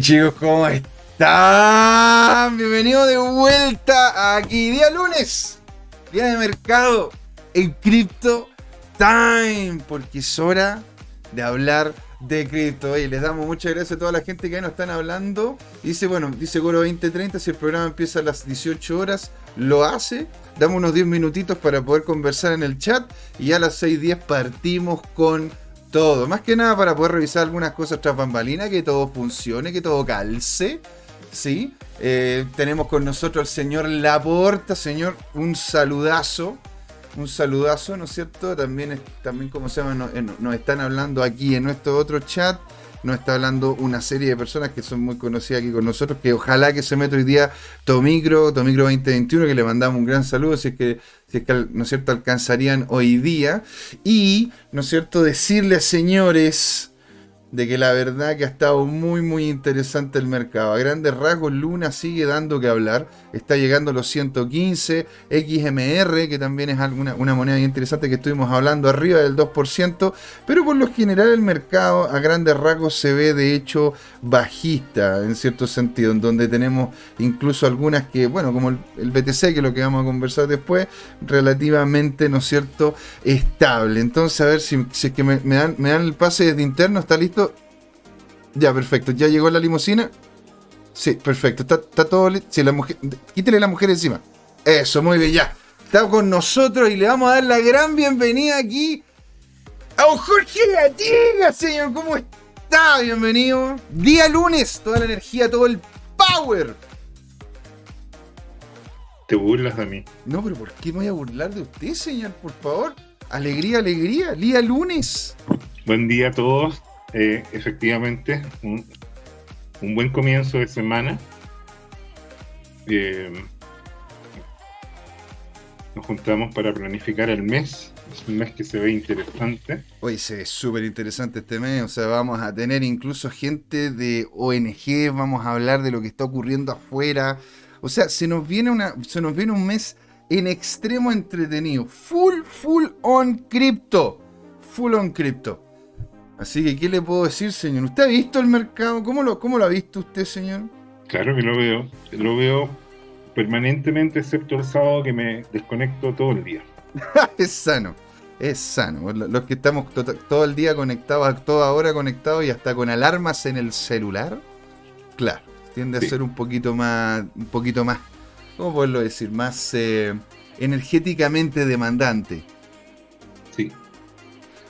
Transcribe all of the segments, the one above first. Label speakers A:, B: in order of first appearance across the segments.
A: Chicos, ¿cómo están? Bienvenidos de vuelta aquí, día lunes, día de mercado, en Crypto Time, porque es hora de hablar de cripto. Oye, les damos muchas gracias a toda la gente que ahí nos están hablando. Dice, bueno, dice Goro 2030, si el programa empieza a las 18 horas, lo hace. Damos unos 10 minutitos para poder conversar en el chat y a las 6.10 partimos con todo. Más que nada para poder revisar algunas cosas tras bambalina, que todo funcione, que todo calce. ¿Sí? Eh, tenemos con nosotros al señor Laporta. Señor, un saludazo. Un saludazo, ¿no es cierto? También, también como se llama, nos, están hablando aquí en nuestro otro chat nos está hablando una serie de personas que son muy conocidas aquí con nosotros, que ojalá que se meta hoy día Tomicro, Tomicro 2021, que le mandamos un gran saludo, si es que, si es que ¿no es cierto?, alcanzarían hoy día. Y, ¿no es cierto?, decirles, señores, de que la verdad que ha estado muy muy interesante el mercado. A grandes rasgos Luna sigue dando que hablar, está llegando a los 115, XMR que también es una moneda interesante que estuvimos hablando arriba del 2%, pero por lo general el mercado a grandes rasgos se ve de hecho bajista en cierto sentido, en donde tenemos incluso algunas que, bueno, como el, BTC que es lo que vamos a conversar después, relativamente, ¿no es cierto?, estable. Entonces a ver si, es que me, dan, me dan el pase desde interno, ¿está listo? Ya, perfecto. ¿Ya llegó la limusina? Sí, perfecto. Está, todo listo. Sí, la mujer. Quítele la mujer encima. Eso, muy bien, ya. Está con nosotros y le vamos a dar la gran bienvenida aquí a Jorge Gatiga, señor. ¿Cómo está? Bienvenido. Día lunes, toda la energía, todo el power.
B: Te burlas de mí.
A: No, pero ¿por qué me voy a burlar de usted, señor? Por favor. Alegría, alegría. Día lunes.
B: Buen día a todos. Eh, efectivamente, un, buen comienzo de semana. Eh, nos juntamos para planificar el mes. Es un mes que se ve interesante.
A: Hoy se ve súper interesante este mes. O sea, vamos a tener incluso gente de ONG, vamos a hablar de lo que está ocurriendo afuera. O sea, se nos viene, una, se nos viene un mes en extremo entretenido. Full, full on cripto. Full on cripto. Así que, ¿qué le puedo decir, señor? ¿Usted ha visto el mercado? ¿Cómo lo, cómo lo ha visto usted, señor?
B: Claro que lo veo. Lo veo permanentemente, excepto el sábado que me desconecto todo el día.
A: es sano, es sano. Los que estamos todo el día conectados, a toda hora conectados y hasta con alarmas en el celular, claro, tiende a ser un poquito más, un poquito más, ¿cómo poderlo decir? Más eh, energéticamente demandante.
B: Sí.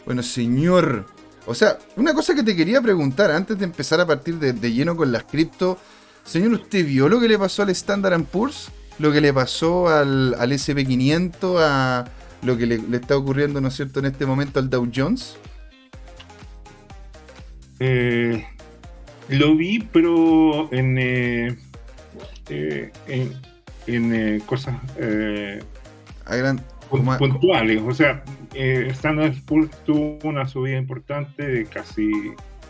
A: Bueno, señor, o sea, una cosa que te quería preguntar antes de empezar a partir de, lleno con las cripto. Señor, ¿usted vio lo que le pasó al Standard Poor's? ¿Lo que le pasó al, al SP500? ¿A lo que le, está ocurriendo, ¿no es cierto, en este momento al Dow Jones?
B: Eh, lo vi, pero en, eh, eh, en, cosas
A: a gran,
B: puntuales. O sea, eh, Standard Poor's tuvo una subida importante de casi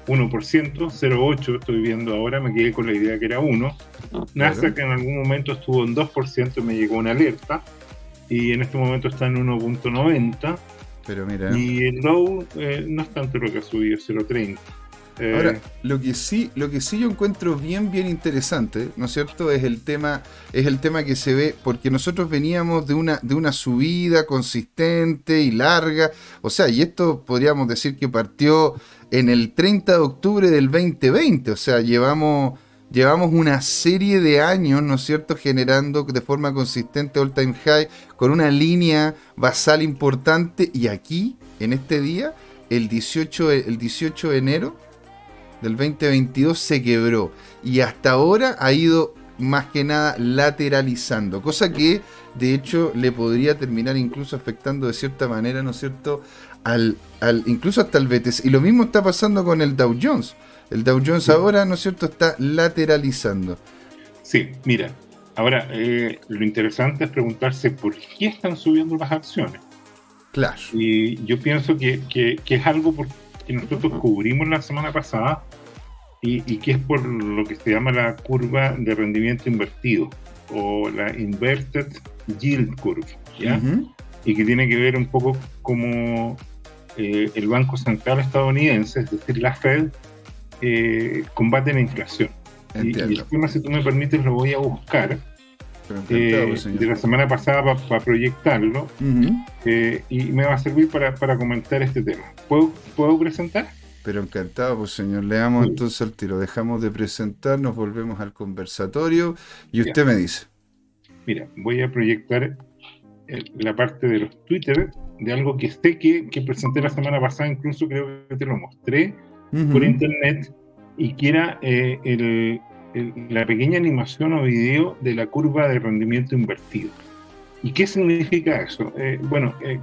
B: 1%, 0,8 estoy viendo ahora, me quedé con la idea que era 1. Ah, NASA que en algún momento estuvo en 2%, me llegó una alerta, y en este momento está en 1.90.
A: Pero mira.
B: Y el Dow eh, no es tanto lo que ha subido, 0.30.
A: Ahora, eh, lo que sí, lo que sí yo encuentro bien, bien interesante, ¿no es cierto? Es el tema, es el tema que se ve, porque nosotros veníamos de una, de una subida consistente y larga. O sea, y esto podríamos decir que partió en el 30 de octubre del 2020. O sea, llevamos, llevamos una serie de años, ¿no es cierto?, generando de forma consistente all time high, con una línea basal importante. Y aquí, en este día, el 18, el 18 de enero del 2022 se quebró y hasta ahora ha ido más que nada lateralizando, cosa que de hecho le podría terminar incluso afectando de cierta manera, ¿no es cierto?, al, al incluso hasta el BTC. Y lo mismo está pasando con el Dow Jones. El Dow Jones ahora, ¿no es cierto?, está lateralizando.
B: Sí, mira, ahora eh, lo interesante es preguntarse por qué están subiendo las acciones.
A: Claro.
B: Y yo pienso que, que, que es algo por, que nosotros cubrimos la semana pasada y, que es por lo que se llama la curva de rendimiento invertido o la Inverted Yield Curve, ¿ya? Y que tiene que ver un poco como eh, el Banco Central estadounidense, es decir, la Fed, eh, combate la inflación. Y, el tema, si tú me permites, lo voy a buscar. Eh, de la semana pasada para proyectarlo eh, y me va a servir para, comentar este tema. ¿Puedo, ¿Puedo presentar?
A: Pero encantado, pues señor. Leamos entonces el tiro. Dejamos de presentar, nos volvemos al conversatorio y usted me dice.
B: Mira, voy a proyectar la parte de los Twitter de algo que sé que, que, presenté la semana pasada, incluso creo que te lo mostré por internet, y que era eh, el, la pequeña animación o video de la curva de rendimiento invertido. ¿Y qué significa eso? Eh, bueno,
A: eh,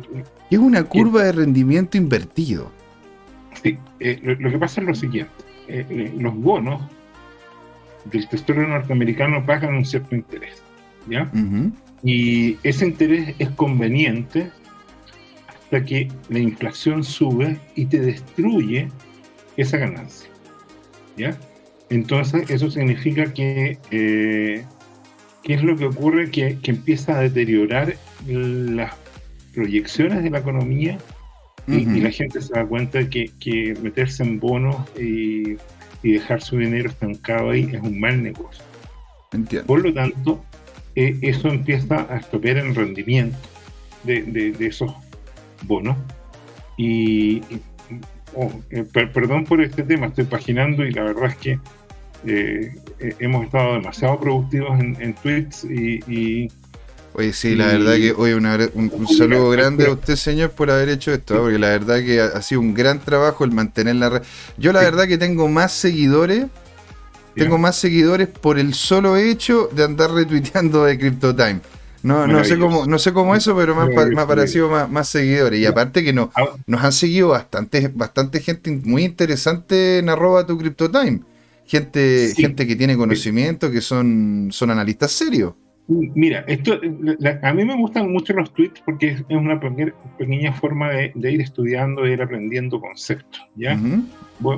A: es una curva de rendimiento invertido.
B: Sí, lo, que pasa es lo siguiente: los bonos del Tesoro norteamericano pagan un cierto interés, ¿ya? Y ese interés es conveniente hasta que la inflación sube y te destruye esa ganancia, ¿ya? Entonces, eso significa que, eh, ¿qué es lo que ocurre? Que, empieza a deteriorar las proyecciones de la economía y, la gente se da cuenta que, que meterse en bonos y, dejar su dinero estancado ahí es un mal negocio. Por lo tanto, eh, eso empieza a estropear el rendimiento de, esos bonos. Y, oh, eh, perdón por este tema, estoy paginando y la verdad es que eh, eh, hemos estado demasiado productivos en, tweets y,
A: Oye, sí, la verdad que, oye, un, saludo grande a usted, señor, por haber hecho esto, porque la verdad que ha, sido un gran trabajo el mantener la red. Yo la verdad que tengo más seguidores, tengo más seguidores por el solo hecho de andar retuiteando de CryptoTime. No, no sé cómo, no sé cómo eso, pero me ha, parecido más, seguidores. Y aparte que no, ah. nos han seguido bastante, bastante gente muy interesante en arroba tu CryptoTime gente, gente que tiene conocimiento, que son, son analistas serios.
B: Mira, esto, a mí me gustan mucho los tweets porque es una pequeña forma de, ir estudiando, de ir aprendiendo conceptos, ¿ya?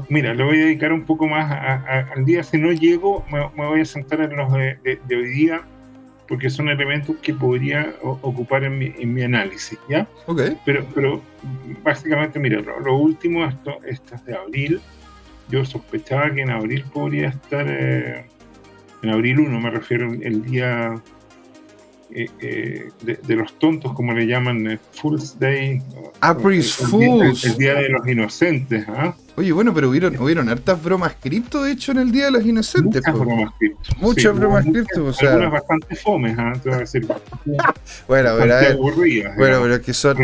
B: mira, le voy a dedicar un poco más al día. Si no llego, me, voy a sentar en los de, hoy día porque son elementos que podría ocupar en mi, en mi, análisis, ¿ya?
A: Okay.
B: Pero, pero básicamente, mira, lo, último, esto, esto es de abril, yo sospechaba que en abril podría estar, eh, en abril 1 me refiero, el día eh, eh, de, los tontos, como le llaman, Fool's Day.
A: April Fools.
B: El, día de los inocentes. ¿ah?
A: Oye, bueno, pero hubieron, hubieron hartas bromas cripto, de hecho, en el Día de los Inocentes.
B: Muchas bromas cripto.
A: Muchas bromas cripto, o sea.
B: Algunas bastante fomes, ¿ah? Te voy a decir.
A: bueno, pero a ver. Bueno, pero que son.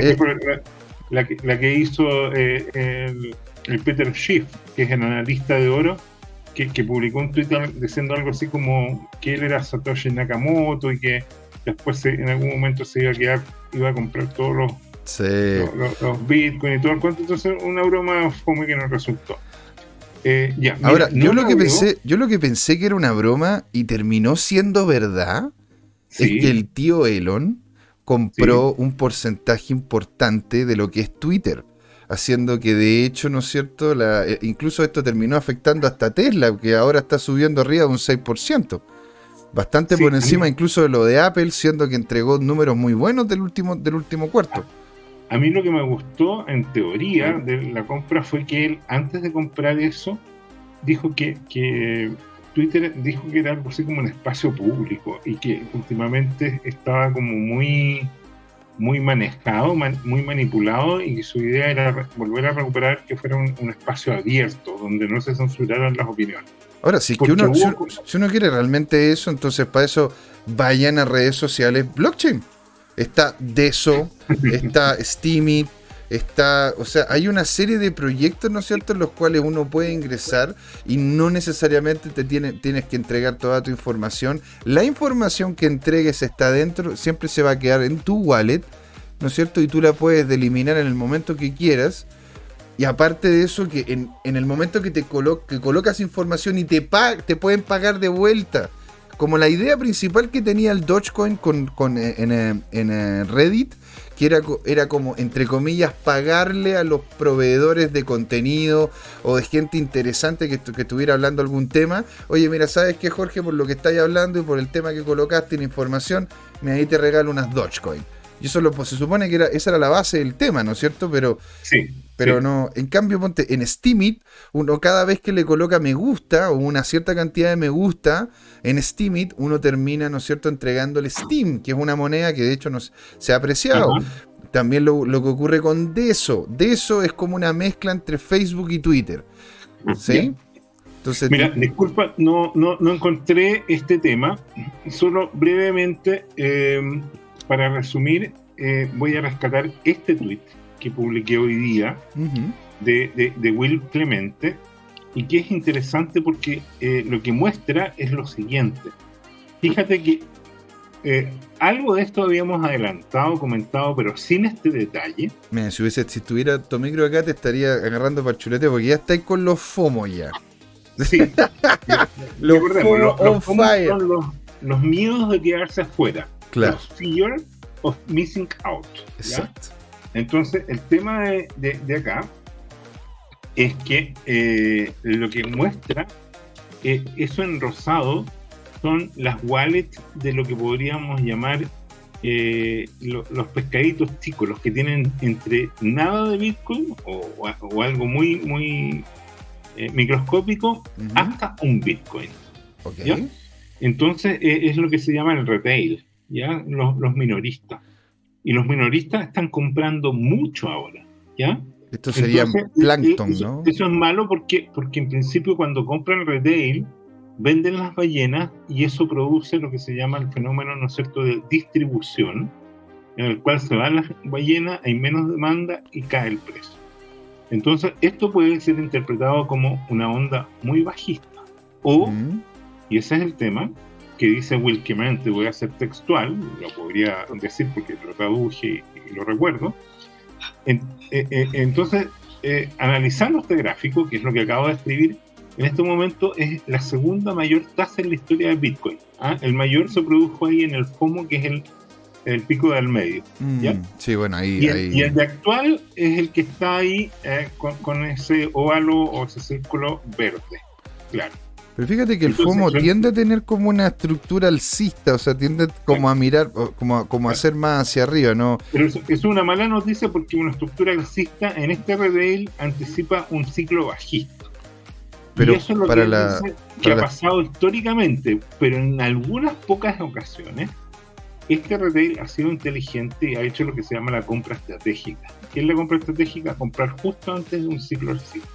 B: la, que, la que hizo el el Peter Schiff, que es el analista de oro, que, publicó un tweet diciendo algo así como que él era Satoshi Nakamoto y que después en algún momento se iba a quedar, iba a comprar todos los, los, bitcoin y todo el cuento. Entonces, una broma fue que no resultó.
A: Eh, ya, Ahora, yo lo que pensé, yo lo que pensé que era una broma y terminó siendo verdad es que el tío Elon compró un porcentaje importante de lo que es Twitter haciendo que de hecho, ¿no es cierto? La, eh, incluso esto terminó afectando hasta Tesla, que ahora está subiendo arriba de un 6%. Bastante por encima incluso de lo de Apple, siendo que entregó números muy buenos del último, del último cuarto.
B: A mí lo que me gustó, en teoría, de la compra fue que él, antes de comprar eso, dijo que, que Twitter dijo que era algo así como un espacio público y que últimamente estaba como muy muy manejado, muy manipulado y su idea era volver a recuperar que fuera un, espacio abierto donde no se censuraran las opiniones.
A: Ahora, si, que uno, si, uno quiere realmente eso, entonces para eso vayan a redes sociales blockchain. Está Deso, está Steamy, está, o sea, hay una serie de proyectos, ¿no es cierto?, en los cuales uno puede ingresar y no necesariamente te tiene, tienes que entregar toda tu información. La información que entregues está dentro, siempre se va a quedar en tu wallet, ¿no es cierto? Y tú la puedes eliminar en el momento que quieras. Y aparte de eso, que en, el momento que te que colocas información y te, te pueden pagar de vuelta. Como la idea principal que tenía el Dogecoin con, con eh, en, eh, en, eh, Reddit, que era, era como, entre comillas, pagarle a los proveedores de contenido o de gente interesante que, que estuviera hablando algún tema. Oye, mira, ¿sabes qué, Jorge? Por lo que estáis hablando y por el tema que colocaste en información, me ahí te regalo unas Dogecoin. Y eso lo, pues, se supone que era, esa era la base del tema, ¿no es cierto? Pero,
B: sí,
A: pero no, en cambio, ponte, en Steamit, uno cada vez que le coloca me gusta o una cierta cantidad de me gusta, en Steamit uno termina, ¿no es cierto?, entregándole Steam, que es una moneda que de hecho nos, se ha apreciado. También lo, que ocurre con Deso. Deso es como una mezcla entre Facebook y Twitter. ¿Sí?
B: Entonces, Mira, disculpa, no, no, no, encontré este tema. Solo brevemente, eh, para resumir, eh, voy a rescatar este tweet que publiqué hoy día de, de, Will Clemente y que es interesante porque eh, lo que muestra es lo siguiente. Fíjate que eh, algo de esto habíamos adelantado, comentado, pero sin este detalle.
A: Mira, si, hubiese, si estuviera tu micro acá, te estaría agarrando para chulete porque ya estáis con los FOMO ya.
B: Sí. los, FOMO los, Son los, los, miedos de quedarse afuera.
A: Claro.
B: Fear of missing out. Exacto. Entonces, el tema de, acá es que eh, lo que muestra eh, eso en rosado son las wallets de lo que podríamos llamar eh, los pescaditos chicos, los que tienen entre nada de Bitcoin o, algo muy, muy microscópico hasta un Bitcoin. Entonces es lo que se llama el retail, ¿ya? los minoristas y los minoristas están comprando mucho ahora, ¿ya?
A: Esto sería plankton,
B: ¿no? Eso es malo porque, porque en principio cuando compran retail, venden las ballenas y eso produce lo que se llama el fenómeno, ¿no es cierto?, de distribución, en el cual se van las ballenas, hay menos demanda y cae el precio. Entonces, esto puede ser interpretado como una onda muy bajista. O, y ese es el tema, que dice Wilkemente, voy a hacer textual, lo podría decir porque lo traduje y lo recuerdo. Eh, eh, entonces, eh, analizando este gráfico, que es lo que acabo de escribir, en este momento es la segunda mayor tasa en la historia de Bitcoin. ¿ah? El mayor se produjo ahí en el FOMO, que es el, el pico del medio. Mm,
A: sí, bueno, ahí
B: y,
A: el,
B: y, el, de actual es el que está ahí con, con, ese óvalo o ese círculo verde. Claro.
A: Pero fíjate que el FOMO tiende a tener como una estructura alcista, o sea, tiende como a mirar, como a, como a ser más hacia arriba, ¿no?
B: Pero es, una mala noticia porque una estructura alcista en este retail anticipa un ciclo bajista.
A: Pero
B: y eso es lo
A: para
B: que,
A: la,
B: que ha pasado históricamente, pero en algunas pocas ocasiones este retail ha sido inteligente y ha hecho lo que se llama la compra estratégica. ¿Qué es la compra estratégica? Comprar justo antes de un ciclo alcista.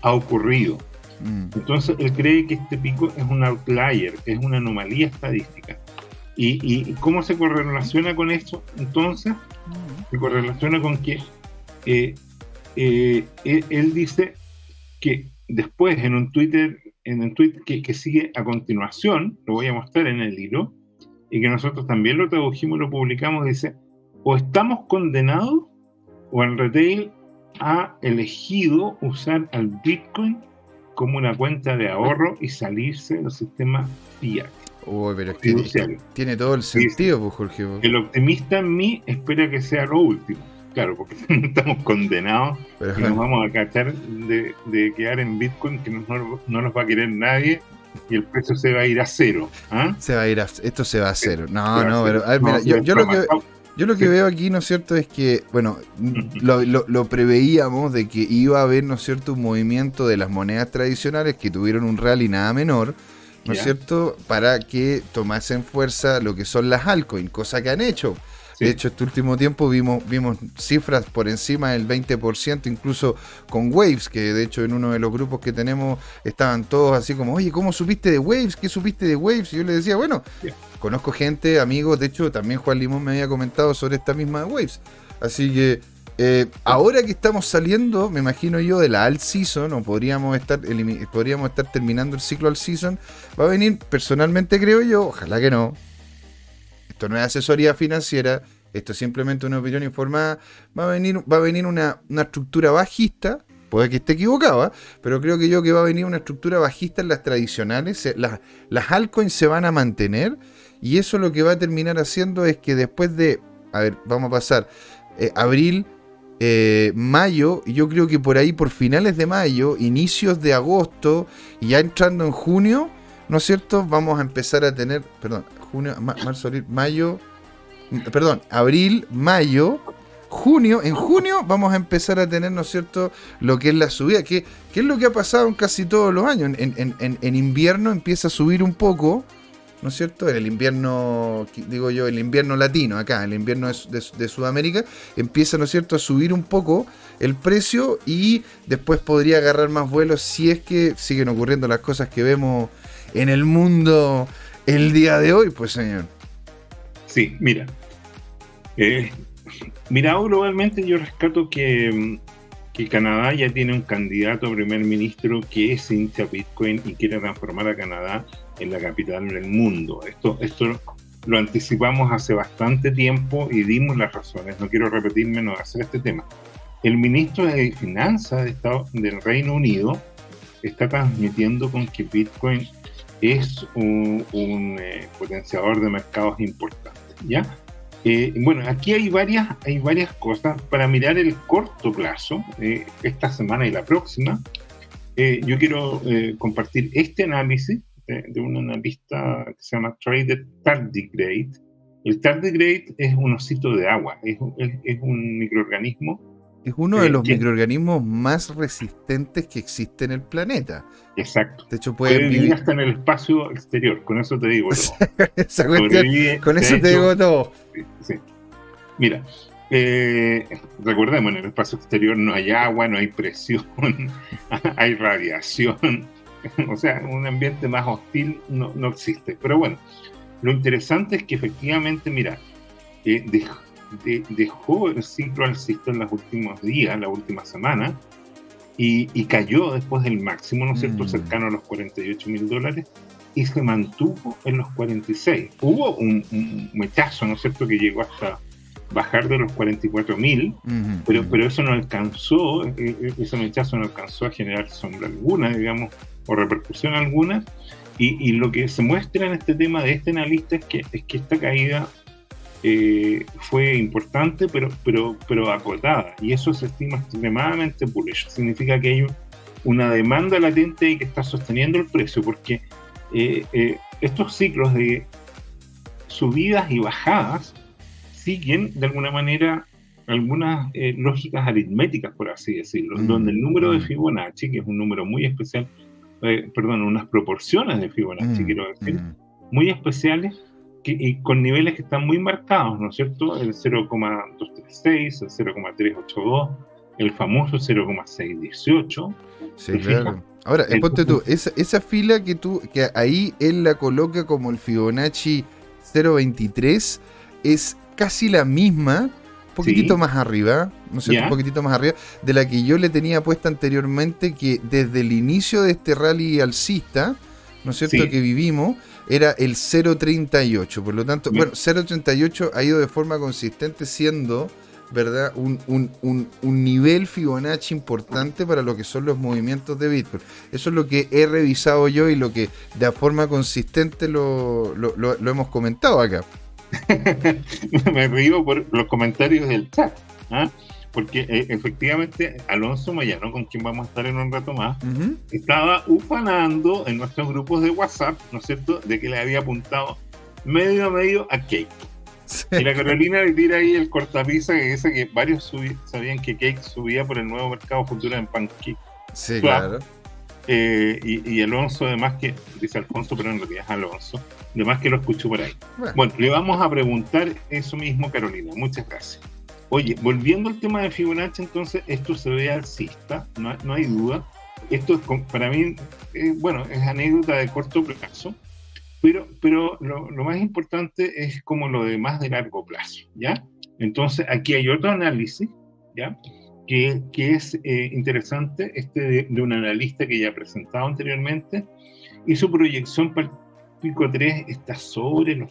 B: Ha ocurrido Mm. Entonces él cree que este pico es un outlier, es una anomalía estadística. ¿Y, cómo se correlaciona con esto? Entonces, mm. se correlaciona con que eh, eh, él, dice que después en un Twitter, en un tweet que, que, sigue a continuación, lo voy a mostrar en el libro, y que nosotros también lo tradujimos y lo publicamos, dice, o estamos condenados o el retail ha elegido usar al Bitcoin como una cuenta de ahorro y salirse del sistema fiat.
A: Uy, pero tiene todo el sentido, pues, Jorge.
B: El optimista en mí espera que sea lo último. Claro, porque estamos condenados y nos vamos a cachar de, quedar en Bitcoin que no, no, nos va a querer nadie y el precio se va a ir a cero. ¿ah?
A: Se va a ir a, esto se va a cero. No, no, pero a ver, mira, yo, lo que yo lo que veo aquí, ¿no es cierto?, es que, bueno, lo, preveíamos de que iba a haber, ¿no es cierto?, un movimiento de las monedas tradicionales que tuvieron un rally nada menor, ¿no es cierto?, para que tomasen fuerza lo que son las altcoins, cosa que han hecho. De hecho, este último tiempo vimos, vimos cifras por encima del 20%, incluso con Waves, que de hecho en uno de los grupos que tenemos estaban todos así como, oye, ¿cómo supiste de Waves? ¿Qué supiste de Waves? Y yo le decía, bueno, conozco gente, amigos, de hecho también Juan Limón me había comentado sobre esta misma Waves. Así que eh, ahora que estamos saliendo, me imagino yo, de la alt season, o podríamos estar, podríamos estar terminando el ciclo alt season, va a venir, personalmente creo yo, ojalá que no, esto no es asesoría financiera, esto es simplemente una opinión informada, va a venir, va a venir una, estructura bajista, puede que esté equivocado, ¿eh? pero creo que yo que va a venir una estructura bajista en las tradicionales, las, las altcoins se van a mantener y eso lo que va a terminar haciendo es que después de, a ver, vamos a pasar, eh, abril, eh, mayo, yo creo que por ahí, por finales de mayo, inicios de agosto, y ya entrando en junio, ¿no es cierto? Vamos a empezar a tener, perdón, junio, marzo, abril, mayo, perdón, abril, mayo, junio, en junio vamos a empezar a tener, ¿no es cierto?, lo que es la subida, que, es lo que ha pasado en casi todos los años. En, invierno empieza a subir un poco, ¿no es cierto? En el invierno, digo yo, el invierno latino, acá, el invierno de, Sudamérica, empieza, ¿no es cierto?, a subir un poco el precio y después podría agarrar más vuelos si es que siguen ocurriendo las cosas que vemos en el mundo el día de hoy, pues señor.
B: Sí, mira. Eh, mirado globalmente, yo rescato que, que, Canadá ya tiene un candidato a primer ministro que es hincha Bitcoin y quiere transformar a Canadá en la capital del mundo. Esto, esto lo anticipamos hace bastante tiempo y dimos las razones. No quiero repetirme, no hacer este tema. El ministro de Finanzas de Estado, del Reino Unido está transmitiendo con que Bitcoin es un, eh, potenciador de mercados importante. ¿ya? Eh, bueno, aquí hay varias, hay varias cosas para mirar el corto plazo, eh, esta semana y la próxima. yo quiero compartir este análisis de, un analista que se llama Traded Tardigrade. El tardigrade es un osito de agua, es, es un microorganismo
A: es uno de los microorganismos más resistentes que existe en el planeta.
B: Exacto.
A: De hecho, puede vivir
B: hasta en el espacio exterior, con eso te digo
A: todo. con eso te digo todo.
B: Mira, eh, recordemos, en el espacio exterior no hay agua, no hay presión, hay radiación. o sea, un ambiente más hostil no, no, existe. Pero bueno, lo interesante es que efectivamente, mira, eh, dejó el ciclo alcista en los últimos días, la última semana, y, cayó después del máximo, ¿no es cierto?, mm. cercano a los 48 mil dólares, y se mantuvo en los 46. Hubo un, mechazo, ¿no es cierto?, que llegó hasta bajar de los 44 mil, pero, pero eso no alcanzó, eh, eh, ese mechazo no alcanzó a generar sombra alguna, digamos, o repercusión alguna. Y, y, lo que se muestra en este tema de este analista es que, es que esta caída eh, fue importante, pero, pero, pero acotada. Y eso se estima extremadamente bullish. Significa que hay una demanda latente y que está sosteniendo el precio, porque eh, eh, estos ciclos de subidas y bajadas siguen de alguna manera algunas lógicas aritméticas, por así decirlo, mm, donde el número de mm. Fibonacci, que es un número muy especial, perdón, unas proporciones de Fibonacci, mm, quiero decir, muy especiales, y con niveles que están muy marcados, ¿no es cierto? El 0,236, el 0,382, el famoso 0,618.
A: Sí, claro. Ahora, ponte tú, esa, esa, fila que tú, que ahí él la coloca como el Fibonacci 023, es casi la misma, un poquitito más arriba, no sé, un poquitito más arriba, de la que yo le tenía puesta anteriormente, que desde el inicio de este rally alcista, ¿no es cierto?, que vivimos, era el 0.38. Por lo tanto, bueno, 0.38 ha ido de forma consistente siendo, ¿verdad? Un, un, un, nivel Fibonacci importante para lo que son los movimientos de Bitcoin. Eso es lo que he revisado yo y lo que de forma consistente lo, lo, hemos comentado acá.
B: Me río por los comentarios del chat. ¿ah? porque eh, efectivamente Alonso Moyano, con quien vamos a estar en un rato más, estaba ufanando en nuestros grupos de WhatsApp, ¿no es cierto?, de que le había apuntado medio a medio a Cake. Y la Carolina le tira ahí el cortapisa que dice que varios sabían que Cake subía por el nuevo mercado futuro en Pancake.
A: Sí, claro.
B: Eh, y, Alonso, además que, dice Alfonso, pero en realidad es Alonso, además que lo escuchó por ahí. bueno, le vamos a preguntar eso mismo, Carolina. Muchas gracias. Oye, volviendo al tema de Fibonacci, entonces esto se ve alcista, no, no hay duda. Esto es, para mí, eh, bueno, es anécdota de corto plazo, pero, pero lo, más importante es como lo de más de largo plazo, ¿ya? Entonces, aquí hay otro análisis, ¿ya? Que, que es eh, interesante, este de, de, un analista que ya he presentado anteriormente, y su proyección para pico 3 está sobre los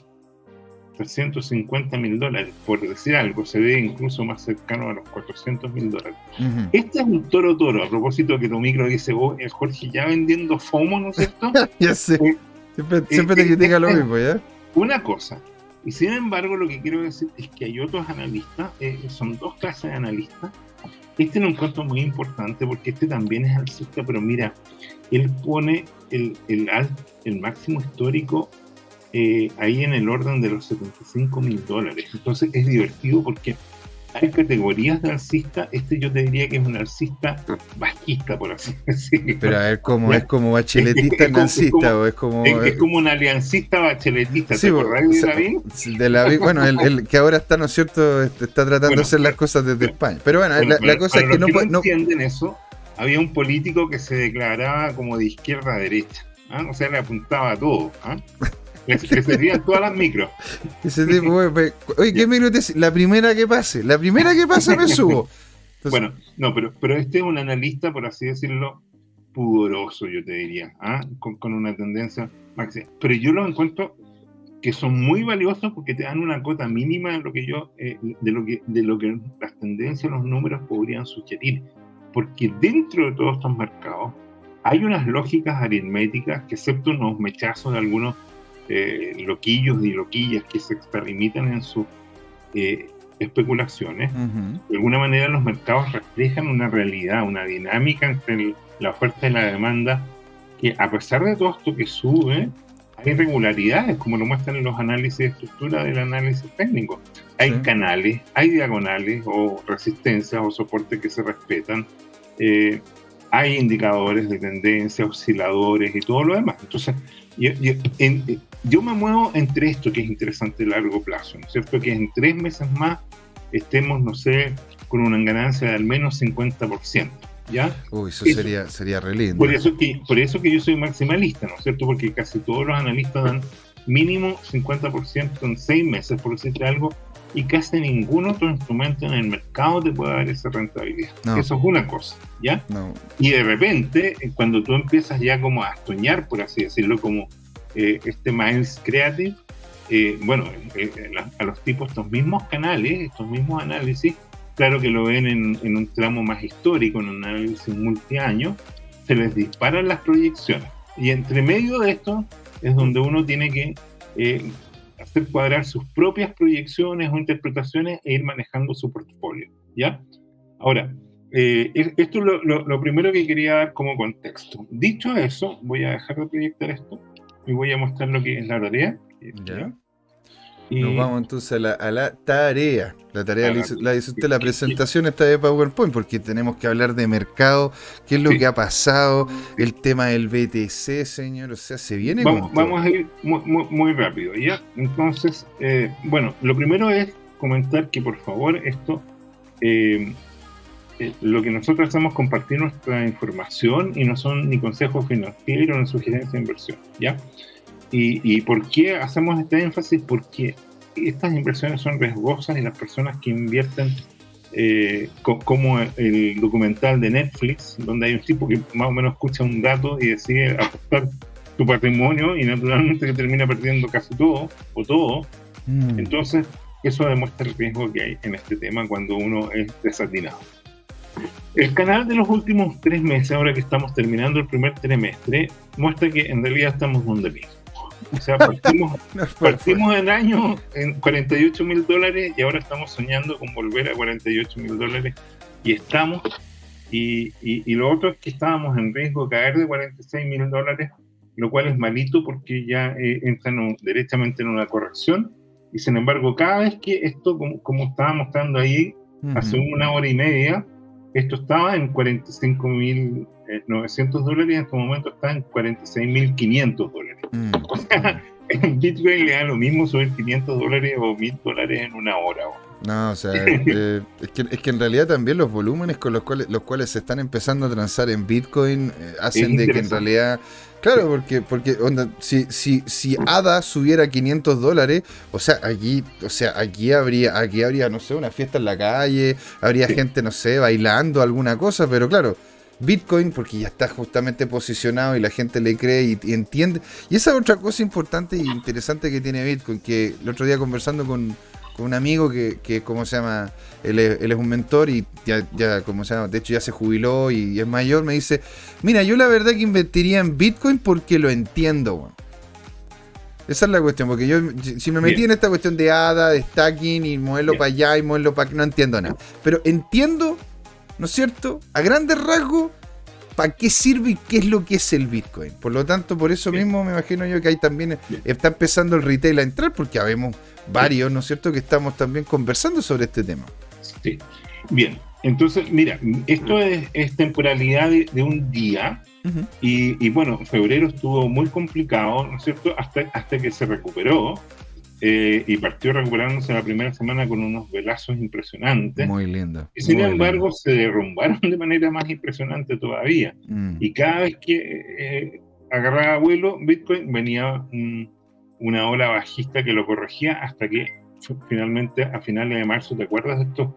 B: 350 mil dólares, por decir algo, se ve incluso más cercano a los 400 mil dólares. Este es un toro toro, a propósito que tu micro dice, vos, oh, Jorge, ya vendiendo FOMO, ¿no es cierto?
A: ya sé. Eh, siempre, siempre te critica lo mismo, ¿ya?
B: Una cosa, y sin embargo lo que quiero decir es que hay otros analistas, eh, son dos clases de analistas. Este lo encuentro muy importante porque este también es alcista, pero mira, él pone el, el, el máximo histórico eh, ahí en el orden de los 75 mil dólares. Entonces es divertido porque hay categorías de alcista. Este yo te diría que es un alcista bajista, por así decirlo.
A: Pero a ver, ¿cómo es como bacheletista alcista o es como.
B: Es, como un aliancista bacheletista. ¿Te acordás
A: de Lavín? bueno, el, que ahora está, ¿no es cierto? Este, está tratando de hacer las cosas desde España. Pero bueno, la, cosa es que no,
B: no entienden eso. Había un político que se declaraba como de izquierda a derecha. ¿ah? O sea, le apuntaba a todo. ¿ah? Que serían todas las micros.
A: Ese tipo, oye, ¿qué micro te La primera que pase, la primera que pase me subo.
B: bueno, no, pero, pero este es un analista, por así decirlo, pudoroso, yo te diría, ¿ah? con, una tendencia máxima. Pero yo lo encuentro que son muy valiosos porque te dan una cota mínima de lo que yo, eh, de lo que, de lo que las tendencias, los números podrían sugerir. Porque dentro de todos estos mercados hay unas lógicas aritméticas que, excepto unos mechazos de algunos eh, loquillos y loquillas que se extralimitan en sus eh, especulaciones, de alguna manera los mercados reflejan una realidad, una dinámica entre la oferta y la demanda, que a pesar de todo esto que sube, hay irregularidades, como lo muestran los análisis de estructura del análisis técnico. Hay canales, hay diagonales o resistencias o soportes que se respetan. Eh, hay indicadores de tendencia, osciladores y todo lo demás. Entonces, yo, yo, me muevo entre esto que es interesante a largo plazo, ¿no es cierto? Que en tres meses más estemos, no sé, con una ganancia de al menos 50%. ¿Ya?
A: Uy, eso, sería, sería re lindo.
B: Por eso, que, por eso que yo soy maximalista, ¿no es cierto? Porque casi todos los analistas dan mínimo 50% en seis meses, por decirte algo, y casi ningún otro instrumento en el mercado te puede dar esa rentabilidad. Eso es una cosa, ¿ya? Y de repente, eh, cuando tú empiezas ya como a soñar, por así decirlo, como eh, este Miles Creative, eh, bueno, a los tipos, estos mismos canales, estos mismos análisis, claro que lo ven en, un tramo más histórico, en un análisis multiaño, se les disparan las proyecciones. Y entre medio de esto es donde uno tiene que hacer cuadrar sus propias proyecciones o interpretaciones e ir manejando su portfolio, ¿ya? Ahora, eh, esto es lo, primero que quería dar como contexto. Dicho eso, voy a dejar de proyectar esto y voy a mostrar lo que es la tarea. ¿ya?
A: Nos vamos entonces a la, tarea. La tarea la, dice usted, la presentación está de PowerPoint, porque tenemos que hablar de mercado, qué es lo que ha pasado, el tema del BTC, señor. O sea, se viene.
B: Vamos, vamos a ir muy, rápido, ¿ya? Entonces, eh, bueno, lo primero es comentar que por favor esto. Eh, eh, lo que nosotros hacemos es compartir nuestra información y no son ni consejos financieros ni sugerencias de inversión, ¿ya? ¿Y, por qué hacemos este énfasis? Porque estas inversiones son riesgosas y las personas que invierten, eh, como el documental de Netflix, donde hay un tipo que más o menos escucha un dato y decide apostar su patrimonio y naturalmente que termina perdiendo casi todo o todo. Mm. Entonces, eso demuestra el riesgo que hay en este tema cuando uno es desatinado. El canal de los últimos tres meses, ahora que estamos terminando el primer trimestre, muestra que en realidad estamos donde mismo. O sea, partimos, partimos el año en 48 mil dólares y ahora estamos soñando con volver a 48 mil dólares y estamos. Y, y, lo otro es que estábamos en riesgo de caer de 46 mil dólares, lo cual es malito porque ya eh, entran directamente en una corrección. Y sin embargo, cada vez que esto, como, como estaba mostrando ahí, hace una hora y media, esto estaba en 45 mil 900 eh, dólares en este momento está en 46.500 dólares. Mm. O sea, en Bitcoin le da lo mismo subir 500 dólares o 1000 dólares en una hora.
A: No, o sea, eh, es, que, es, que, en realidad también los volúmenes con los cuales, los cuales se están empezando a transar en Bitcoin eh, hacen de que en realidad... Claro, porque, porque onda, si, si, si ADA subiera 500 dólares, o sea, aquí, o sea, aquí habría, aquí habría, no sé, una fiesta en la calle, habría gente, no sé, bailando, alguna cosa, pero claro, Bitcoin, porque ya está justamente posicionado y la gente le cree y, entiende. Y esa es otra cosa importante e interesante que tiene Bitcoin, que el otro día conversando con, un amigo que, que, ¿cómo se llama? Él es, un mentor y ya, ya, ¿cómo se llama? De hecho ya se jubiló y, es mayor, me dice, mira, yo la verdad que invertiría en Bitcoin porque lo entiendo, Esa es la cuestión, porque yo si me metí en esta cuestión de ADA, de stacking y moverlo para allá y moverlo para no entiendo nada. Pero entiendo ¿no es cierto? A grandes rasgos, para qué sirve y qué es lo que es el Bitcoin. Por lo tanto, por eso mismo me imagino yo que ahí también está empezando el retail a entrar, porque habemos varios, ¿no es cierto?, que estamos también conversando sobre este tema.
B: Sí. Bien, entonces, mira, esto es, temporalidad de, un día. y, bueno, febrero estuvo muy complicado, ¿no es cierto? Hasta, hasta que se recuperó eh, y partió recuperándose la primera semana con unos velazos impresionantes.
A: Muy lindo.
B: Y sin embargo se derrumbaron de manera más impresionante todavía. Mm. Y cada vez que eh, agarraba vuelo, Bitcoin venía un, una ola bajista que lo corregía hasta que finalmente a finales de marzo, ¿te acuerdas de esto?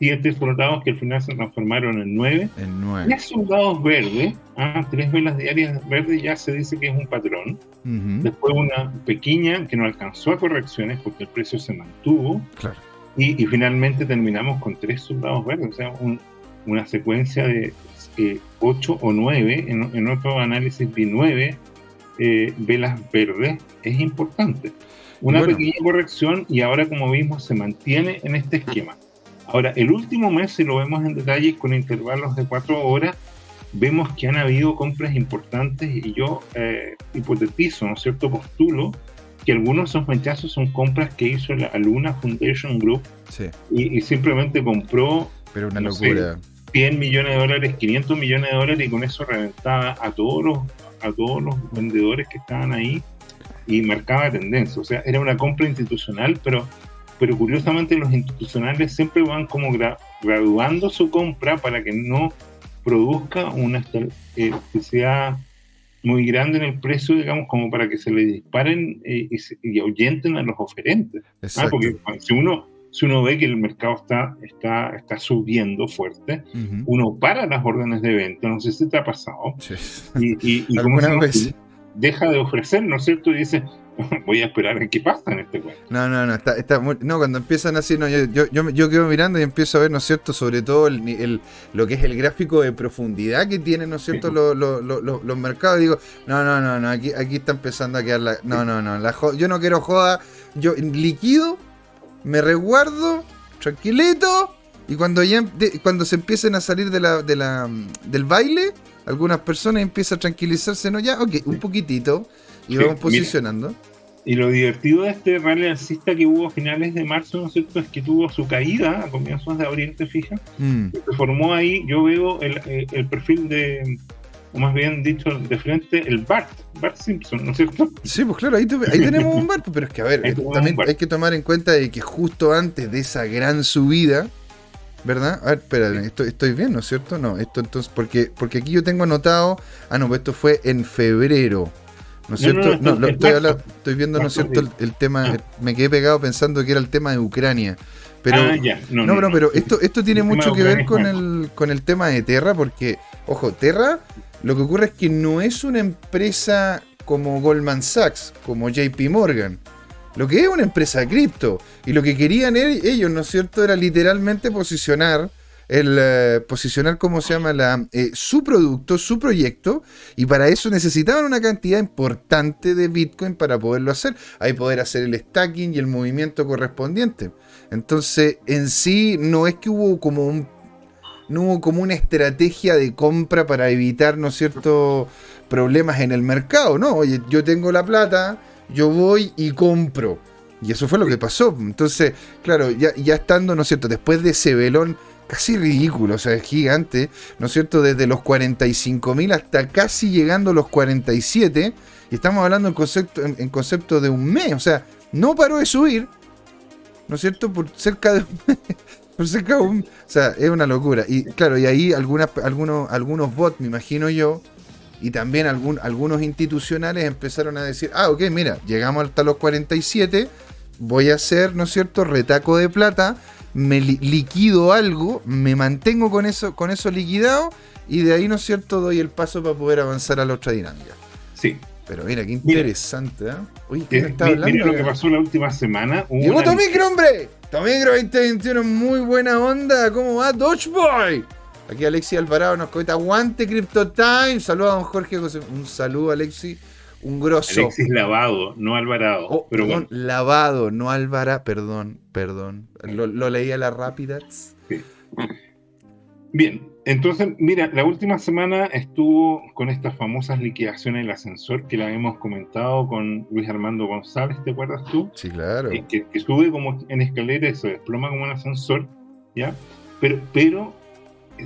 B: 7 soldados que al final se transformaron en 9.
A: En 9.
B: 3 soldados verdes, ah, tres velas diarias verdes ya se dice que es un patrón. Uh -huh. Después una pequeña que no alcanzó a correcciones porque el precio se mantuvo.
A: Claro.
B: Y, y finalmente terminamos con tres soldados verdes, o sea, un, una secuencia de eh, o 9, en, en otro análisis vi 9 eh, velas verdes, es importante. Una bueno. pequeña corrección y ahora como vimos se mantiene en este esquema. Ahora, el último mes, si lo vemos en detalle con intervalos de cuatro horas, vemos que han habido compras importantes y yo eh, hipotetizo, ¿no es cierto? Postulo que algunos sospechazos son compras que hizo la Luna Foundation Group y, simplemente compró
A: Pero una locura.
B: 100 millones de dólares, 500 millones de dólares y con eso reventaba a todos los, a todos los vendedores que estaban ahí y marcaba tendencia. O sea, era una compra institucional, pero pero curiosamente los institucionales siempre van como graduando su compra para que no produzca una eh, que sea muy grande en el precio, digamos, como para que se le disparen eh, y, ahuyenten a los oferentes. ¿ah? Porque si uno, si uno ve que el mercado está, está, está subiendo fuerte, uno para las órdenes de venta, no sé si te ha pasado, y, y, como deja de ofrecer, ¿no es cierto? Y dice, voy a esperar a qué pasa en este cuento.
A: No, no, no, está, está no, cuando empiezan así, no, yo, yo, yo, quedo mirando y empiezo a ver, ¿no es cierto?, sobre todo el, lo que es el gráfico de profundidad que tienen, ¿no es cierto?, los, los, mercados. Digo, no, no, no, no, aquí, aquí está empezando a quedar la. No, no, no, la yo no quiero joda, yo liquido, me resguardo, tranquilito, y cuando ya cuando se empiecen a salir de la, de la, del baile, algunas personas empiezan a tranquilizarse, ¿no? Ya, ok, un poquitito, y vamos posicionando.
B: Y lo divertido de este rally alcista que hubo a finales de marzo, ¿no es cierto?, es que tuvo su caída a comienzos de abril, ¿te fijas? Mm. Se formó ahí, yo veo el, eh, el, perfil de, o más bien dicho, de frente, el Bart, Bart Simpson, ¿no es cierto?
A: Sí, pues claro, ahí, tenemos un Bart, pero es que a ver, también hay que tomar en cuenta de que justo antes de esa gran subida, ¿verdad? A ver, espérate, estoy, estoy bien, ¿no es cierto? No, esto entonces, porque, porque aquí yo tengo anotado, ah, no, pues esto fue en febrero. ¿No es cierto? No, estoy, viendo, ¿no es cierto? El, tema, me quedé pegado pensando que era el tema de Ucrania. Pero, ah, no, no, pero esto, esto tiene mucho que ver con el, con el tema de Terra, porque, ojo, Terra, lo que ocurre es que no es una empresa como Goldman Sachs, como JP Morgan. Lo que es una empresa de cripto. Y lo que querían e-, ellos, ¿no es cierto?, era literalmente posicionar el eh, posicionar cómo se llama la, eh, su producto, su proyecto, y para eso necesitaban una cantidad importante de Bitcoin para poderlo hacer. Ahí poder hacer el stacking y el movimiento correspondiente. Entonces, en sí, no es que hubo como un no hubo como una estrategia de compra para evitar, ¿no es cierto?, problemas en el mercado. No, oye, yo tengo la plata, yo voy y compro. Y eso fue lo que pasó. Entonces, claro, ya, ya estando, ¿no es cierto?, después de ese velón casi ridículo, o sea, es gigante, ¿no es cierto? Desde los 45.000 hasta casi llegando a los 47, y estamos hablando en concepto, en, concepto de un mes, o sea, no paró de subir, ¿no es cierto? Por cerca de un mes. Por cerca de un, o sea, es una locura. Y claro, y ahí algunas, algunos, algunos bots, me imagino yo, y también algún, algunos institucionales empezaron a decir, ah, ok, mira, llegamos hasta los 47, voy a hacer, ¿no es cierto?, retaco de plata me liquido algo, me mantengo con eso, con eso liquidado y de ahí, ¿no es cierto?, doy el paso para poder avanzar a la otra dinámica.
B: Sí.
A: Pero mira, qué interesante, ¿eh?
B: Oye, ¿qué está hablando? Mira lo que pasó la última semana.
A: ¡Llegó tu micro, hombre! Tu micro 2021, muy buena onda. ¿Cómo va, Dodgeboy? Aquí Alexi Alvarado nos comenta, aguante Crypto Time. Saludos a don Jorge José. Un saludo, Alexi un grosso.
B: Alexis Lavado, no Alvarado.
A: Oh, pero perdón, Lavado, no Alvarado, perdón, perdón. Lo, leía la rápida.
B: Bien, Entonces, mira, la última semana estuvo con estas famosas liquidaciones del ascensor que la hemos comentado con Luis Armando González, ¿te acuerdas tú?
A: Sí, claro.
B: Eh, que, sube como en escalera y se desploma como un ascensor, ¿ya? Pero, pero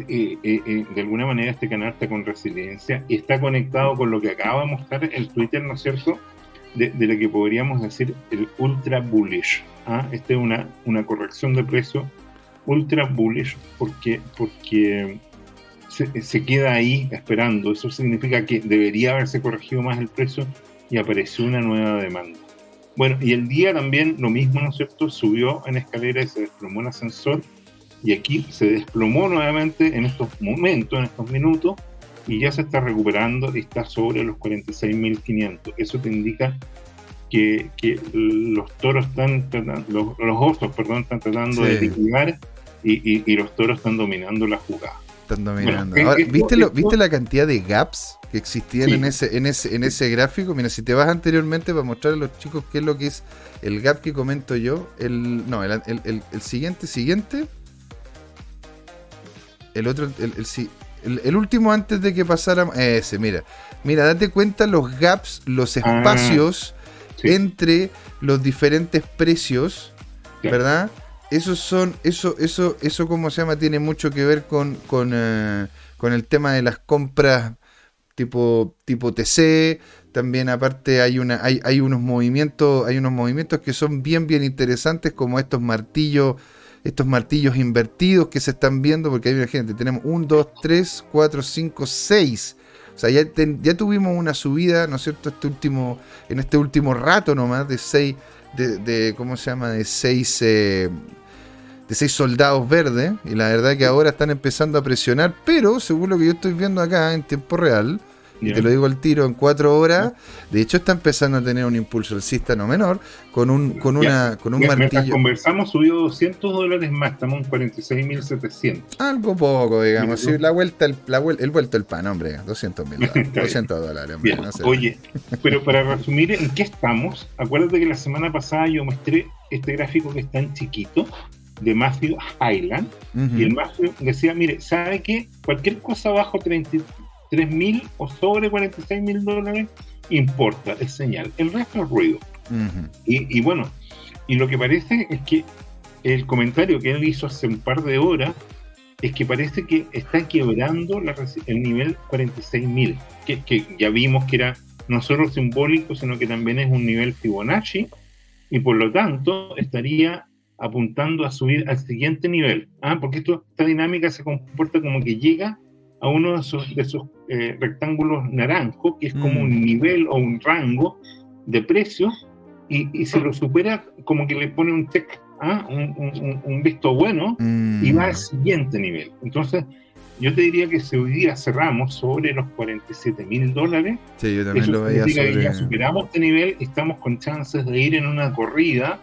B: eh, eh, de alguna manera este canal está con resiliencia y está conectado con lo que acaba de mostrar el Twitter, ¿no es cierto? De, lo que podríamos decir el ultra bullish. ¿ah? Esta es una, una corrección de precio ultra bullish porque, porque se, queda ahí esperando. Eso significa que debería haberse corregido más el precio y apareció una nueva demanda. Bueno, y el día también lo mismo, ¿no es cierto? Subió en escalera y se desplomó el ascensor. Y aquí se desplomó nuevamente en estos momentos, en estos minutos, y ya se está recuperando y está sobre los 46.500. Eso te indica que, que, los toros están los, los osos, perdón, están tratando de liquidar y, y, los toros están dominando la jugada.
A: Están dominando. ¿viste, lo, ¿Viste la cantidad de gaps que existían en, ese, en, ese, en ese gráfico? Mira, si te vas anteriormente para mostrar a los chicos qué es lo que es el gap que comento yo, el, no, el, el, el siguiente, siguiente, el otro, el, el, último antes de que pasara, ese, mira, mira, date cuenta los gaps, los ah, espacios entre los diferentes precios, ¿verdad? Esos son, eso, eso, eso, ¿cómo se llama? Tiene mucho que ver con, con, eh, con el tema de las compras tipo, tipo TC. También aparte hay una, hay, hay unos movimientos, hay unos movimientos que son bien, bien interesantes, como estos martillos, estos martillos invertidos que se están viendo, porque hay gente, tenemos 1, 2, 3, 4, 5, 6. O sea, ya, ya tuvimos una subida, ¿no es cierto? Este último, en este último rato nomás, de 6, de, de, ¿cómo se llama? De 6 eh, de seis soldados verdes, y la verdad que ahora están empezando a presionar, pero según lo que yo estoy viendo acá en tiempo real, y te lo digo al tiro, en cuatro horas, de hecho está empezando a tener un impulso alcista no menor, con un, con una, con un martillo. Mientras
B: conversamos subió 200 dólares más, estamos en 46.700.
A: Algo poco, digamos, sí, la vuelta, el, la, el vuelto el pan, hombre, 200 mil dólares, 200 dólares.
B: Oye, pero para resumir, ¿en qué estamos? Acuérdate que la semana pasada yo mostré este gráfico que está en chiquito, de Matthew Highland. Y el Matthew decía, mire, ¿sabe qué? Cualquier cosa bajo 33 mil o sobre 46 mil dólares importa, es señal. El resto es ruido. y, bueno, y lo que parece es que el comentario que él hizo hace un par de horas es que parece que está quebrando el nivel 46 mil, que, que ya vimos que era no solo simbólico, sino que también es un nivel Fibonacci, y por lo tanto estaría apuntando a subir al siguiente nivel, ¿ah? porque esto, esta dinámica se comporta como que llega a uno de esos eh, rectángulos naranjos, que es como un mm. nivel o un rango de precios, y, y si lo supera, como que le pone un check, ¿ah? un, un, visto bueno, y va al mm. siguiente nivel. Entonces, yo te diría que si hoy día cerramos sobre los 47 mil dólares,
A: sí, yo también lo veía
B: sobre... ya superamos este nivel, estamos con chances de ir en una corrida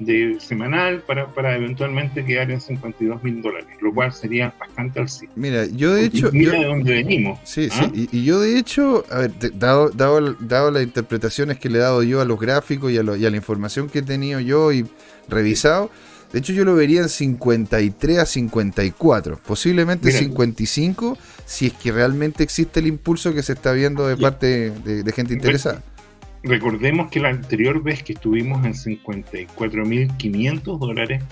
B: de semanal para, para eventualmente quedar en 52 mil dólares, lo cual sería bastante alcista.
A: Mira, yo de hecho...
B: Mira de dónde venimos.
A: Sí, ¿ah? sí, y, yo de hecho, a ver, dado, dado, dado, las interpretaciones que le he dado yo a los gráficos y a, y a la información que he tenido yo y revisado, de hecho yo lo vería en 53 a 54, posiblemente 55, si es que realmente existe el impulso que se está viendo de parte de gente interesada
B: recordemos que la anterior vez que estuvimos en 54.500 dólares,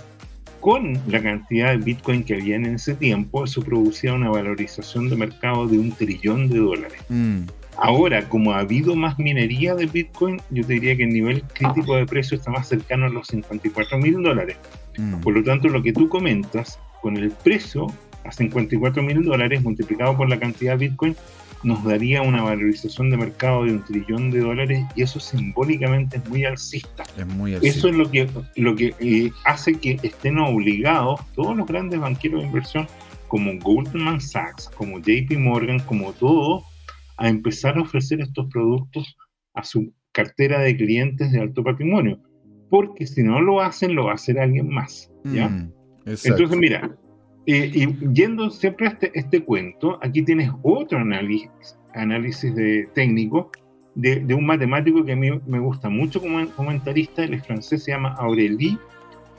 B: con la cantidad de Bitcoin que había en ese tiempo, eso producía una valorización de mercado de un trillón de dólares. Mm. Ahora, como ha habido más minería de Bitcoin, yo te diría que el nivel crítico de precio está más cercano a los 54 mil dólares. Mm. Por lo tanto, lo que tú comentas, con el precio a 54 mil dólares multiplicado por la cantidad de Bitcoin, nos daría una valorización de mercado de un trillón de dólares y eso simbólicamente es muy alcista.
A: Es muy alcista.
B: Eso es lo que, lo que eh, hace que estén obligados todos los grandes banqueros de inversión como Goldman Sachs, como JP Morgan, como todos, a empezar a ofrecer estos productos a su cartera de clientes de alto patrimonio. Porque si no lo hacen, lo va a hacer alguien más. ¿ya? Mm, Entonces, mira, y yendo siempre a este, este, cuento, aquí tienes otro análisis, análisis de, técnico de, un matemático que a mí me gusta mucho como comentarista, el francés se llama Aurélie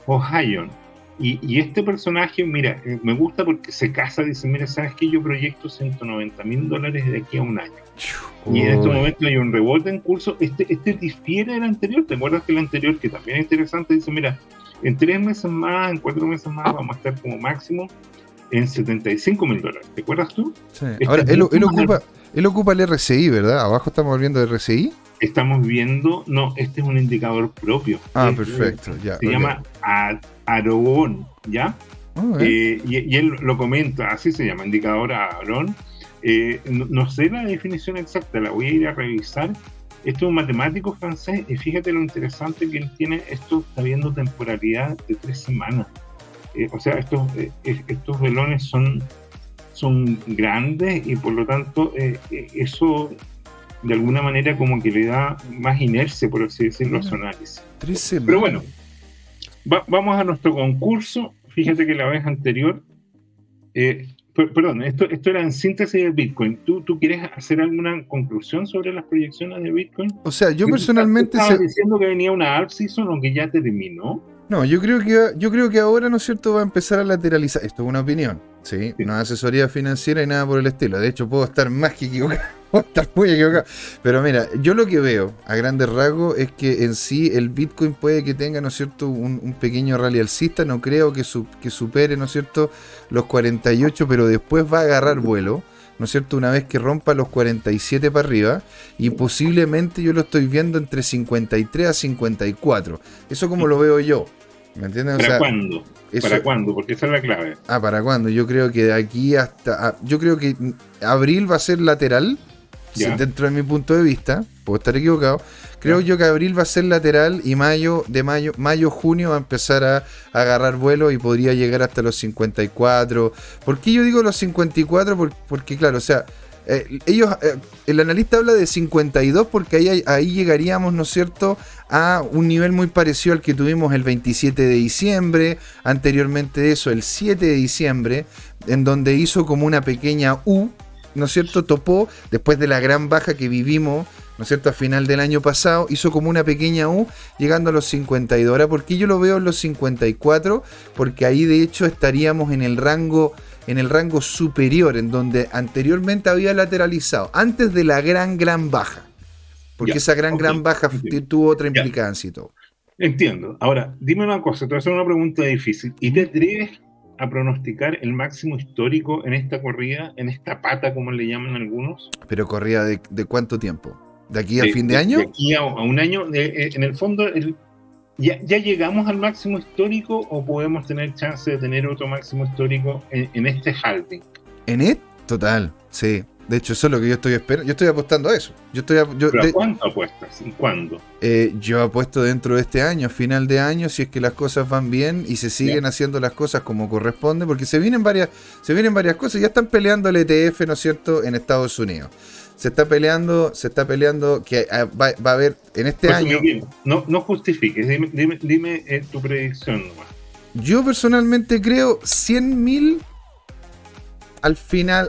B: Ohayon. Y, este personaje, mira, eh, me gusta porque se casa, dice, mira, ¿sabes qué? Yo proyecto 190 mil dólares de aquí a un año. Y en este momento hay un rebote en curso. Este, este difiere del anterior. ¿Te acuerdas que el anterior, que también es interesante, dice, mira, en tres meses más, en cuatro meses más, vamos a estar como máximo en 75 mil dólares. ¿Te acuerdas tú?
A: Sí. Este Ahora, él, ocupa, él ocupa el RCI, ¿verdad? Abajo estamos viendo el RCI.
B: Estamos viendo, no, este es un indicador propio.
A: Ah, perfecto, ya.
B: Se llama Aragón, ¿ya? Eh, y, él lo comenta, así se llama, indicador Aragón. Eh, no, sé la definición exacta, la voy a ir a revisar. Esto es un matemático francés y fíjate lo interesante que él tiene, esto está viendo temporalidad de tres semanas. Eh, o sea, estos, estos velones son, son grandes y por lo tanto eso de alguna manera como que le da más inercia, por así decirlo, a su análisis. Pero bueno, vamos a nuestro concurso. Fíjate que la vez anterior, eh, perdón, esto, esto era en síntesis de Bitcoin. ¿Tú, ¿Tú quieres hacer alguna conclusión sobre las proyecciones de Bitcoin?
A: O sea, yo personalmente...
B: ¿Estabas diciendo que venía una alt season o que ya terminó?
A: No, yo creo que yo creo que ahora, ¿no es cierto?, va a empezar a lateralizar. Esto es una opinión, ¿sí? No es asesoría financiera y nada por el estilo. De hecho, puedo estar más que equivocado. Puedo estar muy equivocado. Pero mira, yo lo que veo a grandes rasgos es que en sí el Bitcoin puede que tenga, ¿no es cierto?, un, pequeño rally alcista. No creo que, que supere, ¿no es cierto?, los 48, pero después va a agarrar vuelo. ¿no es cierto? Una vez que rompa los 47 para arriba y posiblemente yo lo estoy viendo entre 53 a 54. Eso como lo veo yo. ¿Me entiendes?
B: ¿Para cuándo? ¿Para cuándo? Porque esa es la clave.
A: Ah, ¿para cuándo? Yo creo que de aquí hasta... Ah, yo creo que abril va a ser lateral, dentro de mi punto de vista, puedo estar equivocado. Creo yo que abril va a ser lateral y mayo, de mayo, mayo, junio va a empezar a, agarrar vuelo y podría llegar hasta los 54. ¿Por qué yo digo los 54? porque claro, o sea, eh, ellos, eh, el analista habla de 52 porque ahí, ahí llegaríamos, ¿no es cierto?, a un nivel muy parecido al que tuvimos el 27 de diciembre, anteriormente eso, el 7 de diciembre, en donde hizo como una pequeña U, ¿no es cierto?, topó después de la gran baja que vivimos, ¿no es cierto?, a final del año pasado, hizo como una pequeña U llegando a los 52. Ahora, ¿por qué yo lo veo en los 54? Porque ahí de hecho estaríamos en el rango en el rango superior, en donde anteriormente había lateralizado, antes de la gran, gran baja. Porque esa gran, gran baja tuvo otra implicancia y todo.
B: Entiendo. Ahora, dime una cosa, te voy a hacer una pregunta difícil. ¿Y te atreves a pronosticar el máximo histórico en esta corrida, en esta pata, como le llaman algunos?
A: ¿Pero corrida de, cuánto tiempo? ¿De aquí a fin de, año?
B: De aquí a, un año. Eh, en el fondo, el, ¿Ya, llegamos al máximo histórico o podemos tener chance de tener otro máximo histórico en, este halving?
A: En este, total, sí. De hecho, eso es lo que yo estoy esperando. Yo estoy apostando a eso. Yo estoy, yo,
B: ¿Pero cuánto apuestas? ¿Y cuándo?
A: Eh, yo apuesto dentro de este año, final de año, si es que las cosas van bien y se siguen haciendo las cosas como corresponde, porque se vienen varias, se vienen varias cosas. Ya están peleando el ETF, ¿no es cierto?, en Estados Unidos se está peleando, se está peleando que ah, va, a haber en este pues, año.
B: no, no justifiques, dime, dime, eh, tu predicción
A: Yo personalmente creo 100 mil al final,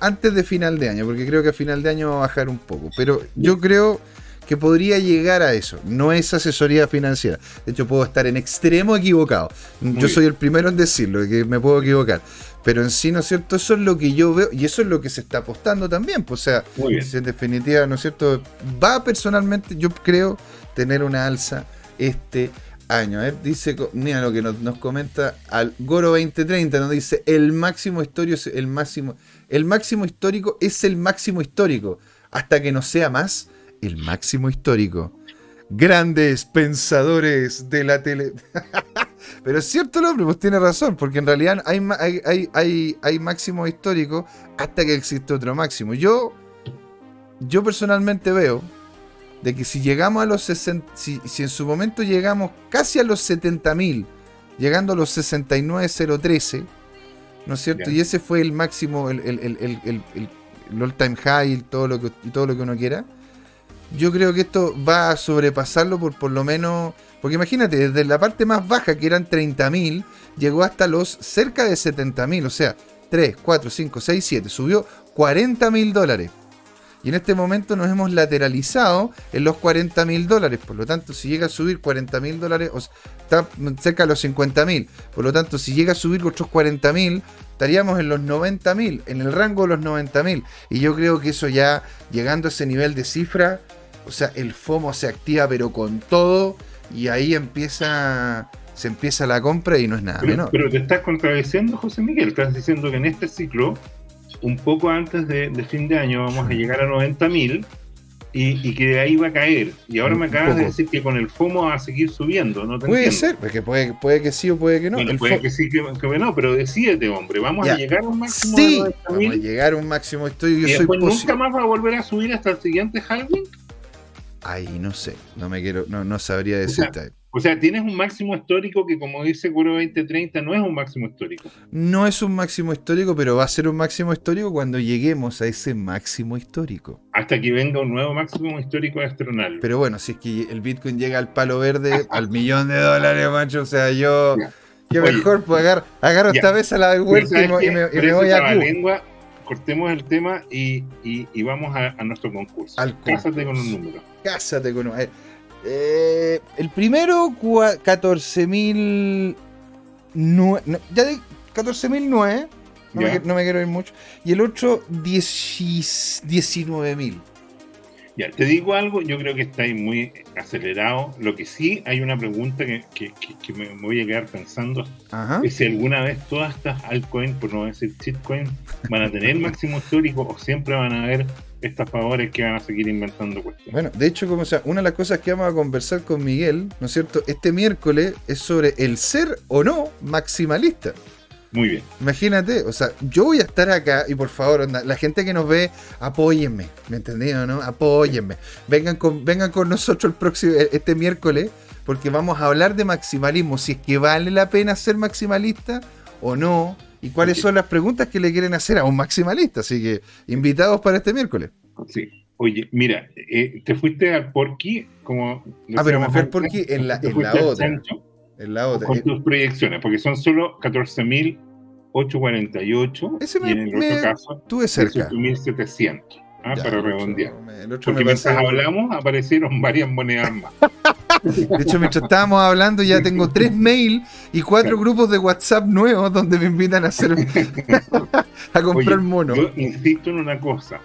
A: antes de final de año, porque creo que a final de año va a bajar un poco. Pero yo creo que podría llegar a eso. No es asesoría financiera. De hecho, puedo estar en extremo equivocado. yo soy el primero en decirlo, que me puedo equivocar. Pero en sí, ¿no es cierto? Eso es lo que yo veo y eso es lo que se está apostando también. Pues, o sea, en definitiva, ¿no es cierto? Va personalmente, yo creo, tener una alza este año. Dice, mira lo que nos, comenta al Goro 2030, nos dice, el máximo histórico es el máximo, el máximo histórico es el máximo histórico, hasta que no sea más el máximo histórico. Grandes pensadores de la tele. Pero es cierto el hombre, pues tiene razón, porque en realidad hay, hay, hay, máximo histórico hasta que existe otro máximo. Yo, yo personalmente veo de que si llegamos a los 60, si, en su momento llegamos casi a los 70.000, llegando a los 69.013, ¿no es cierto? Y ese fue el máximo, el, el, all time high todo lo que, y todo lo que uno quiera. Yo creo que esto va a sobrepasarlo por por lo menos porque imagínate, desde la parte más baja, que eran 30.000, llegó hasta los cerca de 70.000. O sea, 3, 4, 5, 6, 7. Subió 40.000 dólares. Y en este momento nos hemos lateralizado en los 40 mil dólares. Por lo tanto, si llega a subir 40 mil dólares, o está cerca de los 50 mil. Por lo tanto, si llega a subir otros 40 mil, estaríamos en los 90 mil, en el rango de los 90 mil. Y yo creo que eso ya, llegando a ese nivel de cifra, o sea, el FOMO se activa pero con todo y ahí empieza se empieza la compra y no es nada
B: pero,
A: menor.
B: Pero te estás contradiciendo, José Miguel. Estás diciendo que en este ciclo, un poco antes de, fin de año, vamos a llegar a 90 mil y, que de ahí va a caer. Y ahora me acabas de decir que con el FOMO va a seguir subiendo. No
A: puede ser, porque puede, puede que sí o puede que no.
B: puede que sí que, no, pero decídete, hombre. Vamos a llegar a un máximo
A: sí, Vamos a llegar a un máximo. Estoy,
B: yo y después nunca más va a volver a subir hasta el siguiente halving.
A: Ay, no sé, no me quiero, no, no sabría decirte.
B: O sea, tienes un máximo histórico que, como dice Curo 2030, no es un máximo histórico.
A: No es un máximo histórico, pero va a ser un máximo histórico cuando lleguemos a ese máximo histórico.
B: Hasta que venga un nuevo máximo histórico astronal.
A: Pero bueno, si es que el Bitcoin llega al palo verde, al millón de dólares, macho, o sea, yo. Qué mejor, pues agarro, esta vez a la de vuelta y, me, voy a
B: Cuba. Cortemos el tema y, vamos a, nuestro concurso. Cásate con un número.
A: Cásate con un número. Eh, el primero, 14.000. No, ya de 14.009. No, no me quiero ir mucho. Y el otro, 19.000.
B: Ya, te digo algo, yo creo que estáis muy acelerado. Lo que sí, hay una pregunta que, me voy a quedar pensando: es si alguna vez todas estas altcoins, por no decir shitcoins, van a tener máximo histórico o siempre van a haber estafadores que van a seguir inventando cuestiones.
A: Bueno, de hecho, como sea, una de las cosas que vamos a conversar con Miguel, ¿no es cierto? Este miércoles es sobre el ser o no maximalista.
B: Muy bien.
A: Imagínate, o sea, yo voy a estar acá y por favor, la gente que nos ve, apóyenme, ¿me entendido, no? Apóyenme. Vengan con, vengan con nosotros el próximo, e, este miércoles, porque vamos a hablar de maximalismo, si es que vale la pena ser maximalista o no, y cuáles son las preguntas que le quieren hacer a un maximalista. Así que invitados para este miércoles.
B: Sí. Oye, mira, eh, te fuiste al Porky como...
A: Ah, pero me fui al Porky en la, en la otra. En la otra.
B: Con tus proyecciones, porque son solo 14.848
A: Ese
B: me, y en el otro caso
A: tuve cerca.
B: 18.700. Ah, para redondear. Porque mientras hablamos aparecieron varias monedas más.
A: De hecho, mientras estábamos hablando, ya tengo tres mails y cuatro grupos de WhatsApp nuevos donde me invitan a hacer a comprar mono.
B: Yo insisto en una cosa.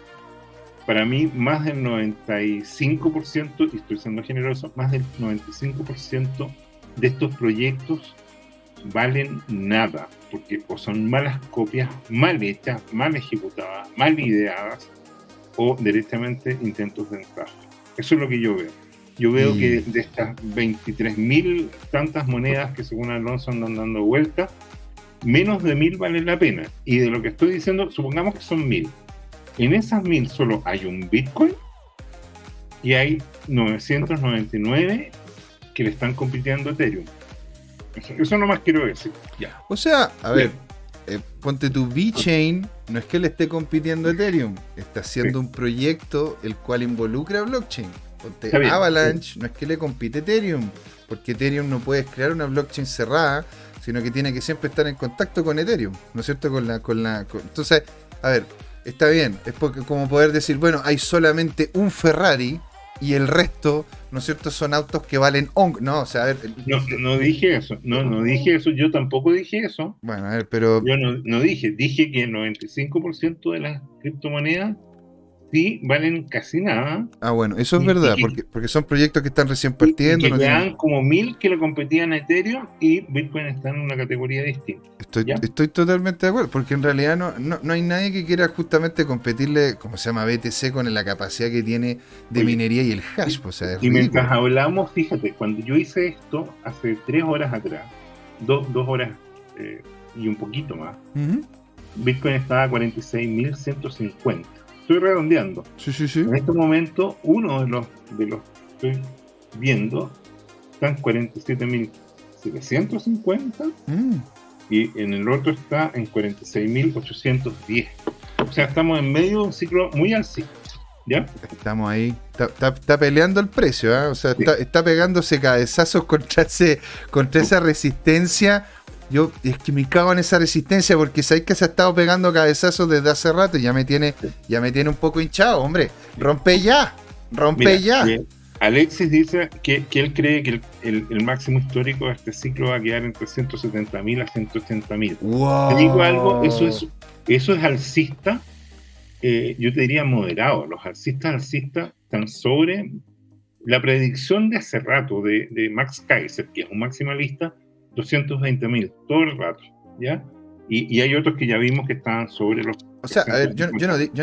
B: Para mí, más del 95%, y estoy siendo generoso, más del 95% de estos proyectos valen nada, porque o son malas copias, mal hechas, mal ejecutadas, mal ideadas, o directamente intentos de entrada. Eso es lo que yo veo. Yo veo que de estas 23.000 tantas monedas que según Alonso andan dando vueltas, menos de 1.000 valen la pena. Y de lo que estoy diciendo, supongamos que son 1.000. En esas 1.000 solo hay un Bitcoin y hay 999 que le están compitiendo a Ethereum. Eso, nomás quiero decir. Ya.
A: O sea, a ver, eh, ponte tu VeChain, no es que le esté compitiendo Ethereum, está haciendo un proyecto el cual involucra blockchain. Ponte Avalanche, no es que le compite Ethereum, porque Ethereum no puedes crear una blockchain cerrada, sino que tiene que siempre estar en contacto con Ethereum, ¿no es cierto? Con la, con la, entonces, a ver, está bien, es porque como poder decir, bueno, hay solamente un Ferrari y el resto, ¿no es cierto?, son autos que valen on. No, o sea, a ver.
B: No, no dije eso, no, no dije eso, yo tampoco dije eso.
A: Bueno, a ver, pero.
B: Yo no, no dije, dije que el 95% de las criptomonedas sí valen casi nada.
A: Ah, bueno, eso es verdad, porque, porque son proyectos que están recién partiendo.
B: Y que no como mil que lo competían a Ethereum y Bitcoin está en una categoría distinta.
A: Estoy, estoy totalmente de acuerdo, porque en realidad no, no, hay nadie que quiera justamente competirle, como se llama BTC, con la capacidad que tiene de minería y el hash. Pues, o sea,
B: y mientras hablamos, fíjate, cuando yo hice esto hace tres horas atrás, dos, dos horas eh, y un poquito más, Bitcoin estaba a 46.150 estoy redondeando.
A: Sí, sí, sí.
B: En este momento, uno de los, de los que estoy viendo está en 47.750 mm. y en el otro está en 46.810. O sea, estamos en medio de un ciclo muy alcista. ¿Ya?
A: Estamos ahí. Está, peleando el precio, ¿eh? O sea, está, pegándose cabezazos contra, ese, contra esa resistencia yo es que me cago en esa resistencia porque sabéis que se ha estado pegando cabezazos desde hace rato y ya me tiene, ya me tiene un poco hinchado, hombre. Rompe ya, rompe ya.
B: Alexis dice que, él cree que el, máximo histórico de este ciclo va a quedar entre 170 mil a 180 mil. Te digo algo, eso es, eso es alcista, eh, yo te diría moderado. Los alcistas alcistas están sobre la predicción de hace rato de, de Max Kaiser, que es un maximalista, 220 mil, todo el rato, ¿ya? Y, hay otros que ya vimos que estaban sobre los...
A: O sea, a ver, yo,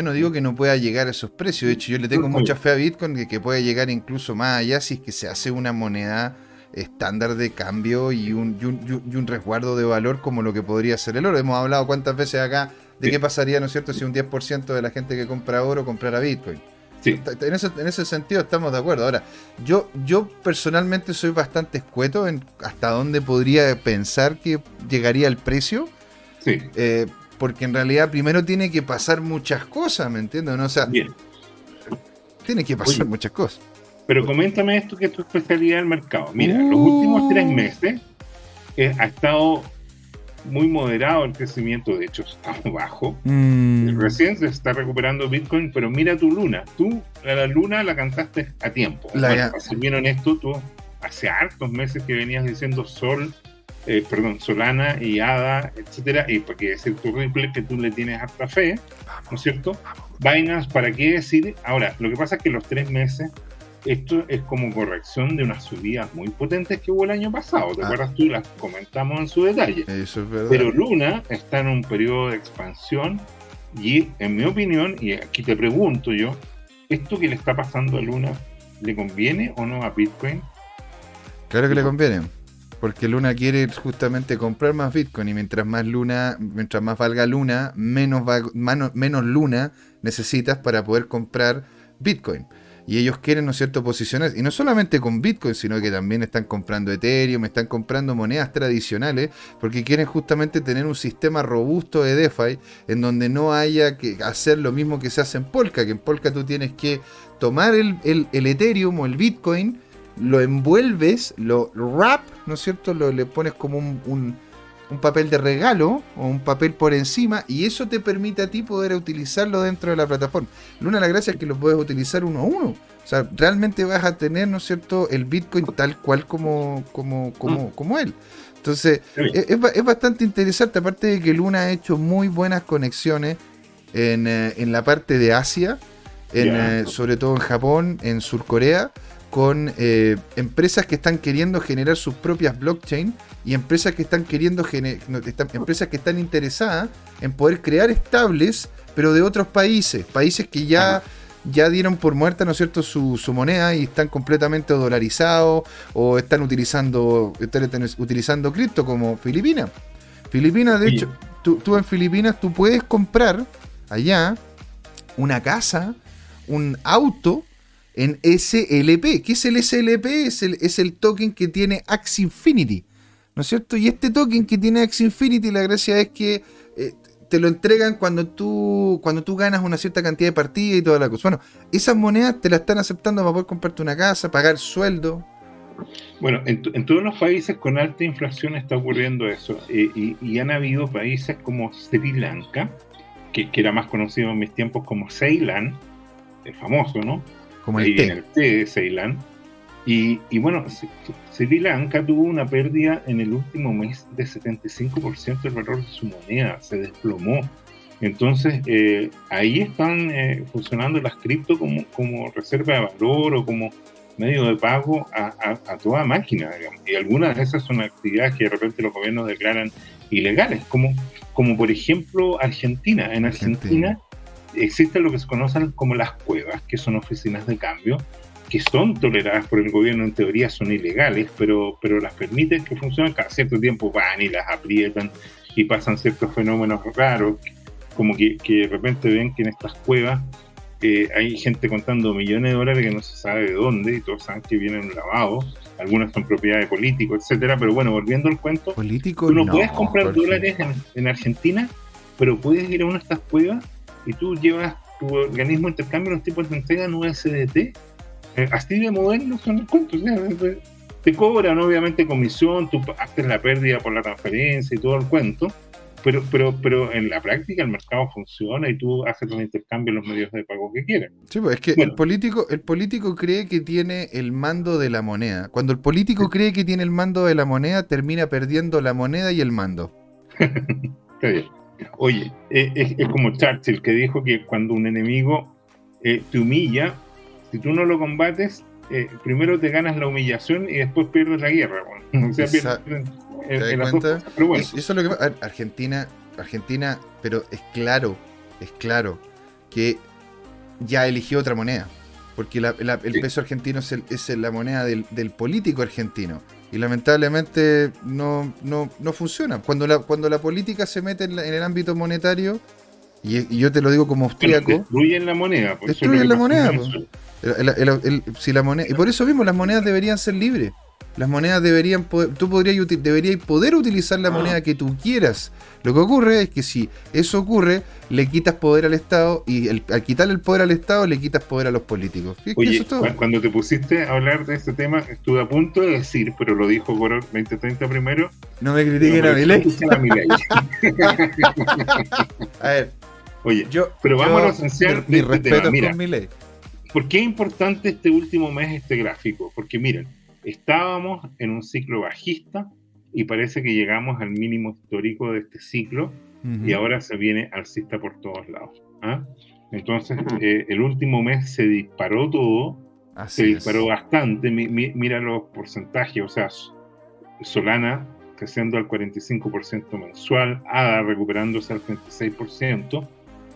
A: no, digo que no pueda llegar a esos precios, de hecho yo le tengo mucha fe a Bitcoin que, que puede llegar incluso más allá si es que se hace una moneda estándar de cambio y un, y un, resguardo de valor como lo que podría ser el oro. Hemos hablado cuántas veces acá de qué pasaría, ¿no es cierto?, si un 10% de la gente que compra oro comprara Bitcoin. Sí. En, ese, en ese sentido estamos de acuerdo. Ahora, yo, yo personalmente soy bastante escueto en hasta dónde podría pensar que llegaría el precio. Sí. Eh, porque en realidad primero tiene que pasar muchas cosas, ¿me entiendes? ¿no? O sea, Bien. tiene que pasar muchas cosas.
B: Pero coméntame esto que es tu especialidad del mercado. Mira, los últimos tres uh. meses eh, ha estado muy moderado el crecimiento, de hecho está bajo. Mm. Recién se está recuperando Bitcoin, pero mira tu luna. Tú, la luna la cantaste a tiempo. para ser bien honesto, tú hace hartos meses que venías diciendo Sol, eh, perdón, Solana y Ada, etcétera, y porque es el tu Ripple que tú le tienes harta fe, ¿no es cierto? Vainas, ¿para qué decir? Ahora, lo que pasa es que los tres meses esto es como corrección de unas subidas muy potentes que hubo el año pasado. ¿Te ah. acuerdas tú? Las comentamos en su detalle.
A: Eso es verdad.
B: Pero Luna está en un periodo de expansión y, en mi opinión, y aquí te pregunto yo, ¿esto que le está pasando a Luna le conviene o no a Bitcoin?
A: Claro que le conviene. Porque Luna quiere justamente comprar más Bitcoin y mientras más Luna, mientras más valga Luna, menos, menos Luna necesitas para poder comprar Bitcoin y ellos quieren, ¿no es cierto?, posicionar, y no solamente con Bitcoin, sino que también están comprando Ethereum, están comprando monedas tradicionales, porque quieren justamente tener un sistema robusto de DeFi en donde no haya que hacer lo mismo que se hace en Polka, que en Polka tú tienes que tomar el, Ethereum o el Bitcoin, lo envuelves, lo wrap, ¿no es cierto?, lo, le pones como un papel de regalo o un papel por encima y eso te permite a ti poder utilizarlo dentro de la plataforma. Una de las gracias es que lo puedes utilizar uno a uno. O sea, realmente vas a tener, ¿no es cierto?, el Bitcoin tal cual como, como, como, mm. como él. Entonces, es, bastante interesante, aparte de que Luna ha hecho muy buenas conexiones en, eh, en la parte de Asia, en, eh, sobre todo en Japón, en Sur Corea, con eh, empresas que están queriendo generar sus propias blockchain y empresas que están queriendo empresas que están interesadas en poder crear estables, pero de otros países, países que ya, ya dieron por muerta, ¿no es cierto?, su, moneda y están completamente dolarizados o están utilizando, están utilizando cripto como Filipinas. Filipinas, de hecho, tú, tú en Filipinas tú puedes comprar allá una casa, un auto en SLP. ¿Qué es el SLP? Es el, es el token que tiene Axie Infinity. ¿No es cierto? Y este token que tiene Axie Infinity, la gracia es que eh, te lo entregan cuando tú, cuando tú ganas una cierta cantidad de partidas y toda la cosa. Bueno, esas monedas te las están aceptando para poder comprarte una casa, pagar sueldo.
B: Bueno, en, todos los países con alta inflación está ocurriendo eso. Eh, y, han habido países como Sri Lanka, que, era más conocido en mis tiempos como Ceylan, es famoso, ¿no?
A: Como el té.
B: el té de Ceilán. Y, y, bueno, Sri Lanka tuvo una pérdida en el último mes de 75% del valor de su moneda, se desplomó. Entonces, eh, ahí están eh, funcionando las cripto como, como reserva de valor o como medio de pago a, a, toda máquina. Y algunas de esas son actividades que de repente los gobiernos declaran ilegales, como, como por ejemplo Argentina. En Argentina existen lo que se conocen como las cuevas, que son oficinas de cambio, que son toleradas por el gobierno, en teoría son ilegales, pero, pero las permiten que funcionen, cada cierto tiempo van y las aprietan y pasan ciertos fenómenos raros, como que, de repente ven que en estas cuevas eh, hay gente contando millones de dólares que no se sabe de dónde y todos saben que vienen lavados, algunas son propiedad de políticos, etcétera, pero bueno, volviendo al cuento,
A: ¿Político?
B: tú no, puedes comprar dólares en, en Argentina, pero puedes ir a una de estas cuevas y tú llevas tu organismo de intercambio, los tipos de entrega en USDT, eh, así de modernos son los cuentos. te cobran obviamente comisión, tú haces la pérdida por la transferencia y todo el cuento, pero, pero, pero en la práctica el mercado funciona y tú haces los intercambios los medios de pago que quieras.
A: Sí, pues es que el, político, el político cree que tiene el mando de la moneda. Cuando el político cree que tiene el mando de la moneda, termina perdiendo la moneda y el mando.
B: Está bien. Oye, eh, es, como Churchill que dijo que cuando un enemigo eh, te humilla, si tú no lo combates, eh, primero te ganas la humillación y después pierdes la guerra. O sea, pierdes,
A: eso, es lo que Argentina, Argentina, pero es claro, es claro que ya eligió otra moneda. Porque el peso argentino es, la moneda del, político argentino. Y lamentablemente no, no, no funciona. Cuando la, cuando la política se mete en, el ámbito monetario, y, yo te lo digo como austríaco.
B: Destruyen la moneda.
A: Destruyen la moneda. si la moneda. Y por eso mismo las monedas deberían ser libres. Las monedas deberían poder, tú podrías, deberías poder utilizar la moneda que tú quieras. Lo que ocurre es que si eso ocurre, le quitas poder al Estado y al quitarle el poder al Estado le quitas poder a los políticos.
B: Oye, cuando te pusiste a hablar de este tema, estuve a punto de decir, pero lo dijo por 2030 primero.
A: No me critiquen a mi ley.
B: a ver. Oye, yo, pero vamos a lo esencial
A: mi, este respeto Mira, mi ley.
B: ¿Por qué es importante este último mes este gráfico? Porque miren, Estábamos en un ciclo bajista y parece que llegamos al mínimo histórico de este ciclo y ahora se viene alcista por todos lados. ¿ah? Entonces, eh, el último mes se disparó todo, se disparó bastante. mira los porcentajes, o sea, Solana creciendo al 45% mensual, ADA recuperándose al 36%.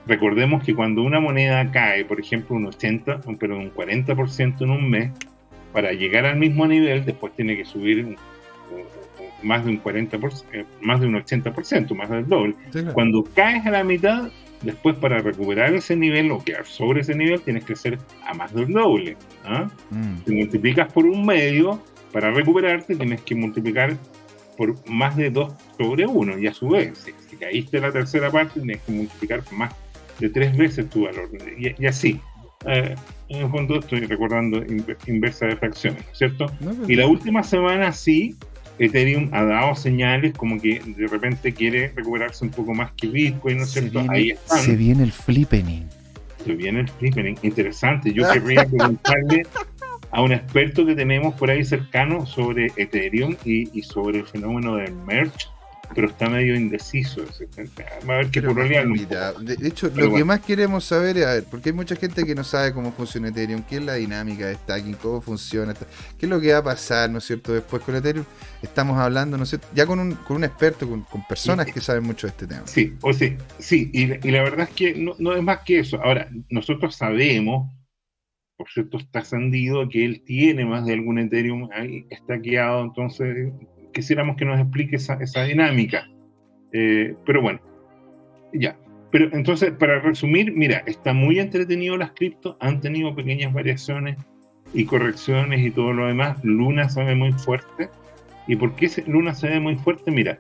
B: Recordemos que cuando una moneda cae, por ejemplo, un 80, pero un 40% en un mes, para llegar al mismo nivel, después tiene que subir más de un 40%, eh, más de un 80%, más del doble. Cuando caes a la mitad, después para recuperar ese nivel o quedar sobre ese nivel, tienes que ser a más del doble. ¿ah? Mm. Si multiplicas por un medio, para recuperarte tienes que multiplicar por más de 2 sobre 1 y a su vez, si, caíste la tercera parte, tienes que multiplicar más de tres veces tu valor y así. Eh, en el fondo estoy recordando inversa de fracciones, ¿cierto? y la última semana sí, Ethereum ha dado señales como que de repente quiere recuperarse un poco más que Bitcoin, ¿no es cierto?
A: Ahí están. Se viene el flippening.
B: Se viene el flippening, interesante. Yo querría preguntarle a un experto que tenemos por ahí cercano sobre Ethereum y, y sobre el fenómeno del merge pero está medio indeciso. Va a ver qué
A: De hecho, lo que más queremos saber es, a ver, porque hay mucha gente que no sabe cómo funciona Ethereum, qué es la dinámica de stacking, cómo funciona, qué es lo que va a pasar, ¿no es cierto? Después con Ethereum estamos hablando, ¿no es cierto? Ya con un, con un experto, con, personas que saben mucho de este tema.
B: Sí, o sí, sí, y, la verdad es que no, no es más que eso. Ahora, nosotros sabemos por cierto, está ascendido que él tiene más de algún Ethereum ahí estaqueado, entonces quisiéramos que nos explique esa, esa dinámica. Eh, pero bueno, ya. Pero entonces, para resumir, mira, está muy entretenido las cripto, han tenido pequeñas variaciones y correcciones y todo lo demás. Luna se ve muy fuerte. ¿Y por qué Luna se ve muy fuerte? Mira,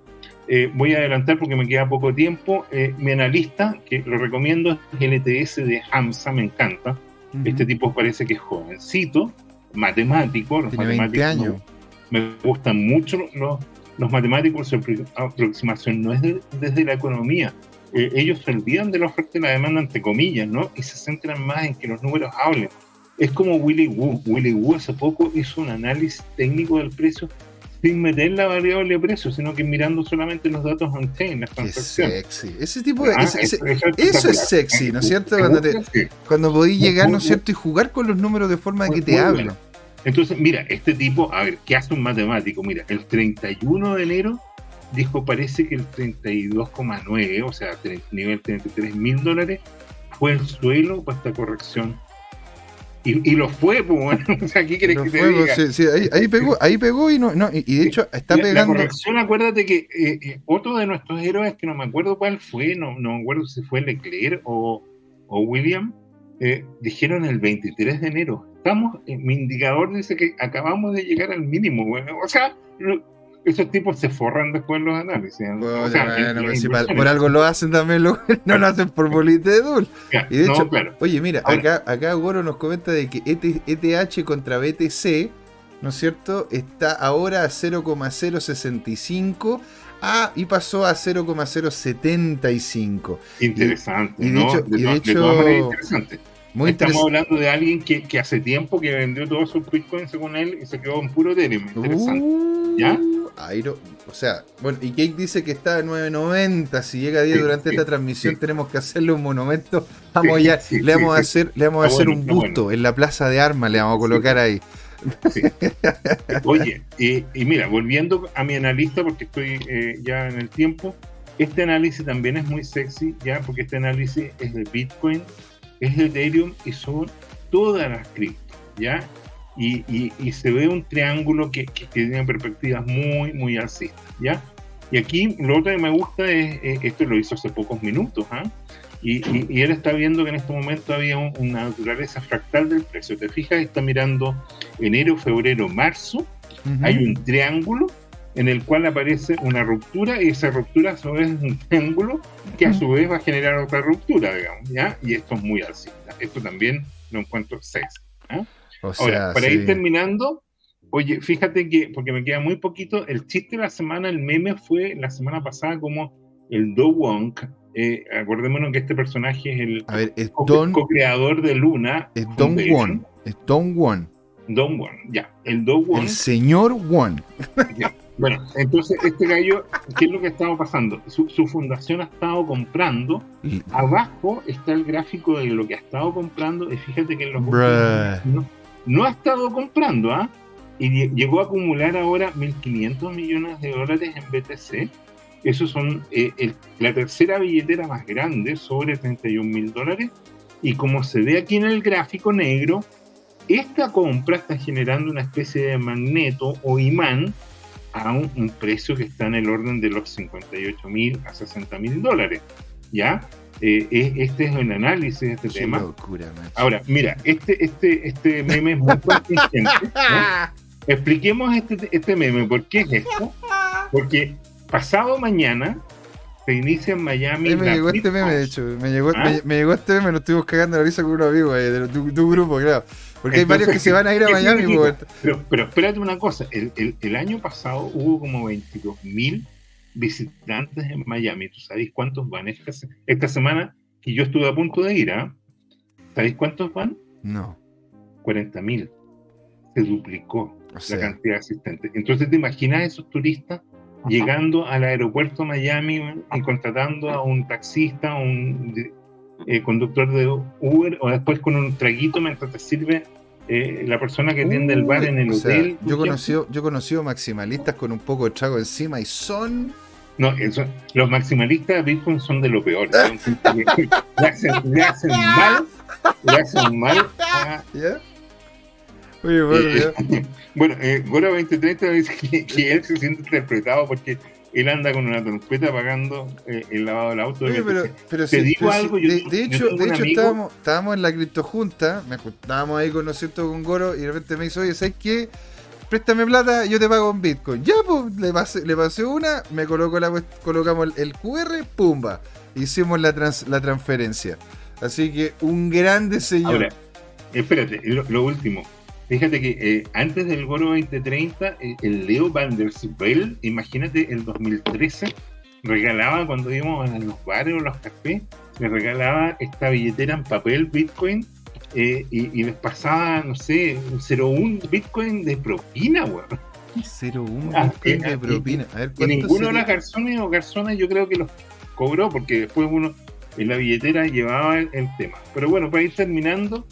B: eh, voy a adelantar porque me queda poco tiempo. Eh, mi analista, que lo recomiendo, es el ETS de Hamza, me encanta. Este tipo parece que es jovencito, matemático.
A: Los Tiene 20 años
B: me gustan mucho los, los matemáticos, su aproximación no es desde la economía. Eh, ellos se olvidan de la oferta y la demanda, entre comillas, ¿no? Y se centran más en que los números hablen. Es como Willy Wu. Willy Wu hace poco hizo un análisis técnico del precio sin meter la variable de precio, sino que mirando solamente los datos on-chain, las transacciones.
A: Sexy. Ese tipo de, ah, eso es sexy, ¿no es cierto? Cuando, te, cuando podéis llegar, ¿no es cierto? Y jugar con los números de forma de que te hablen.
B: Entonces, mira, este tipo, a ver, ¿qué hace un matemático? Mira, el 31 de enero dijo, parece que el 32,9, o sea, nivel 33 mil dólares, fue el suelo para esta corrección. Y, lo fue, pues bueno, o sea, ¿qué crees que te diga?
A: Sí, sí, ahí, pegó, ahí pegó y no, no y, de hecho está pegando.
B: La corrección, acuérdate que eh, eh, otro de nuestros héroes, que no me acuerdo cuál fue, no, no me acuerdo si fue Leclerc o, o William, eh, dijeron el 23 de enero. Estamos, eh, mi indicador dice que acabamos de llegar al mínimo. o sea, esos tipos se forran después en los análisis.
A: por algo lo hacen también, lo, no lo hacen por bolita de dul. y de hecho, oye, mira, acá, acá Goro nos comenta de que ETH contra BTC ¿no es cierto? Está ahora a 0,065. Ah, y pasó a 0,075.
B: Interesante.
A: Y, y de
B: ¿no?
A: hecho,
B: de,
A: y de hecho
B: interesante.
A: Muy
B: Estamos hablando de alguien que, que hace tiempo que vendió todos sus bitcoins según él y se quedó en puro Ethereum. Interesante.
A: Uh,
B: ¿Ya?
A: Airo- o sea, bueno, y Cake dice que está a 9.90. Si llega a 10
B: Sí,
A: durante
B: sí,
A: esta transmisión,
B: sí.
A: tenemos que hacerle un monumento. Vamos ya, le vamos a hacer, le vamos a hacer
B: bueno,
A: un busto
B: bueno.
A: en la plaza de armas, le vamos a colocar ahí.
B: Oye, y, y mira, volviendo a mi analista, porque estoy eh, ya en el tiempo, este análisis también es muy sexy, ya, porque este análisis es de Bitcoin, es Ethereum y son todas las criptos, ya. Y, y- y se ve un triángulo que, que tiene perspectivas muy, muy alcistas, ya. Y aquí lo otro que me gusta es, esto lo hizo hace pocos minutos, ¿ah? Y, y- y él está viendo que en este momento había un- una naturaleza fractal del precio. Te fijas, está mirando enero, febrero, marzo, hay un triángulo en el cual aparece una ruptura y esa ruptura a su vez es un triángulo que a su vez va a generar otra ruptura, digamos, ¿ya? Y esto es muy alcista. Esto también lo encuentro sexy.
A: O
B: Ahora,
A: sea,
B: para
A: sí.
B: ir terminando, oye, fíjate que, porque me queda muy poquito, el chiste de la semana, el meme fue la semana pasada como el Do Wonk. Eh, acordémonos que este personaje es el
A: A ver, es
B: co-
A: Don,
B: co-creador de Luna.
A: es Don. Won. Es Don Won.
B: Don Won, ya. El Do Won.
A: El señor Won.
B: Bueno, entonces este gallo, ¿qué es lo que ha estado pasando? Su, su fundación ha estado comprando. Abajo está el gráfico de lo que ha estado comprando. Y fíjate que en los no, no ha estado comprando, ¿ah? Y lle- llegó a acumular ahora 1.500 millones de dólares en BTC. Esos son eh, el- la tercera billetera más grande, sobre 31 mil dólares. Y como se ve aquí en el gráfico negro, esta compra está generando una especie de magneto o imán a un, un precio que está en el orden de los 58 mil a 60 mil dólares. ¿Ya? Eh, es- este es el análisis de este
A: Qué
B: tema.
A: locura.
B: Ahora, mira, este, este, este meme es muy contingente. ¿no? Expliquemos este, este meme. ¿Por qué es esto? Porque pasado mañana se inicia en Miami.
A: A mí me llegó este meme, de hecho. Me llegó,
B: ¿Ah?
A: me, me llegó este meme, nos estuvimos cagando la risa con unos amigos ahí, de tu, grupo, claro. Porque hay varios que se van a ir a
B: ¿qué
A: Miami, pues.
B: Pero, pero espérate una cosa, el, el- el año pasado hubo como 22 mil visitantes en Miami. ¿Tú sabéis cuántos van esta, se- esta semana? Que yo estuve a punto de ir, ¿ah? ¿Sabéis cuántos van?
A: No.
B: 40 mil. Se duplicó
A: O
B: la cantidad de asistentes. Entonces, ¿te imaginas esos turistas llegando al aeropuerto de Miami y contratando a un taxista, a un eh, conductor de Uber, o después con un traguito mientras te sirve eh, la persona que atiende el bar en el
A: o sea,
B: hotel?
A: yo conocí, yo conocí maximalistas con un poco de trago encima y son.
B: No, eso- los maximalistas de Bitcoin son de lo peor. Le, hacen, le hacen mal, le hacen mal a,
A: ¿Ya? Oye, bueno,
B: Eh. Bueno, eh, Gora 2030 dice que, que él se siente interpretado porque él anda con una trompeta pagando eh, el lavado del auto. de
A: Oye, pero, pero
B: Te
A: sí,
B: digo
A: pero sí,
B: algo, yo
A: de, hecho, de hecho
B: amigo-
A: estábamos, estábamos en la criptojunta, me estábamos ahí con, ¿no es cierto? con Goro y de repente me dice, oye, ¿sabes qué? Préstame plata, yo te pago en Bitcoin. Ya, pues, le pasé, le pasé una, me colocó la, colocamos el, el QR, pumba, hicimos la, trans- la transferencia. Así que un grande señor.
B: Ahora, espérate, lo, lo último. Fíjate que eh, antes del Goro 2030, eh, el Leo Van der Sbel, imagínate, el 2013, regalaba cuando íbamos a los bares o los cafés, les regalaba esta billetera en papel Bitcoin eh, y, y les pasaba, no sé, un 0,1 Bitcoin de propina, weón.
A: 0,1
B: Ah,
A: Bitcoin
B: eh,
A: de
B: y-
A: propina. A ver,
B: Y
A: ¿cuánto
B: ninguno de los garzones o garzonas yo creo que los cobró porque después uno en la billetera llevaba el, el tema. Pero bueno, para ir terminando,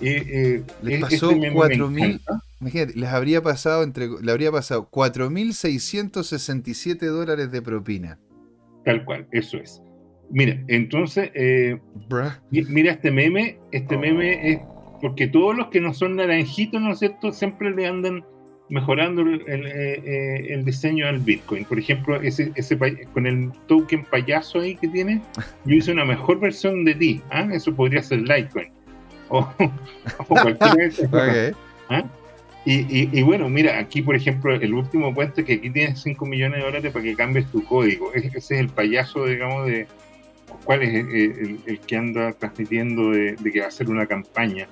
B: eh, eh,
A: Les
B: eh,
A: pasó
B: este meme me
A: 4.000.
B: encanta.
A: Imagínate, les habría pasado entre, le habría pasado 4.667 dólares de propina.
B: Tal cual, eso es. Mira, entonces, eh, mira este meme, este meme es
A: Oh.
B: porque todos los que no son naranjitos, ¿no es cierto?, siempre le andan mejorando el, el, eh, eh, el diseño al Bitcoin. Por ejemplo, ese, con el token payaso ahí que tiene, yo hice una mejor versión de ti. ¿ah? Eso podría ser Litecoin. O, o cualquiera de esas cosas.
A: Ok.
B: ¿ah? Y, y- y bueno, mira, aquí por ejemplo, el último puente que aquí tienes 5 millones de dólares para que cambies tu código. Ese es el payaso, digamos, de cuál es el, el- el que anda transmitiendo de, de que va a hacer una campaña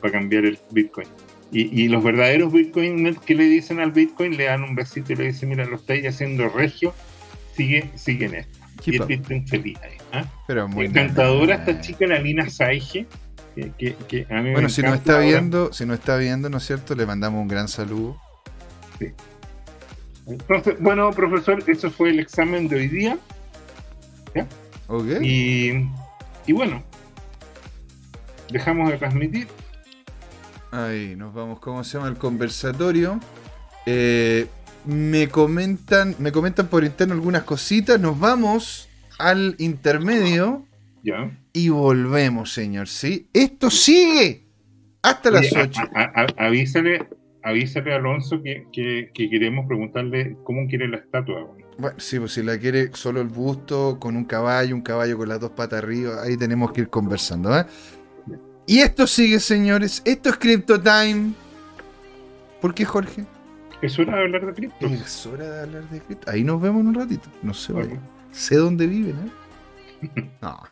B: para cambiar el Bitcoin. Y, los verdaderos Bitcoin que le dicen al Bitcoin le dan un besito y le dicen, mira, lo estáis haciendo regio, sigue, sigue en esto. y el Bitcoin feliz ahí. ¿ah? Pero muy Encantadora esta chica, la Lina Saige. Que, que, a mí
A: bueno, si nos está viendo, si nos está viendo, ¿no es cierto? Le mandamos un gran saludo. Sí.
B: Entonces, bueno, profesor, eso fue el examen de hoy día. ¿Ya? Y, y bueno, dejamos de transmitir
A: Ahí, nos vamos, ¿cómo se llama el conversatorio? Eh, me comentan, me comentan por interno algunas cositas. Nos vamos al intermedio. Y volvemos, señor, ¿sí? Esto sigue hasta las 8.
B: avísale, avísale a Alonso que, queremos preguntarle cómo quiere la estatua.
A: Bueno, sí, pues si la quiere solo el busto, con un caballo, un caballo con las dos patas arriba, ahí tenemos que ir conversando, ¿eh? Y esto sigue, señores. Esto es Crypto Time. ¿Por qué, Jorge?
B: Es hora de hablar de cripto.
A: Es hora de hablar de cripto. Ahí nos vemos en un ratito. No sé, sé dónde viven, ¿eh?
B: no.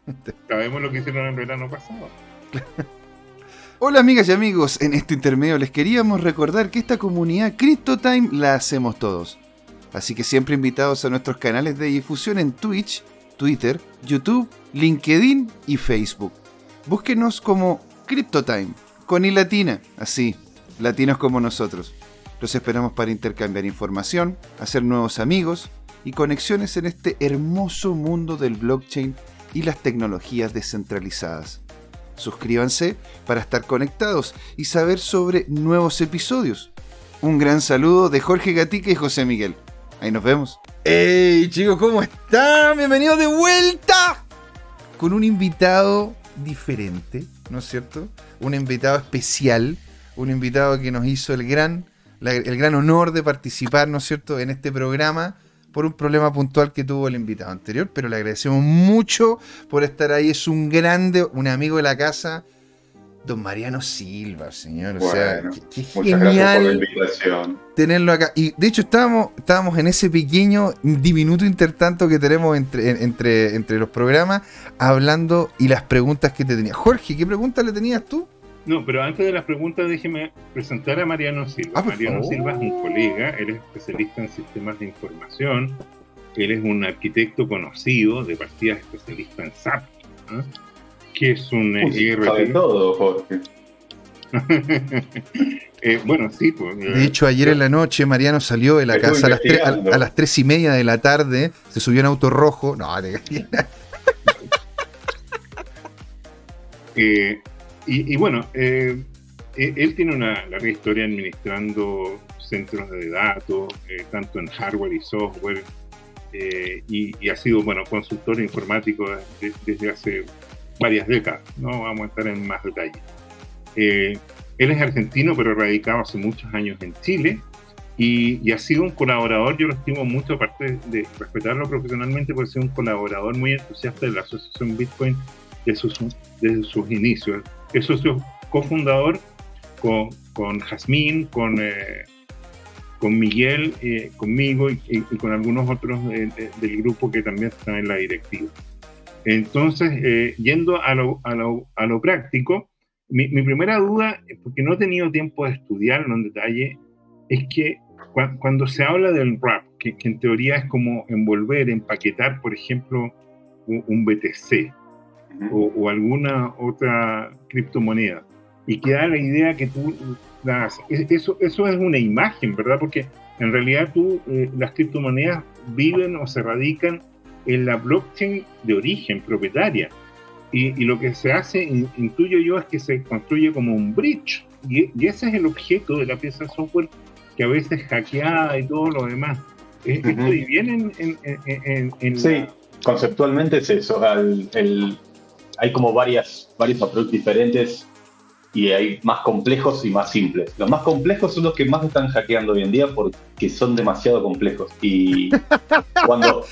B: Sabemos lo que hicieron el verano pasado.
A: Hola amigas y amigos, en este intermedio les queríamos recordar que esta comunidad CryptoTime la hacemos todos. Así que siempre invitados a nuestros canales de difusión en Twitch, Twitter, YouTube, LinkedIn y Facebook. Búsquenos como CryptoTime, con i latina, así, latinos como nosotros. Los esperamos para intercambiar información, hacer nuevos amigos y conexiones en este hermoso mundo del blockchain y las tecnologías descentralizadas. Suscríbanse para estar conectados y saber sobre nuevos episodios. Un gran saludo de Jorge Gatica y José Miguel. Ahí nos vemos. ¡Hey chicos! ¿Cómo están? Bienvenidos de vuelta con un invitado diferente, ¿no es cierto? Un invitado especial, un invitado que nos hizo el gran, el gran honor de participar, ¿no es cierto?, en este programa por un problema puntual que tuvo el invitado anterior, pero le agradecemos mucho por estar ahí, es un grande, un amigo de la casa, Don Mariano Silva, señor. o sea, qué, genial tenerlo acá. Y de hecho estábamos, estábamos en ese pequeño, diminuto intertanto que tenemos entre, entre, entre los programas, hablando y las preguntas que te tenía. Jorge, ¿qué preguntas le tenías tú?
B: No, pero antes de las preguntas déjeme presentar a Mariano Silva. Ah, Mariano Silva es un colega, él es especialista en sistemas de información, él es un arquitecto conocido, de partida especialista en SAP que es un
C: IRT. todo, Jorge.
B: eh, bueno, sí. Pues,
A: de hecho, ayer en la noche Mariano salió de la casa a las, tres, a, las, tres y media de la tarde, se subió en auto rojo. No,
B: eh, y, y, bueno, eh, e, él tiene una larga historia administrando centros de datos, eh, tanto en hardware y software, y, y, ha sido bueno consultor informático desde hace varias décadas, no vamos a estar en más detalle. Eh, él es argentino, pero radicado hace muchos años en Chile y, ha sido un colaborador, yo lo estimo mucho, aparte de respetarlo profesionalmente, por ser un colaborador muy entusiasta de la Asociación Bitcoin desde sus, desde sus inicios. Es socio cofundador con, con Jazmín, con, eh, con Miguel, eh, conmigo y, con algunos otros del grupo que también están en la directiva. Entonces, eh, yendo a lo, a, lo, a lo, práctico, mi, primera duda, porque no he tenido tiempo de estudiarlo en detalle, es que cuando se habla del wrap, que, en teoría es como envolver, empaquetar, por ejemplo, un, BTC o, o, alguna otra criptomoneda, y que da la idea que tú das, eso, eso es una imagen, ¿verdad? Porque en realidad tú, eh, las criptomonedas viven o se radican en la blockchain de origen propietaria. Y, lo que se hace, intuyo yo, es que se construye como un bridge. Y, ese es el objeto de la pieza de software que a veces hackeada y todo lo demás. Esto y viene en,
C: sí, conceptualmente es eso. Hay como varias, varios approaches diferentes y hay más complejos y más simples. Los más complejos son los que más están hackeando hoy en día porque son demasiado complejos. Y cuando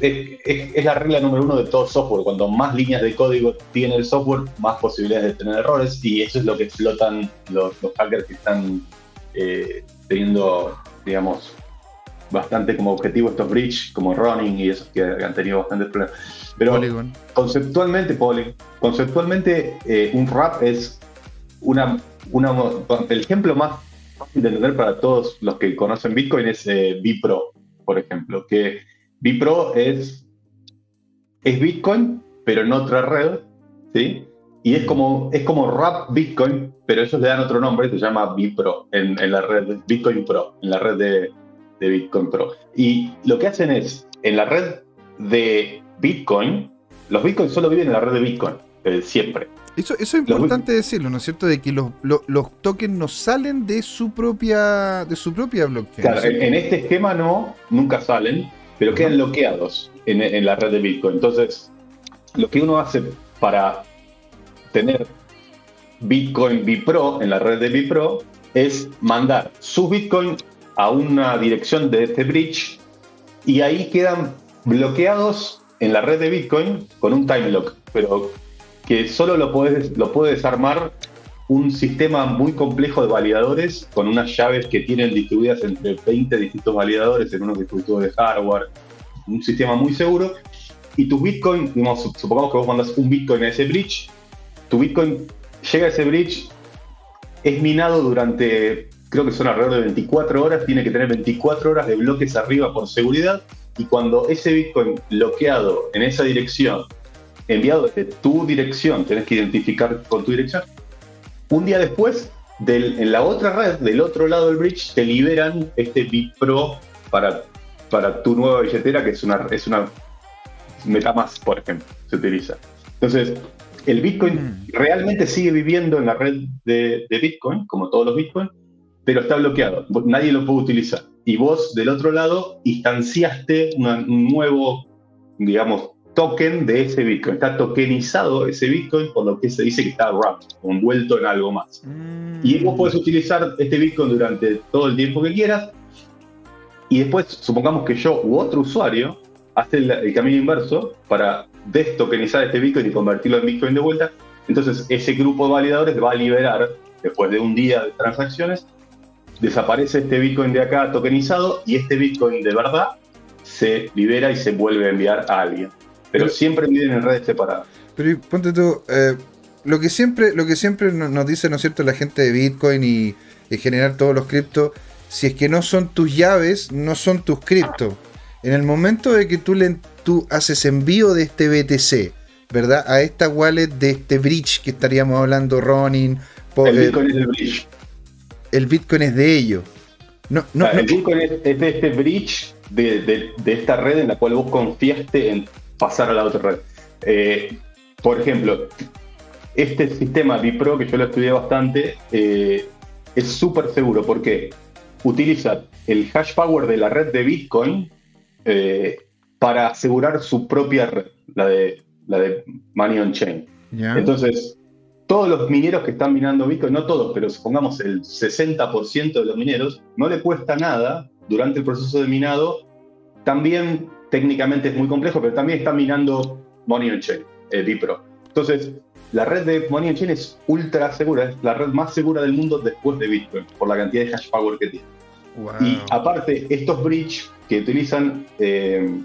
C: es, la regla número uno de todo software. Cuando más líneas de código tiene el software, más posibilidades de tener errores. Y eso es lo que explotan los, hackers que están eh, teniendo, digamos, bastante como objetivo estos bridge, como running y esos que han tenido bastantes problemas. Pero conceptualmente, conceptualmente eh, un RAP es una una, el ejemplo más fácil de entender para todos los que conocen Bitcoin es eh, Bipro, por ejemplo, que Bipro es, es Bitcoin, pero en otra red, ¿sí? Y es como, es como Rap Bitcoin, pero ellos le dan otro nombre, se llama Bipro, en, en la red Bitcoin Pro, en la red de, de Bitcoin Pro. Y lo que hacen es, en la red de Bitcoin, los Bitcoins solo viven en la red de Bitcoin, eh, siempre.
A: Eso, eso es importante decirlo, ¿no es cierto? De que los, los, tokens no salen de su propia, de su propia blockchain.
C: Claro, en, este esquema no, nunca salen, pero quedan bloqueados en, en la red de Bitcoin. Entonces, lo que uno hace para tener Bitcoin Bipro en la red de Bipro es mandar su Bitcoin a una dirección de este bridge y ahí quedan bloqueados en la red de Bitcoin con un time lock, pero que solo lo puedes lo puede desarmar un sistema muy complejo de validadores con unas llaves que tienen distribuidas entre 20 distintos validadores en unos dispositivos de hardware, un sistema muy seguro. Y tu Bitcoin, supongamos que vos mandas un Bitcoin a ese bridge, tu Bitcoin llega a ese bridge, es minado durante, creo que son alrededor de 24 horas, tiene que tener 24 horas de bloques arriba por seguridad, y cuando ese Bitcoin bloqueado en esa dirección, enviado desde tu dirección, tenés que identificar con tu dirección, un día después, en la otra red, del otro lado del bridge, te liberan este BitPro para, para tu nueva billetera, que es una, es una MetaMask, por ejemplo, se utiliza. Entonces, el Bitcoin mm. realmente sigue viviendo en la red de, Bitcoin, como todos los Bitcoin, pero está bloqueado. Nadie lo puede utilizar. Y vos, del otro lado, instanciaste un nuevo, digamos, token de ese Bitcoin. Está tokenizado ese Bitcoin, por lo que se dice que está wrapped, envuelto en algo más. Mm. Y vos podés utilizar este Bitcoin durante todo el tiempo que quieras. Y después, supongamos que yo u otro usuario hace el camino inverso para destokenizar este Bitcoin y convertirlo en Bitcoin de vuelta, entonces ese grupo de validadores va a liberar, después de un día de transacciones, desaparece este Bitcoin de acá tokenizado y este Bitcoin de verdad se libera y se vuelve a enviar a alguien. Pero, siempre viven en redes separadas.
A: Pero ponte tú, eh, lo que siempre, lo que siempre nos dice, ¿no es cierto?, la gente de Bitcoin y en general todos los criptos, si es que no son tus llaves, no son tus criptos. En el momento de que tú le, tú haces envío de este BTC, ¿verdad? A esta wallet de este bridge que estaríamos hablando, Ronin.
C: el Bitcoin es del bridge.
A: El Bitcoin es de ellos.
C: No, no, el Bitcoin es, de este bridge de, esta red en la cual vos confiaste en pasar a la otra red. Eh, por ejemplo, este sistema Bipro, que yo lo estudié bastante, eh, es súper seguro porque utiliza el hash power de la red de Bitcoin eh, para asegurar su propia red, la de, la de Money on Chain. Entonces, todos los mineros que están minando Bitcoin, no todos, pero supongamos el 60% de los mineros, no le cuesta nada durante el proceso de minado. También técnicamente es muy complejo, pero también está minando Money on Chain, eh, Bipro. Entonces, la red de Money on Chain es ultra segura, es la red más segura del mundo después de Bitcoin, por la cantidad de hash power que tiene. Y aparte, estos bridge que utilizan eh,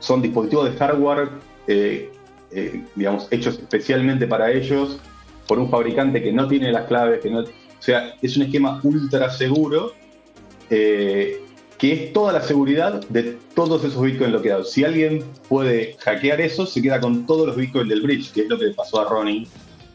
C: son dispositivos de hardware, eh, eh, digamos, hechos especialmente para ellos por un fabricante que no tiene las claves, que no, o sea, es un esquema ultra seguro eh, que es toda la seguridad de todos esos bitcoins bloqueados. Si alguien puede hackear eso, se queda con todos los bitcoins del bridge, que es lo que pasó a Ronnie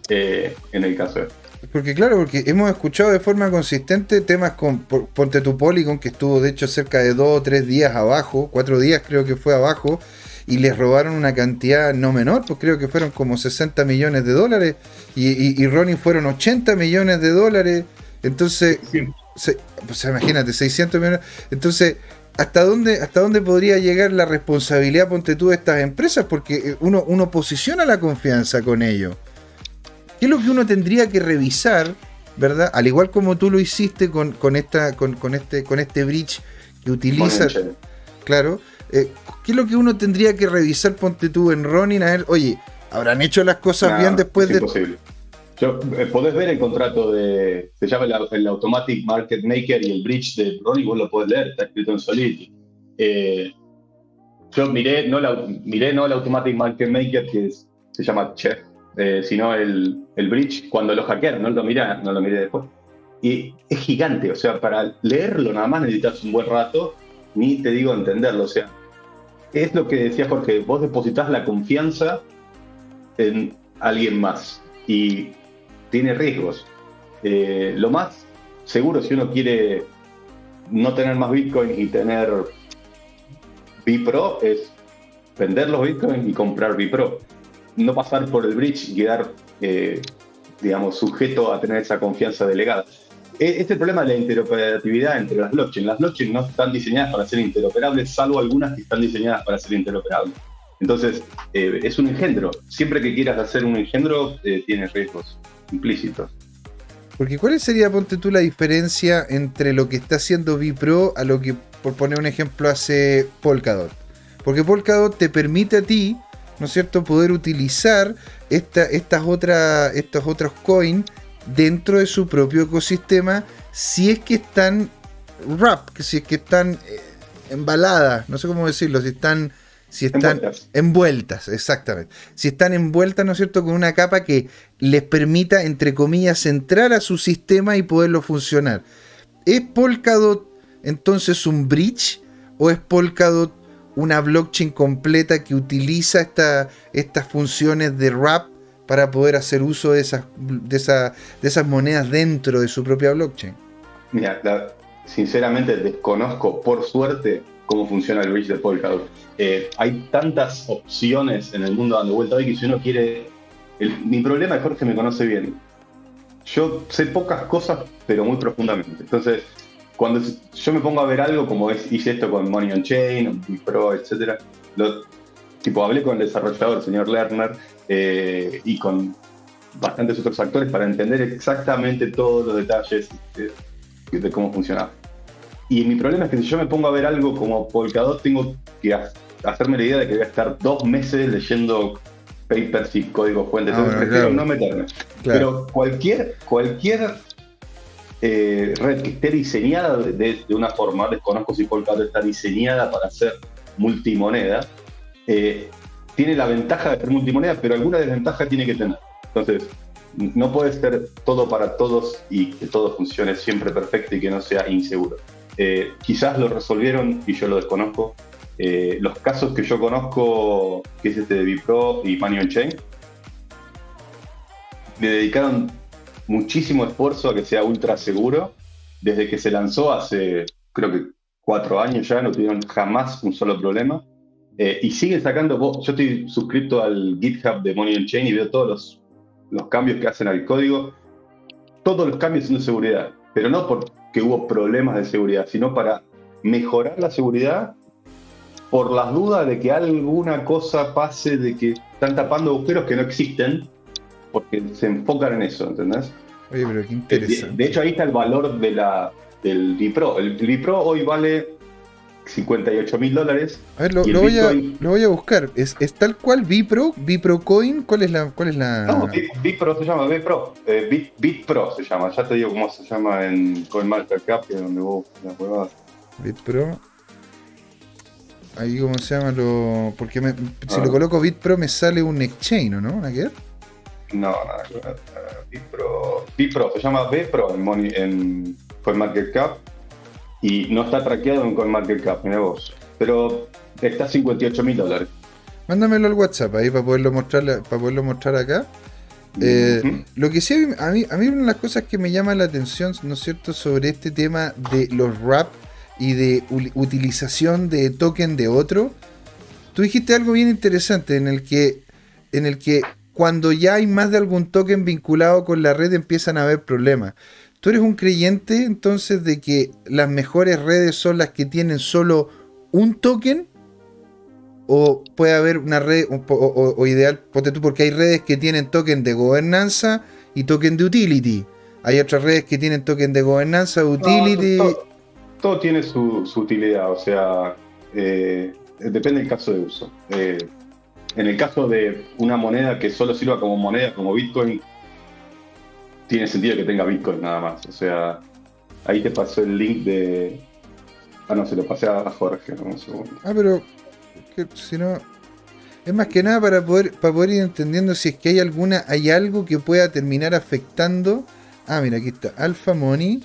C: en el caso
A: porque claro, porque hemos escuchado de forma consistente temas con Ponte tu Polygon, que estuvo de hecho cerca de dos o tres días abajo, cuatro días creo que fue abajo, y les robaron una cantidad no menor, pues creo que fueron como 60 millones de dólares, y, y, Ronin fueron 80 millones de dólares, entonces, pues imagínate, 600 millones, entonces... ¿Hasta dónde, ¿Hasta dónde podría llegar la responsabilidad, ponte tú, de estas empresas? Porque uno, uno posiciona la confianza con ellos. ¿Qué es lo que uno tendría que revisar, verdad? Al igual como tú lo hiciste con, esta, con, este, con este bridge que utiliza. Claro. Eh, ¿Qué es lo que uno tendría que revisar, ponte tú en Ronin? A ver, oye, ¿habrán hecho las cosas bien después
C: es de. Imposible. Yo, eh, podés ver el contrato de. Se llama el, Automatic Market Maker y el bridge de Ronin, vos lo podés leer, está escrito en Solidity. Eh, yo miré no, la, miré no el Automatic Market Maker, que se llama Chef, eh, sino el, el bridge cuando lo hackearon, no lo miré, no lo miré después. Y es gigante, o sea, para leerlo nada más necesitas un buen rato, ni te digo entenderlo, o sea, es lo que decía Jorge, vos depositas la confianza en alguien más y tiene riesgos. Eh, lo más seguro si uno quiere no tener más Bitcoin y tener Bipro es vender los Bitcoin y comprar Bipro. No pasar por el bridge y quedar, eh, digamos, sujeto a tener esa confianza delegada. E, este es el problema de la interoperatividad entre las blockchains. Las blockchains no están diseñadas para ser interoperables, salvo algunas que están diseñadas para ser interoperables. Entonces, eh, es un engendro. Siempre que quieras hacer un engendro, eh, tiene riesgos implícitos.
A: Porque ¿cuál sería, ponte tú, la diferencia entre lo que está haciendo Bipro a lo que, por poner un ejemplo, hace Polkadot? Porque Polkadot te permite a ti, ¿no es cierto?, poder utilizar esta, estas, otras, estos otros coins dentro de su propio ecosistema si es que están wrap, si es que están eh, embaladas, no sé cómo decirlo, si están si están envueltas. exactamente. Si están envueltas, ¿no es cierto?, con una capa que les permita, entre comillas, entrar a su sistema y poderlo funcionar. ¿Es Polkadot entonces un bridge o es Polkadot una blockchain completa que utiliza estas funciones de wrap para poder hacer uso de esas, de, de esas monedas dentro de su propia blockchain?
C: Mira, sinceramente desconozco, por suerte, cómo funciona el bridge de Polkadot. Eh, hay tantas opciones en el mundo dando vuelta hoy que si uno quiere... mi problema es Jorge me conoce bien. Yo sé pocas cosas, pero muy profundamente. Entonces, cuando yo me pongo a ver algo, como es, hice esto con Money on Chain, Pro, etc., lo, tipo, hablé con el desarrollador, el señor Lerner, eh, y con bastantes otros actores para entender exactamente todos los detalles de, de cómo funcionaba. Y mi problema es que si yo me pongo a ver algo como Polkadot, tengo que hacerme la idea de que voy a estar dos meses leyendo papers y códigos fuentes. Ah, no meterme. Pero cualquier, cualquier eh, red que esté diseñada de, una forma, desconozco si Polkadot está diseñada para ser multimoneda, eh, tiene la ventaja de ser multimoneda, pero alguna desventaja tiene que tener. Entonces, no puede ser todo para todos y que todo funcione siempre perfecto y que no sea inseguro. Eh, quizás lo resolvieron y yo lo desconozco. Eh, los casos que yo conozco, que es este de Bipro y on Chain, le dedicaron muchísimo esfuerzo a que sea ultra seguro. Desde que se lanzó hace, creo que cuatro años ya, no tuvieron jamás un solo problema. Eh, y siguen sacando, yo estoy suscrito al GitHub de Money on Chain y veo todos los, los cambios que hacen al código. Todos los cambios son de seguridad, pero no por que hubo problemas de seguridad, sino para mejorar la seguridad por las dudas de que alguna cosa pase, de que están tapando agujeros que no existen, porque se enfocan en eso, ¿entendés?
A: Oye, pero qué interesante.
C: De, hecho, ahí está el valor de la, del Bipro. El Bipro hoy vale 58 mil dólares.
A: A ver, lo, voy a, lo, voy a, buscar. ¿Es, ¿Es, tal cual Bipro? ¿Bipro Coin? ¿Cuál es la...? Cuál es la...
C: No, Bipro se llama, Bipro. Eh, Bitpro se llama. Ya te digo cómo se llama en CoinMarketCap, que es donde vos las huevadas.
A: Bitpro. Ahí cómo se llama lo... Porque me, si lo ah. coloco Bitpro me sale un exchange, ¿no? ¿Una qué?
C: No, nada Bitpro, Bitpro, se llama Bpro en, en CoinMarketCap y no está traqueado en CoinMarketCap, mira vos. Pero está a 58 mil dólares.
A: Mándamelo al WhatsApp ahí para poderlo mostrar, para poderlo mostrar acá. Eh, lo que sí, a mí, a mí una de las cosas que me llama la atención, ¿no es cierto?, sobre este tema de los RAP y de utilización de token de otro. Tú dijiste algo bien interesante en el que, en el que cuando ya hay más de algún token vinculado con la red empiezan a haber problemas. ¿Tú eres un creyente entonces de que las mejores redes son las que tienen solo un token? ¿O puede haber una red, o, ideal, tú, porque hay redes que tienen token de gobernanza y token de utility? Hay otras redes que tienen token de gobernanza, utility.
C: Todo, tiene su, utilidad, o sea, eh, depende del caso de uso. Eh, en el caso de una moneda que solo sirva como moneda, como Bitcoin, tiene sentido que tenga Bitcoin nada más. O sea, ahí te pasó el link de. Ah, no, se lo pasé a Jorge, un segundo.
A: Ah, pero. Si no. Es más que nada para poder, para poder ir entendiendo si es que hay alguna, hay algo que pueda terminar afectando. Ah, mira, aquí está. Alpha Money.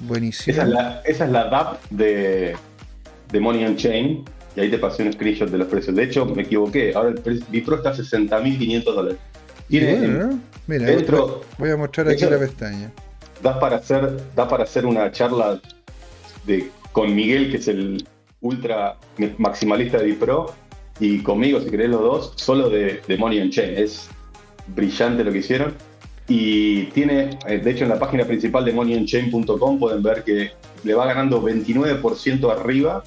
A: Buenísimo.
C: Esa es la, esa es la DAP de, de Money on Chain. Y ahí te pasé un screenshot de los precios. De hecho, me equivoqué. Ahora el Bipro está a 60.500 dólares. Tiene,
A: Bueno, mira,
C: dentro-
A: voy a mostrar aquí
C: hecho-
A: la pestaña.
C: da para hacer, da para hacer una charla de, con Miguel, que es el ultra maximalista de Bipro, y conmigo, si querés los dos, solo de, de Money on Chain. Es brillante lo que hicieron. Y tiene, eh, de hecho, en la página principal de moneyonchain.com pueden ver que le va ganando 29% arriba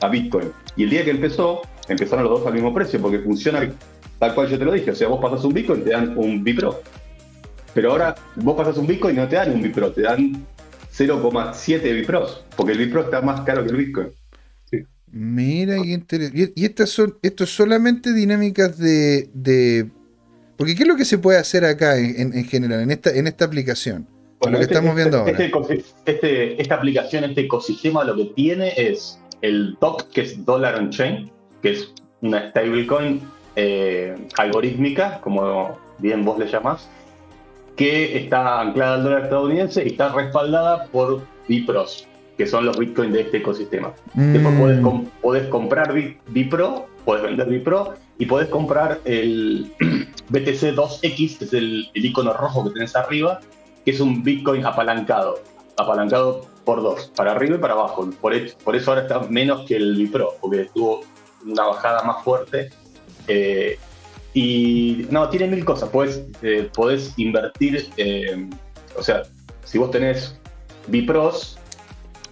C: a Bitcoin. Y el día que empezó, empezaron los dos al mismo precio, porque funciona tal cual yo te lo dije. O sea, vos pasas un Bitcoin y te dan un Bipro. Pero ahora vos pasas un Bitcoin y no te dan un Bipro, te dan 0,7 Bipros, porque el Bipro está más caro que el Bitcoin.
A: Mira, qué interesante. Y, y estas son, esto es solamente dinámicas de, de- Porque ¿qué es lo que se puede hacer acá en, en- en general, en esta, en esta aplicación? lo que estamos viendo ahora.
C: este este- esta aplicación, este ecosistema, lo que tiene es el DOC, que es Dollar on Chain, que es una stablecoin eh, algorítmica, como bien vos le llamás, que está anclada al dólar estadounidense y está respaldada por Bipros, que son los bitcoins de este ecosistema. Después podés,
A: Mm,
C: podés comprar Bi- Bipro, podés vender Bipro y podés comprar el BTC 2X, que es el, el icono rojo que tenés arriba, que es un Bitcoin apalancado, apalancado por dos, para arriba y para abajo. Por, e- por eso ahora está menos que el Bipro, porque tuvo una bajada más fuerte. Eh, y no, tiene mil cosas. Podés, eh, invertir, eh, o sea, si vos tenés Bipros,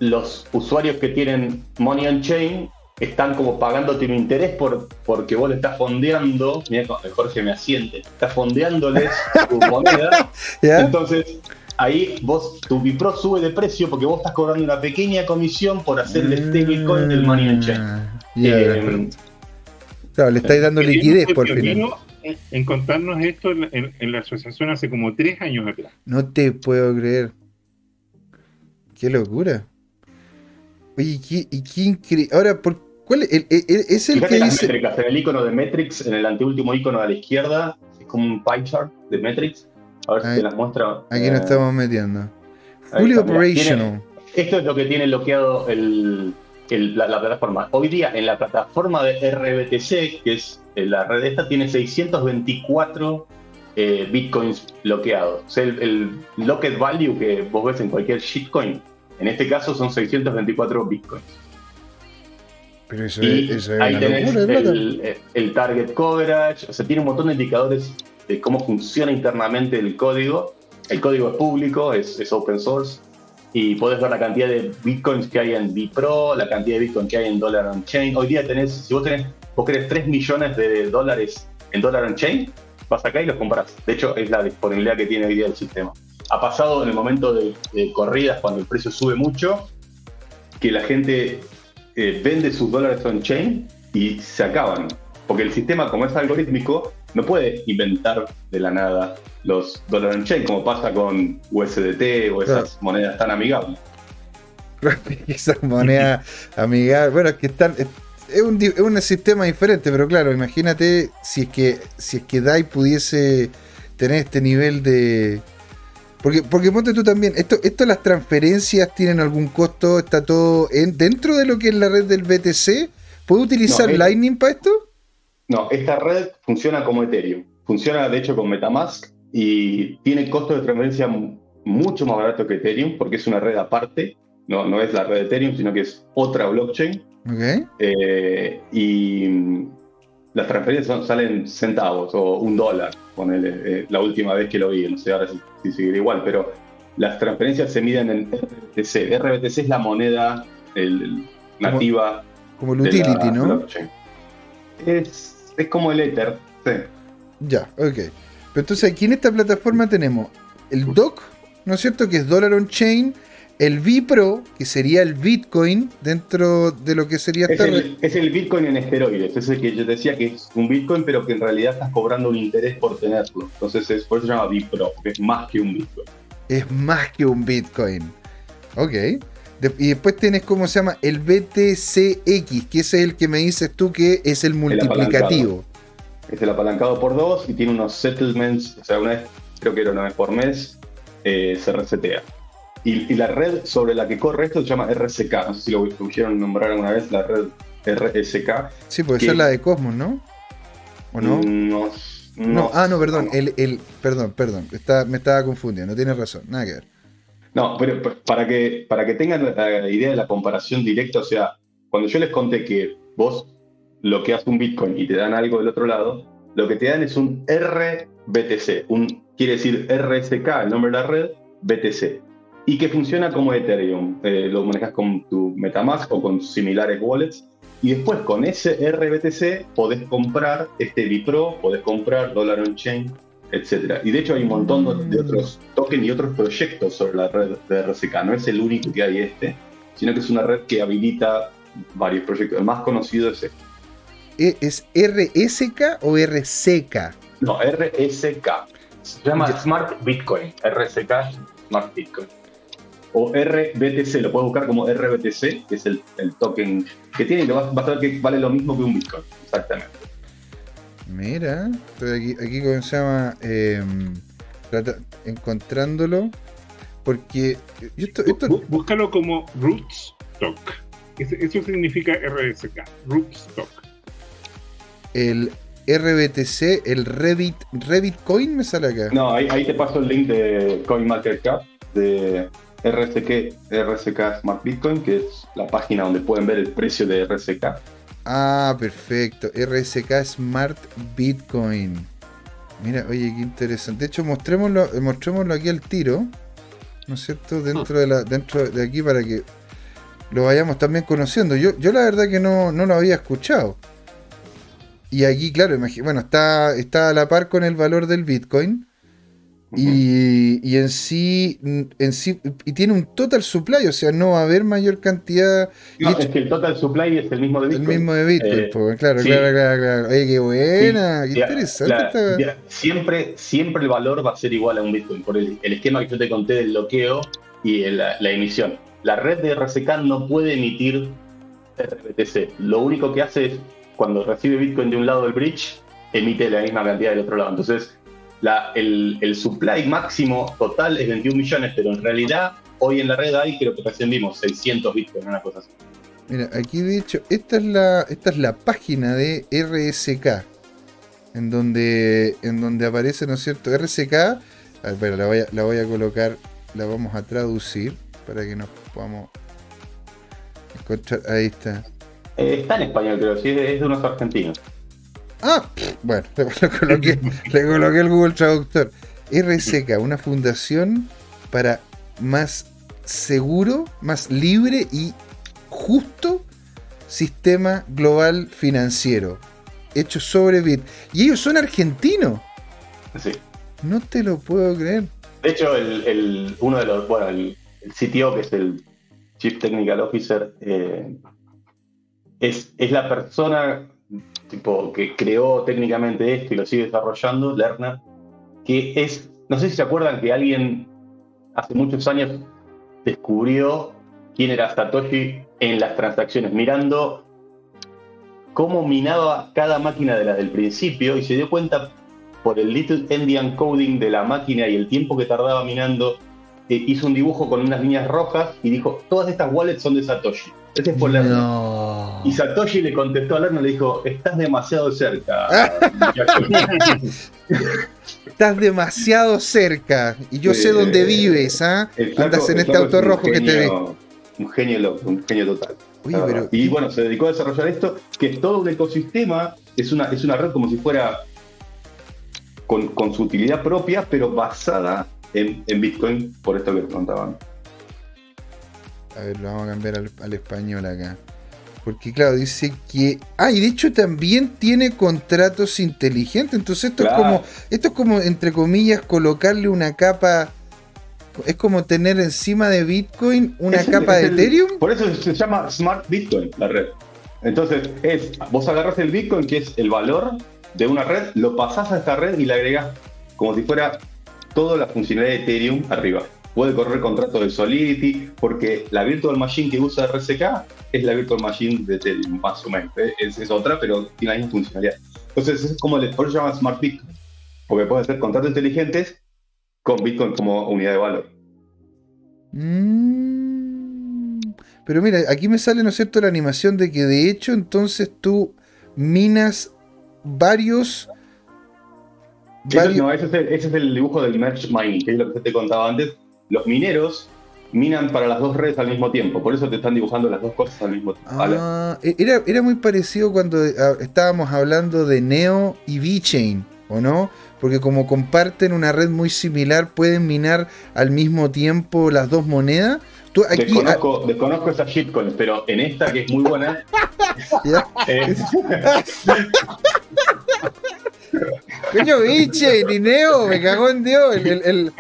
C: los usuarios que tienen Money on Chain están como pagándote un interés por, porque vos le estás fondeando, mira Jorge me asiente, estás fondeándoles tu moneda, entonces ahí vos, tu Bipro sube de precio porque vos estás cobrando una pequeña comisión por hacer el stablecoin del Money on Chain.
A: Ah, ya,
C: Eh,
A: claro, le estáis dando
B: Él
A: liquidez por final.
B: En, en contarnos esto en, en- en la asociación hace como tres años atrás.
A: No te puedo creer. Qué locura. Oye, qué, y qué increíble. Ahora, ¿por cuál el- el- el- es el
C: Fíjate
A: que dice?
C: métricas, en el icono de Metrics, en el anteúltimo icono a la izquierda, es como un pie chart de Metrics. A ver si
A: Ahí-
C: te las muestra.
A: Aquí
C: Eh,
A: nos estamos metiendo. Fully
C: está,
A: operational.
C: Esto es lo que tiene bloqueado el- la, la plataforma. Hoy día en la plataforma de RBTC, que es eh, la red esta, tiene 624 eh, bitcoins bloqueados. O sea, el, el locked value que vos ves en cualquier shitcoin, en este caso son 624 bitcoins.
A: Pero eso,
C: Y
A: es, eso es
C: ahí
A: una
C: tenés el, el target coverage, o sea, tiene un montón de indicadores de cómo funciona internamente el código. El código es público, es, es open source, y podés ver la cantidad de bitcoins que hay en Bipro, la cantidad de bitcoins que hay en Dollar on Chain. Hoy día tenés, si vos tenés, vos querés 3 millones de dólares en Dollar on Chain, vas acá y los compras. De hecho, es la disponibilidad que tiene hoy día el sistema. Ha pasado en el momento de, de corridas, cuando el precio sube mucho, que la gente eh, vende sus dólares on-chain y se acaban. Porque el sistema, como es algorítmico, no puede inventar de la nada los dólares on-chain, como pasa con USDT o esas monedas tan amigables.
A: Esa moneda amigable. Bueno, es que están. Es, es un, es un sistema diferente, pero claro, imagínate si es que si es que DAI pudiese tener este nivel de. Porque, porque ponte tú también, esto, esto las transferencias tienen algún costo, está todo en, dentro de lo que es la red del BTC. ¿Puedo utilizar
C: No,
A: Lightning para esto?
C: No, esta red funciona como Ethereum. Funciona, de hecho, con Metamask y tiene costo de transferencia mu- mucho más barato que Ethereum porque es una red aparte. No, no es la red de Ethereum, sino que es otra blockchain.
A: Ok.
C: Eh, y las transferencias son- salen centavos o un dólar, ponele, eh, la última vez que lo vi, no sé ahora si, si seguirá igual, pero las transferencias se miden en RBTC. RBTC es la moneda el- el- nativa
A: Como el
C: la
A: utility, ¿no?
C: Es, es como el Ether, sí.
A: Ya, ok. Pero entonces aquí en esta plataforma tenemos el DOC, ¿no es cierto? Que es Dollar on Chain, el Bipro, que sería el Bitcoin dentro de lo que sería
C: Es el, es el Bitcoin en esteroides, es el que yo decía que es un Bitcoin, pero que en realidad estás cobrando un interés por tenerlo. Entonces, es, por eso se llama Bipro, porque es más que un Bitcoin.
A: Es más que un Bitcoin. Ok. De- y después tienes, ¿cómo se llama? El BTCX, que ese es el que me dices tú que es el multiplicativo.
C: es el apalancado por dos y tiene unos settlements, o sea, una vez, creo que era una vez por mes, eh, se resetea. Y, y la red sobre la que corre esto se llama RSK, no sé si lo escucharon nombrar alguna vez, la red RSK.
A: Sí, puede
C: ¿Qué?
A: ser la de Cosmos, ¿no? ¿O no?
C: No,
A: No, ah, no, perdón, el, el, perdón, perdón, está, me estaba confundiendo, tienes razón, nada que ver.
C: No, pero para que, para que tengan la idea de la comparación directa, o sea, cuando yo les conté que vos bloqueas un Bitcoin y te dan algo del otro lado, lo que te dan es un RBTC, un, quiere decir RSK, el nombre de la red, BTC, y que funciona como Ethereum. Eh, lo manejas con tu Metamask o con similares wallets, y después con ese RBTC podés comprar este Bipro, podés comprar Dollar on Chain, etcétera. Y de hecho hay un montón de otros tokens y otros proyectos sobre la red de RSK. No es el único que hay este, sino que es una red que habilita varios proyectos. El más conocido es este.
A: ¿E- ¿Es RSK o RCK?
C: No, RSK. Se llama. Smart Bitcoin. RSK Smart Bitcoin. O RBTC, lo puedes buscar como RBTC, que es el, el token que tiene y lo vas, vas a ver que vale lo mismo que un Bitcoin. Exactamente.
A: Mira, estoy aquí, aquí ¿cómo se llama? Trata- encontrándolo. Porque yo esto, esto-
B: Bú- Búscalo como rootstock. Eso significa RSK, rootstock.
A: el RBTC, el Revit, Revitcoin me sale acá.
C: No, ahí, ahí te paso el link de CoinMarketCap de RSK, RSK Smart Bitcoin, que es la página donde pueden ver el precio de RSK.
A: Ah, perfecto. RSK Smart Bitcoin. Mira, oye, qué interesante. De hecho, mostrémoslo, eh, mostrémoslo aquí al tiro. ¿No es cierto? Dentro de la, dentro de aquí para que lo vayamos también conociendo. Yo, yo la verdad que no, no lo había escuchado. Y aquí, claro, bueno, está, está a la par con el valor del Bitcoin. Y, y en sí, en sí, y tiene un total supply, o sea, no va a haber mayor cantidad.
C: No,
A: hecho-
C: es que el total supply es el mismo de
A: el
C: Bitcoin.
A: mismo de Bitcoin,
C: Eh,
A: claro,
C: sí.
A: claro, claro, claro. Oye, qué buena, qué
C: Ya,
A: interesante
C: la-
A: esta-
C: ya, siempre, siempre el valor va a ser igual a un Bitcoin, por el, el esquema que yo te conté del bloqueo y el- la, la emisión. La red de RSK no puede emitir RBTC. Lo único que hace es, cuando recibe Bitcoin de un lado del bridge, emite la misma cantidad del otro lado. Entonces, la- el, el supply máximo total es 21 millones, pero en realidad hoy en la red hay, creo que recién vimos, 600 Bitcoin, una cosa así.
A: Mira, aquí de hecho, esta es la, esta es la página de RSK. En donde, en donde aparece, ¿no es cierto? RSK. A ver, la voy a, la voy a colocar, la vamos a traducir para que nos podamos encontrar. Ahí está.
C: Eh, está en español, creo, sí, es de unos argentinos.
A: Ah, bueno, le, le coloqué, le coloqué el Google Traductor. RSK, una fundación para más seguro, más libre y justo sistema global financiero. Hecho sobre Bit. Y ellos son argentinos.
C: Sí.
A: No te lo puedo creer.
C: De hecho, el, el- uno de los, bueno, el, el CTO, que es el Chief Technical Officer, eh, es, es la persona tipo, que creó técnicamente esto y lo sigue desarrollando, Lerner, que es, no sé si se acuerdan que alguien hace muchos años descubrió quién era Satoshi en las transacciones, mirando cómo minaba cada máquina de la del principio y se dio cuenta por el little endian coding de la máquina y el tiempo que tardaba minando, hizo un dibujo con unas líneas rojas y dijo, todas estas wallets son de Satoshi. Ese fue Lerner.
A: No.
C: Y Satoshi le contestó a Lerner y le dijo, estás demasiado cerca. muchacho".
A: Estás demasiado cerca. Y yo sé dónde vives, ¿ah?
C: El flaco-
A: Andas en este auto
C: es
A: rojo que te
C: genio- Un genio loco, un genio total.
A: Pero.
C: Y bueno, se dedicó a desarrollar esto, que es todo un ecosistema, es una, es una red como si fuera con, con su utilidad propia, pero basada en, en Bitcoin, por esto que te contaban.
A: A ver, lo vamos a cambiar al, al español acá. Porque claro, dice que. Ah, y de hecho también tiene contratos inteligentes. Entonces esto
C: Claro.
A: es como. Esto es como, entre comillas, colocarle una capa. Es como tener encima de Bitcoin una
C: Es
A: capa de
C: el-
A: Ethereum.
C: Por eso se llama Smart Bitcoin, la red. Entonces, es, vos agarras el Bitcoin, que es el valor de una red, lo pasás a esta red y le agregás como si fuera toda la funcionalidad de Ethereum arriba. Puede correr contratos de Solidity, porque la Virtual Machine que usa RSK es la Virtual Machine de Ethereum, más o menos. Es, es otra, pero tiene la misma funcionalidad. Entonces es como el, por eso se llama Smart Bitcoin, porque puedes hacer contratos inteligentes con Bitcoin como unidad de valor.
A: Mm. Pero mira, aquí me sale, ¿no es cierto?, la animación de que de hecho entonces tú minas varios...
C: Eso-
A: varios-
C: no, ese es, el, ese es el dibujo del merge mining, que es lo que te contaba antes. Los mineros minan para las dos redes al mismo tiempo, por eso te están dibujando las dos cosas al mismo tiempo.
A: Ah, e- era, era muy parecido cuando ah, estábamos hablando de Neo y VeChain, ¿o no? Porque como comparten una red muy similar, pueden minar al mismo tiempo las dos monedas. Tú aquí,
C: Desconozco, desconozco esas shitcoins, pero en esta que es muy buena,
A: ah,
C: eh,
A: coño, VeChain y Neo, me cagó en Dios. El, el- el-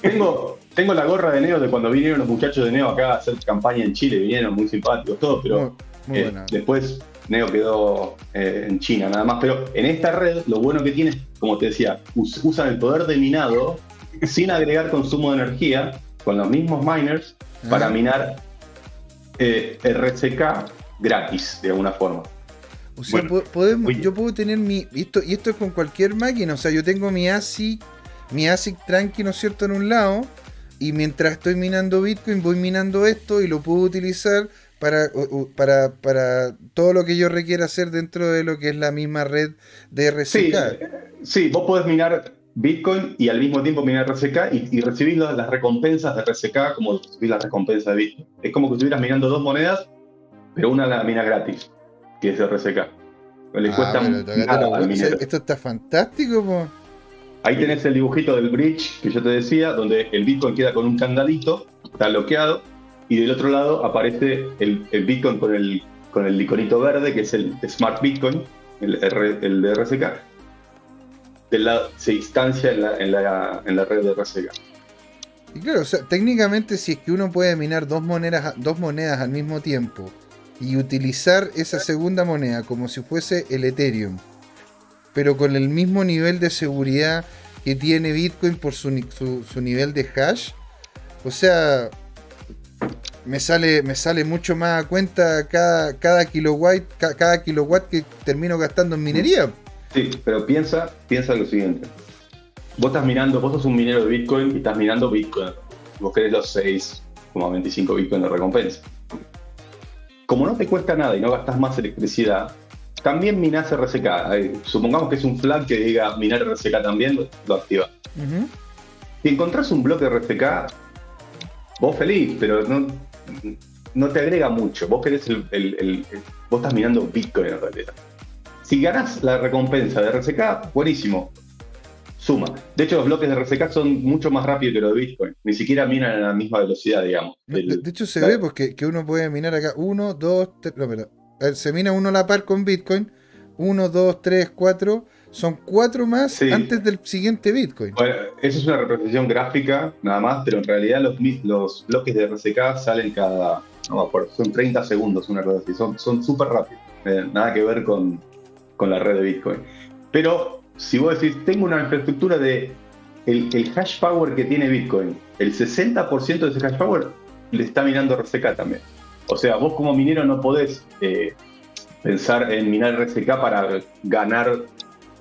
C: tengo, tengo la gorra de Neo de cuando vinieron los muchachos de Neo acá a hacer campaña en Chile, vinieron muy simpáticos, todo, pero
A: muy, muy
C: eh, después Neo quedó eh, en China nada más. Pero en esta red, lo bueno que tiene, como te decía, us- usan el poder de minado sin agregar consumo de energía, con los mismos miners, para
A: Ah.
C: minar eh, RCK gratis, de alguna forma.
A: O sea,
B: Bueno,
A: podemos, yo puedo tener mi. Esto, y esto es con cualquier máquina. O sea, yo tengo mi ASIC, mi ASIC tranqui, ¿no es cierto?, en un lado. Y mientras estoy minando Bitcoin, voy minando esto y lo puedo utilizar para, para, para todo lo que yo requiera hacer dentro de lo que es la misma red de RCK.
C: sí, vos podés minar Bitcoin y al mismo tiempo minar RCK y, y recibir las, las recompensas de RCK como recibir las recompensas de Bitcoin. Es como que estuvieras minando dos monedas, pero una la mina gratis, que es de RCK. Le
A: Ah,
C: cuesta nada al minero.
A: esto está fantástico, po.
C: Ahí tenés el dibujito del bridge que yo te decía, donde el Bitcoin queda con un candadito, está bloqueado, y del otro lado aparece el, Bitcoin con el, con el iconito verde, que es el Smart Bitcoin, el, de RCK. Del lado, se instancia en la, en, la, en la red de RCK.
A: Y claro, técnicamente si es que uno puede minar dos monedas, dos monedas al mismo tiempo y utilizar esa segunda moneda como si fuese el Ethereum, pero con el mismo nivel de seguridad que tiene Bitcoin por su, su, nivel de hash, o sea, me sale, me sale mucho más a cuenta cada, cada kilowatt, ca- cada kilowatt que termino gastando en minería.
C: Sí, pero piensa, piensa lo siguiente. Vos estás minando, vos sos un minero de Bitcoin y estás minando Bitcoin. Vos querés los 6,25 Bitcoin de recompensa. Como no te cuesta nada y no gastas más electricidad, también minás RCK. Eh, Supongamos que es un flag que diga minar RCK también, lo, lo activas.
A: Ujú.
C: Si encontrás un bloque RCK, vos feliz, pero no, no te agrega mucho. Vos querés el, el- el- el- vos estás mirando Bitcoin en realidad. Si ganás la recompensa de RCK, buenísimo. Suma. De hecho, los bloques de RCK son mucho más rápidos que los de Bitcoin. Ni siquiera minan a la misma velocidad, digamos.
A: De,
C: El-
A: de hecho, se ve porque que uno puede minar acá 1, 2, 3. No, pero, se mina uno a la par con Bitcoin. 1, 2, 3, 4. Son cuatro más
C: Sí.
A: antes del siguiente Bitcoin.
C: Bueno, eso es una representación gráfica nada más, pero en realidad los, los bloques de RCK salen cada, no me acuerdo, son 30 segundos, una cosa así, son son súper rápidos, eh, nada que ver con, con la red de Bitcoin. Pero si vos decís, tengo una infraestructura de el, el hash power que tiene Bitcoin, el 60% de ese hash power le está minando RCK también. O sea, vos como minero no podés eh, pensar en minar RCK para ganar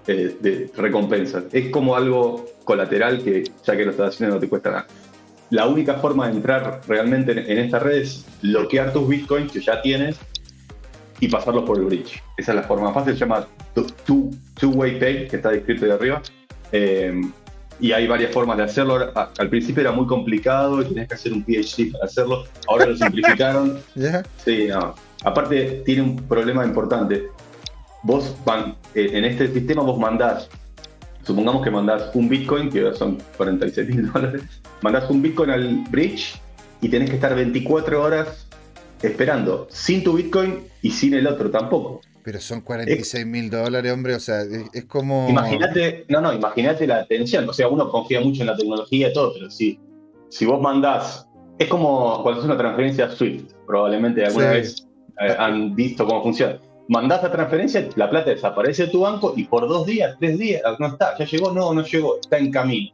C: eh, de recompensas. Es como algo colateral que ya que lo estás haciendo no te cuesta nada. La única forma de entrar realmente en, esta red es bloquear tus bitcoins que ya tienes y pasarlos por el bridge. Esa es la forma fácil, se llama two- two- two-way pay, que está descrito de arriba. Eh, y hay varias formas de hacerlo. Al principio era muy complicado y tenías que hacer un PhD para hacerlo. Ahora lo simplificaron. Sí, no. Aparte tiene un problema importante. Vos van- eh, en este sistema vos mandás, supongamos que mandás un Bitcoin, que son 46 mil dólares, mandás un Bitcoin al bridge y tenés que estar 24 horas esperando, sin tu Bitcoin y sin el otro tampoco.
A: Pero son 46 mil dólares, hombre. O sea, es, es como.
C: Imagínate, no, no, imagínate la tensión. O sea, uno confía mucho en la tecnología y todo, pero si, si vos mandás, es como cuando haces una transferencia Swift, probablemente alguna
A: Sí.
C: vez eh, han visto cómo funciona. Mandás la transferencia, la plata desaparece de tu banco y por dos días, tres días, no está, ya llegó, no, no llegó, está en camino.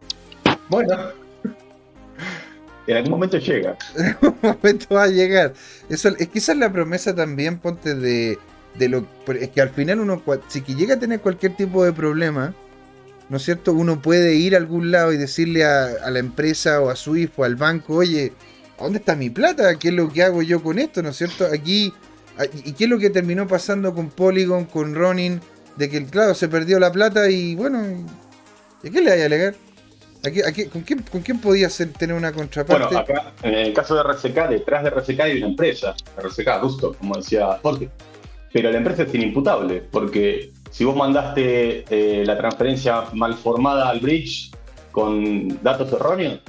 C: Bueno, en algún momento llega.
A: un momento va a llegar. Eso, es que esa es la promesa también, ponte, de, de lo es que al final uno si que llega a tener cualquier tipo de problema, ¿no es cierto? Uno puede ir a algún lado y decirle a, la empresa o a Swift o al banco, oye, ¿dónde está mi plata? ¿Qué es lo que hago yo con esto? ¿No es cierto? Aquí, ¿y qué es lo que terminó pasando con Polygon, con Ronin? De que, claro, se perdió la plata y bueno, ¿y qué le hay a alegar? con, quién, ¿Con quién podía tener una contraparte?
C: Bueno, acá, en el caso de RCK, detrás de RCK hay una empresa, RCK, justo, como decía Jorge. Pero la empresa es inimputable, porque si vos mandaste eh, la transferencia mal formada al bridge con datos erróneos.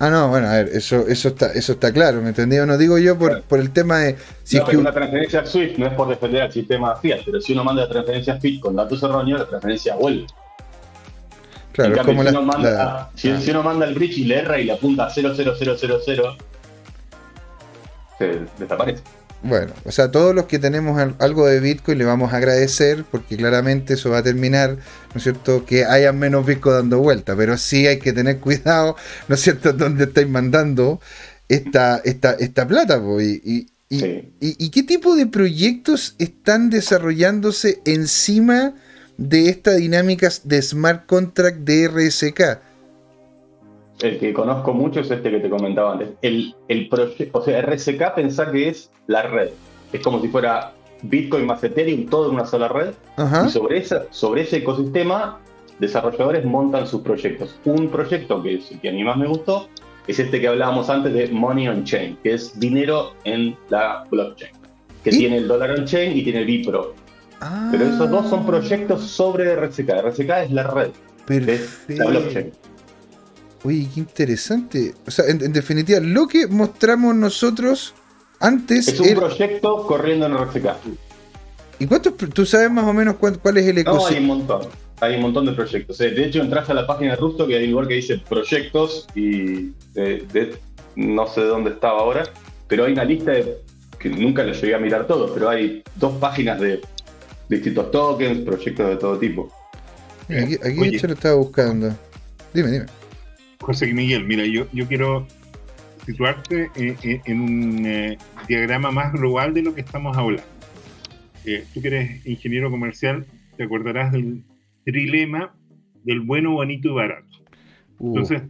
A: Ah, no, bueno, a ver, eso, eso, está, eso está claro, ¿me entendí? No digo yo por, por el tema de.
C: Si no, es que una transferencia SWIFT no es por defender al sistema Fiat, pero si uno manda la transferencia con datos erróneos, la transferencia vuelve. Claro, como si, uno manda, si, uno manda el bridge y le erra y le apunta a 00000, se desaparece.
A: Bueno, o sea, todos los que tenemos algo de Bitcoin le vamos a agradecer porque claramente eso va a terminar, ¿no es cierto?, que haya menos Bitcoin dando vuelta, pero sí hay que tener cuidado, ¿no es cierto?, dónde estáis mandando esta, esta, esta plata. Y, y, qué tipo de proyectos están desarrollándose encima de esta dinámica de smart contract de RSK.
C: El que conozco mucho es este que te comentaba antes. El, el proyecto, o sea, RSK pensá que es la red. Es como si fuera Bitcoin más Ethereum, todo en una sola red. Y sobre, esa, sobre ese ecosistema, desarrolladores montan sus proyectos. Un proyecto que, es, que a mí más me gustó es este que hablábamos antes de Money on Chain, que es dinero en la blockchain. Que tiene el dólar on chain y tiene el Bipro. Pero esos dos son proyectos sobre RCK. RCK es la red. Es la blockchain.
A: Oye, qué interesante. O sea, en, definitiva, lo que mostramos nosotros antes.
C: Es un proyecto corriendo en RCK.
A: ¿Y cuántos? ¿Tú sabes más o menos cuál, es el ecosistema?
C: No, hay un montón. Hay un montón de proyectos. Eh, de hecho, entras a la página de Rusto que hay un lugar que dice proyectos y no sé dónde estaba ahora, pero hay una lista de, que nunca lo llegué a mirar todo, pero hay dos páginas de distintos tokens, proyectos de todo tipo.
A: Aquí, aquí lo estaba buscando. Dime, dime.
B: José Miguel, mira, yo, yo quiero situarte en, un eh, diagrama más global de lo que estamos hablando. Eh, tú que eres ingeniero comercial, te acordarás del trilema del bueno, bonito y barato. Uh. Entonces,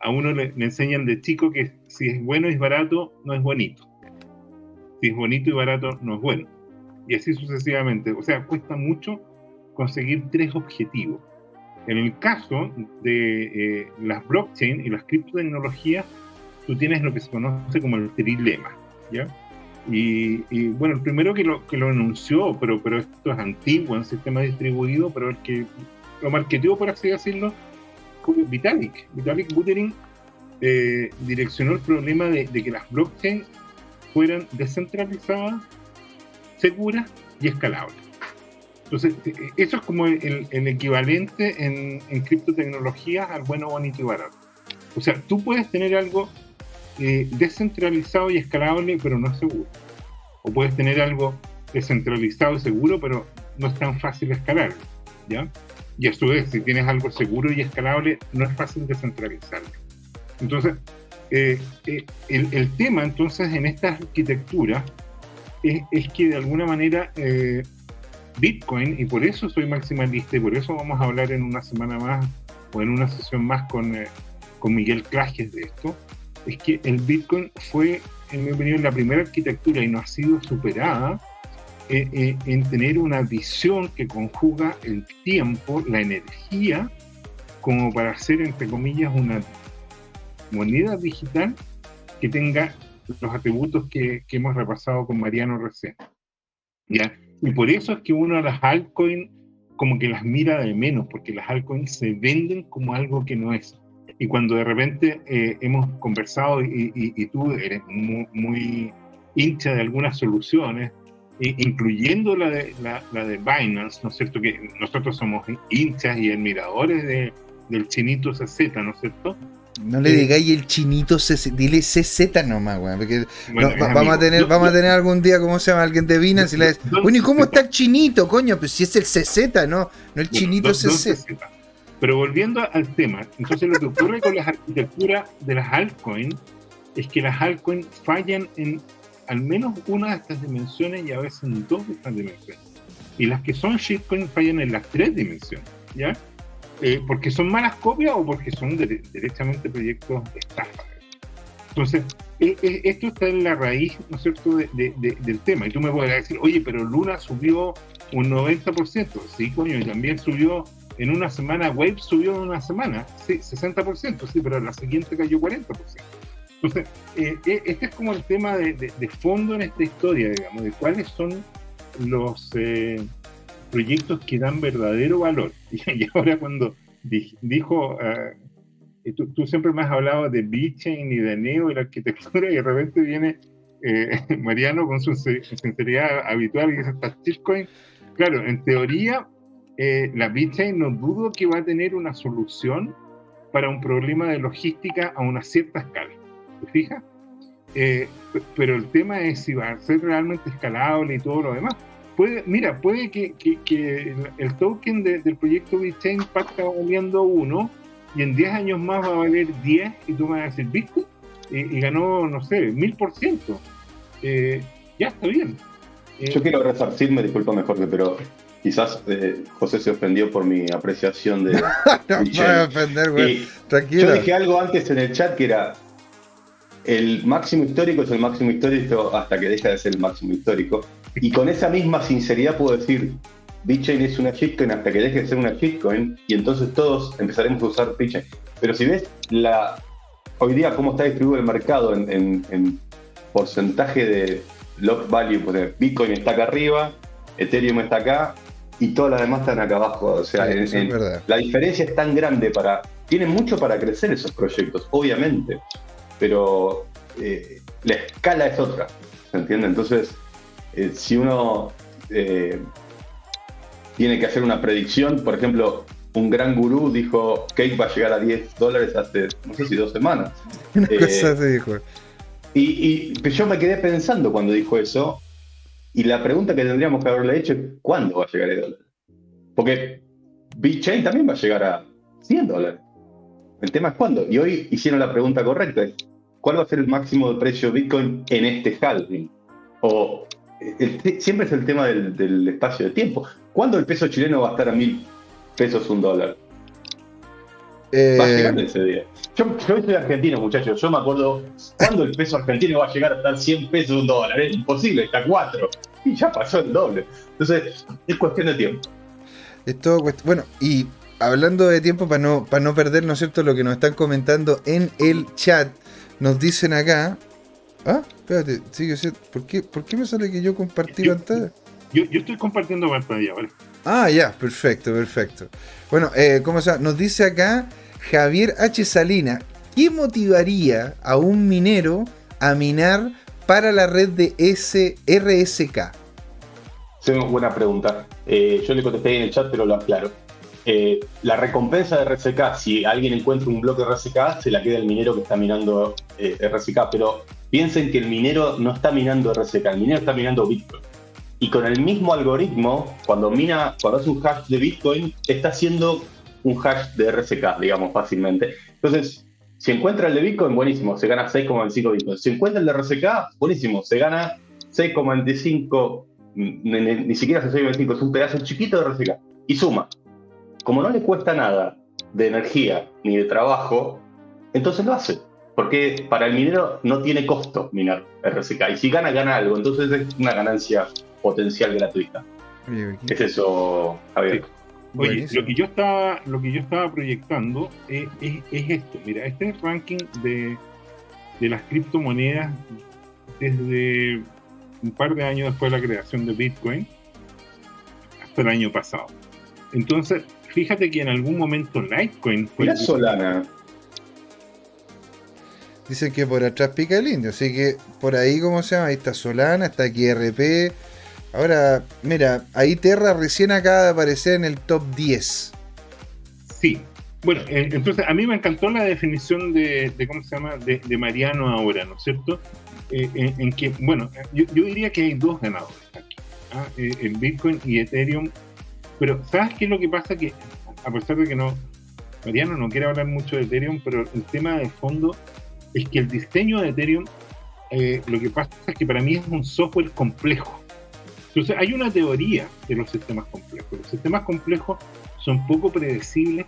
B: a uno le, le, enseñan de chico que si es bueno y es barato, no es bonito. Si es bonito y barato, no es bueno y así sucesivamente. O sea, cuesta mucho conseguir tres objetivos. En el caso de eh, las blockchain y las criptotecnologías, tú tienes lo que se conoce como el trilema, ¿ya? Y, bueno, el primero que lo, que lo enunció, pero, pero esto es antiguo en sistema distribuido, pero el que lo marketeó, por así decirlo, fue Vitalik. Vitalik Buterin eh, direccionó el problema de, de que las blockchain fueran descentralizadas segura y escalable. Entonces, e, e, eso es como el, equivalente en, en criptotecnologías al bueno, bonito y barato. O sea, tú puedes tener algo eh, descentralizado y escalable, pero no seguro. O puedes tener algo descentralizado y seguro, pero no es tan fácil escalarlo. ¿ya? Y a su vez, si tienes algo seguro y escalable, no es fácil descentralizarlo. Entonces, eh, eh, el, tema entonces en esta arquitectura es, que de alguna manera eh, Bitcoin, y por eso soy maximalista, y por eso vamos a hablar en una semana más o en una sesión más con, eh, con Miguel Clajes de esto, es que el Bitcoin fue, en mi opinión, la primera arquitectura y no ha sido superada eh, en tener una visión que conjuga el tiempo, la energía, como para hacer, entre comillas, una moneda digital que tenga los atributos que, hemos repasado con Mariano recién. ¿ya? Y por eso es que uno a las altcoins como que las mira de menos, porque las altcoins se venden como algo que no es. Y cuando de repente eh, hemos conversado y, tú eres muy, hincha de algunas soluciones, incluyendo la de, la, de Binance, ¿no es cierto? Que nosotros somos hinchas y admiradores de, del chinito CZ, ¿no es cierto?
A: No le digáis el chinito, dile CZ nomás, weón. Porque vamos, a tener, vamos a tener algún día, ¿cómo se llama? Alguien de Binance y le dice, bueno, ¿y cómo está el chinito, coño? Pues si es el CZ, ¿no? No el chinito CZ.
B: Pero volviendo al tema, entonces lo que ocurre con las arquitecturas de las altcoins es que las altcoins fallan en al menos una de estas dimensiones y a veces en dos de estas dimensiones. Y las que son shitcoins fallan en las tres dimensiones, ¿ya? Eh, porque son malas copias o porque son directamente proyectos de estafa. Entonces, e, e, esto está en la raíz, ¿no es cierto?, del tema. Y tú me puedes decir, oye, pero Luna subió un 90%. Sí, coño, y también subió en una semana, Wave subió en una semana, sí, 60%, sí, pero la siguiente cayó 40%. Entonces, eh, eh, este es como el tema de, fondo en esta historia, digamos, de cuáles son los eh, proyectos que dan verdadero valor. Y, ahora cuando dijo, tú, siempre me has hablado de Bitchain y de Neo y la arquitectura, y de repente viene Mariano con su sinceridad habitual y dice, Bitcoin. Claro, en teoría, la Bitchain no dudo que va a tener una solución para un problema de logística a una cierta escala ¿te fijas? Eh, pero el tema es si va a ser realmente escalable y todo lo demás. Puede, mira, puede que, el token del proyecto Bitcoin parta valiendo uno y en 10 años más va a valer 10 y tú me vas a decir, ¿viste? Y, ganó, no sé, mil por ciento. Eh, ya está bien.
C: Yo quiero resarcirme, disculpame Jorge, pero quizás eh, José se ofendió por mi apreciación de.
A: no me voy a ofender, güey. Tranquilo.
C: Yo dije algo antes en el chat que era el máximo histórico es el máximo histórico hasta que deja de ser el máximo histórico. Y con esa misma sinceridad puedo decir, Bitcoin es una shitcoin hasta que deje de ser una shitcoin y entonces todos empezaremos a usar Bitcoin. Pero si ves la hoy día cómo está distribuido el mercado en, porcentaje de lock value, pues Bitcoin está acá arriba, Ethereum está acá y todas las demás están acá abajo. O sea, la diferencia es tan grande para... Tienen mucho para crecer esos proyectos, obviamente pero eh, la escala es otra, ¿se entiende? Entonces, eh, si uno eh, tiene que hacer una predicción, por ejemplo, un gran gurú dijo Cake va a llegar a 10 dólares hace, no sé si dos semanas.
A: Una cosa se dijo.
C: Y, y, yo me quedé pensando cuando dijo eso, y la pregunta que tendríamos que haberle hecho es, ¿cuándo va a llegar a dólar? Porque BitChain también va a llegar a 100 dólares. El tema es cuándo. Y hoy hicieron la pregunta correcta. ¿Cuál va a ser el máximo de precio de Bitcoin en este halving? O siempre es el tema del, espacio de tiempo. ¿Cuándo el peso chileno va a estar a mil pesos un dólar? Va a eh, llegar ese día. Yo, soy argentino, muchachos. Yo me acuerdo cuándo el peso argentino va a llegar a estar 100 pesos un dólar. Es imposible, está 4. Y ya pasó el doble. Entonces, es cuestión de tiempo.
A: Es todo Bueno, y hablando de tiempo, para no, para no perder, ¿no es cierto?, lo que nos están comentando en el chat. Nos dicen acá. Ah, espérate, sigue ¿Por qué, ¿Por qué me sale que yo compartí pantalla?
B: Yo, yo, estoy compartiendo pantalla, ¿vale?
A: Ah, ya, perfecto, perfecto. Bueno, eh, ¿cómo se llama? Nos dice acá Javier H. Salina. ¿Qué motivaría a un minero a minar para la red de SRSK?
C: Sí, buena pregunta. Eh, yo le contesté en el chat, pero lo aclaro. Eh, la recompensa de RSK, si alguien encuentra un bloque RSK, se la queda el minero que está minando eh, RSK. Pero piensen que el minero no está minando RSK, el minero está minando Bitcoin. Y con el mismo algoritmo, cuando mina, cuando hace un hash de Bitcoin, está haciendo un hash de RSK, digamos, fácilmente. Entonces, si encuentra el de Bitcoin, buenísimo, se gana 6,25 Bitcoin. Si encuentra el de RSK, buenísimo, se gana 6,25, ni, ni, siquiera 6,25, es un pedazo chiquito de RSK. Y suma como no le cuesta nada de energía ni de trabajo, entonces lo hace. Porque para el minero no tiene costo minar RSK. Y si gana, gana algo. Entonces es una ganancia potencial gratuita. Es eso, Javier.
B: Oye, lo que yo estaba, lo que yo estaba proyectando es, esto. Mira, este es el ranking de, de las criptomonedas desde un par de años después de la creación de Bitcoin hasta el año pasado. Entonces, Fíjate que en algún momento Litecoin fue.
C: La Solana.
A: Dicen que por atrás pica el indio, así que por ahí, ¿cómo se llama? Ahí está Solana, está aquí RP. Ahora, mira, ahí Terra recién acaba de aparecer en el top 10.
B: Sí. Bueno, entonces a mí me encantó la definición de, ¿cómo se llama? De, Mariano ahora, ¿no es cierto? Eh, en, que, bueno, yo, diría que hay dos ganadores aquí. ¿ah? Eh, el Bitcoin y Ethereum pero, ¿sabes qué es lo que pasa? Que, a pesar de que no, Mariano no quiere hablar mucho de Ethereum, pero el tema de fondo es que el diseño de Ethereum eh, lo que pasa es que para mí es un software complejo. Entonces, hay una teoría de los sistemas complejos. Los sistemas complejos son poco predecibles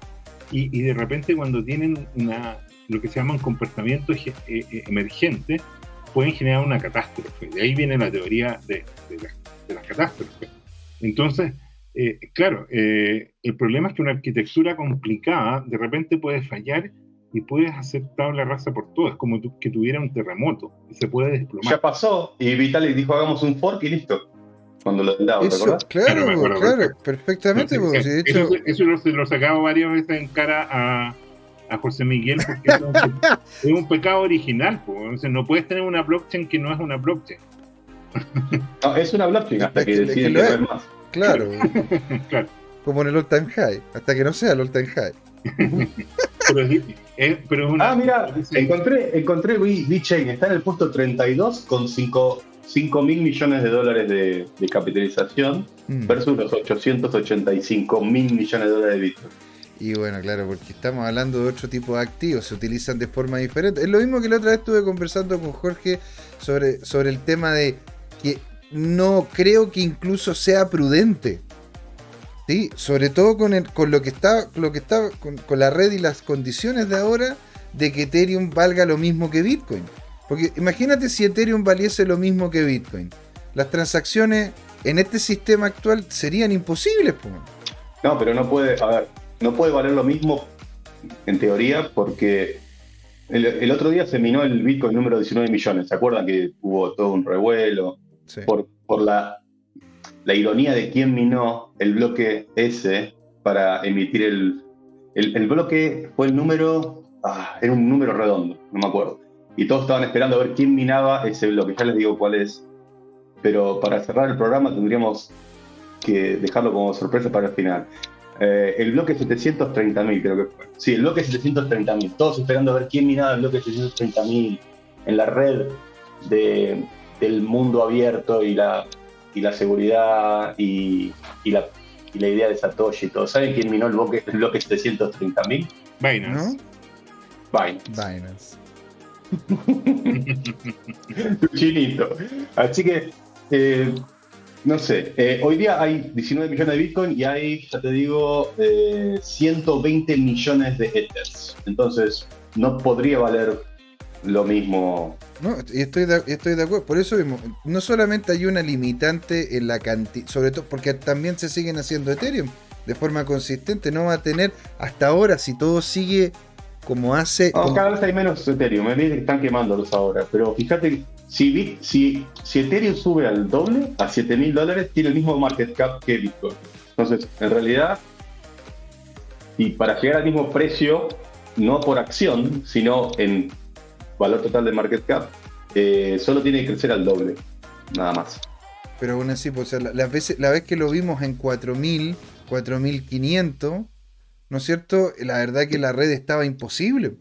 B: y, de repente cuando tienen una, lo que se llama un comportamiento eh, eh, emergente, pueden generar una catástrofe. De ahí viene la teoría de, las catástrofes. Entonces, claro, el problema es que una arquitectura complicada de repente puede fallar y puedes hacer tabla rasa por todo. Es como que tuviera un terremoto y se puede desplomar.
C: Ya pasó y Vitalik dijo hagamos un fork y listo. Cuando lo
A: daba, eso, Claro, claro, perfectamente.
B: eso, eso lo, lo, sacaba varias veces en cara a, a José Miguel porque es, un, pecado original. Pues. no puedes tener una blockchain que no es una blockchain.
C: No, es una blockchain hasta que deciden que más.
A: Claro. claro. Como en el all time high, hasta que no sea el all time high.
C: pero, ah, mira, encontré, encontré VeChain, está en el puesto 32 con 5, mil millones de dólares de, capitalización mm. versus los 885 mil millones de dólares de Bitcoin.
A: Y bueno, claro, porque estamos hablando de otro tipo de activos, se utilizan de forma diferente. Es lo mismo que la otra vez estuve conversando con Jorge sobre, sobre el tema de que no creo que incluso sea prudente Sí, sobre todo con, con lo que está, lo que está con, la red y las condiciones de ahora de que Ethereum valga lo mismo que Bitcoin. Porque imagínate si Ethereum valiese lo mismo que Bitcoin. Las transacciones en este sistema actual serían imposibles.
C: No, pero no puede, a ver, no puede valer lo mismo en teoría porque el, otro día se minó el Bitcoin número 19 millones. ¿Se acuerdan que hubo todo un revuelo por, la ironía de quién minó el bloque S para emitir el, el, bloque fue el número, ah, era un número redondo, no me acuerdo. Y todos estaban esperando a ver quién minaba ese bloque, ya les digo cuál es. Pero para cerrar el programa tendríamos que dejarlo como sorpresa para el final. Eh, el bloque 730.000 creo que fue. Sí, el bloque 730.000. Todos esperando a ver quién minaba el bloque 730.000 en la red de, del mundo abierto y la y la seguridad y, la, la, idea de Satoshi y todo. ¿Saben quién minó el bloque, el bloque 730.000?
B: Binance.
C: Binance. Binance. Chinito. Así que, eh, no sé, eh, hoy día hay 19 millones de Bitcoin y hay, ya te digo, 120 eh, millones de Ethers. Entonces, no podría valer lo mismo
A: no, estoy de, estoy de acuerdo. Por eso mismo, no solamente hay una limitante en la cantidad, sobre todo porque también se siguen haciendo Ethereum de forma consistente. No va a tener hasta ahora, si todo sigue como hace.
C: cada vez hay menos Ethereum, me que están quemándolos ahora. Pero fíjate, si, si, si Ethereum sube al doble, a 7 mil dólares, tiene el mismo market cap que Bitcoin. Entonces, en realidad, y para llegar al mismo precio, no por acción, sino en valor total de market cap, eh, solo tiene que crecer al doble, nada más.
A: Pero aún así, pues, la, vez, la vez que lo vimos en 4.000, 4.500, ¿no es cierto? La verdad que la red estaba imposible.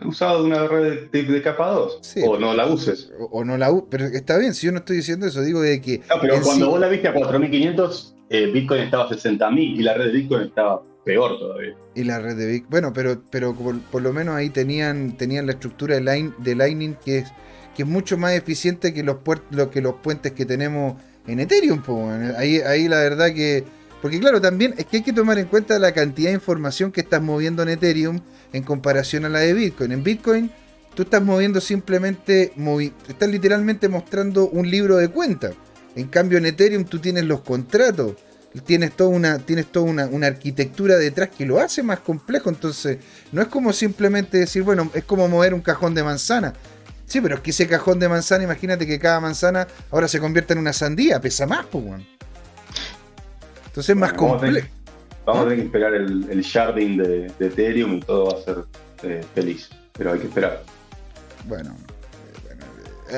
C: He usado una red de, capa 2. o no la uses.
A: O, no la uses. Pero está bien, si yo no estoy diciendo eso, digo de que.
C: No, pero cuando vos la viste a 4500, eh, Bitcoin estaba a 60.000 y la red de Bitcoin estaba peor todavía. Y
A: la red de Bitcoin. Bueno, pero, pero por, lo menos ahí tenían, tenían la estructura de, line, de Lightning que es, que es mucho más eficiente que los, lo que los puentes que tenemos en Ethereum. Ahí, ahí la verdad que. Porque claro, también es que hay que tomar en cuenta la cantidad de información que estás moviendo en Ethereum en comparación a la de Bitcoin. En Bitcoin tú estás moviendo simplemente, estás literalmente mostrando un libro de cuentas. En cambio en Ethereum tú tienes los contratos, tienes toda una, tienes toda una, arquitectura detrás que lo hace más complejo. Entonces, no es como simplemente decir, bueno, es como mover un cajón de manzana. Sí, pero es que ese cajón de manzana, imagínate que cada manzana ahora se convierte en una sandía, pesa más, pues, Entonces es más complejo.
C: Vamos a tener que esperar el, sharding de, Ethereum y todo va a ser eh, feliz. Pero hay que esperar.
A: Bueno,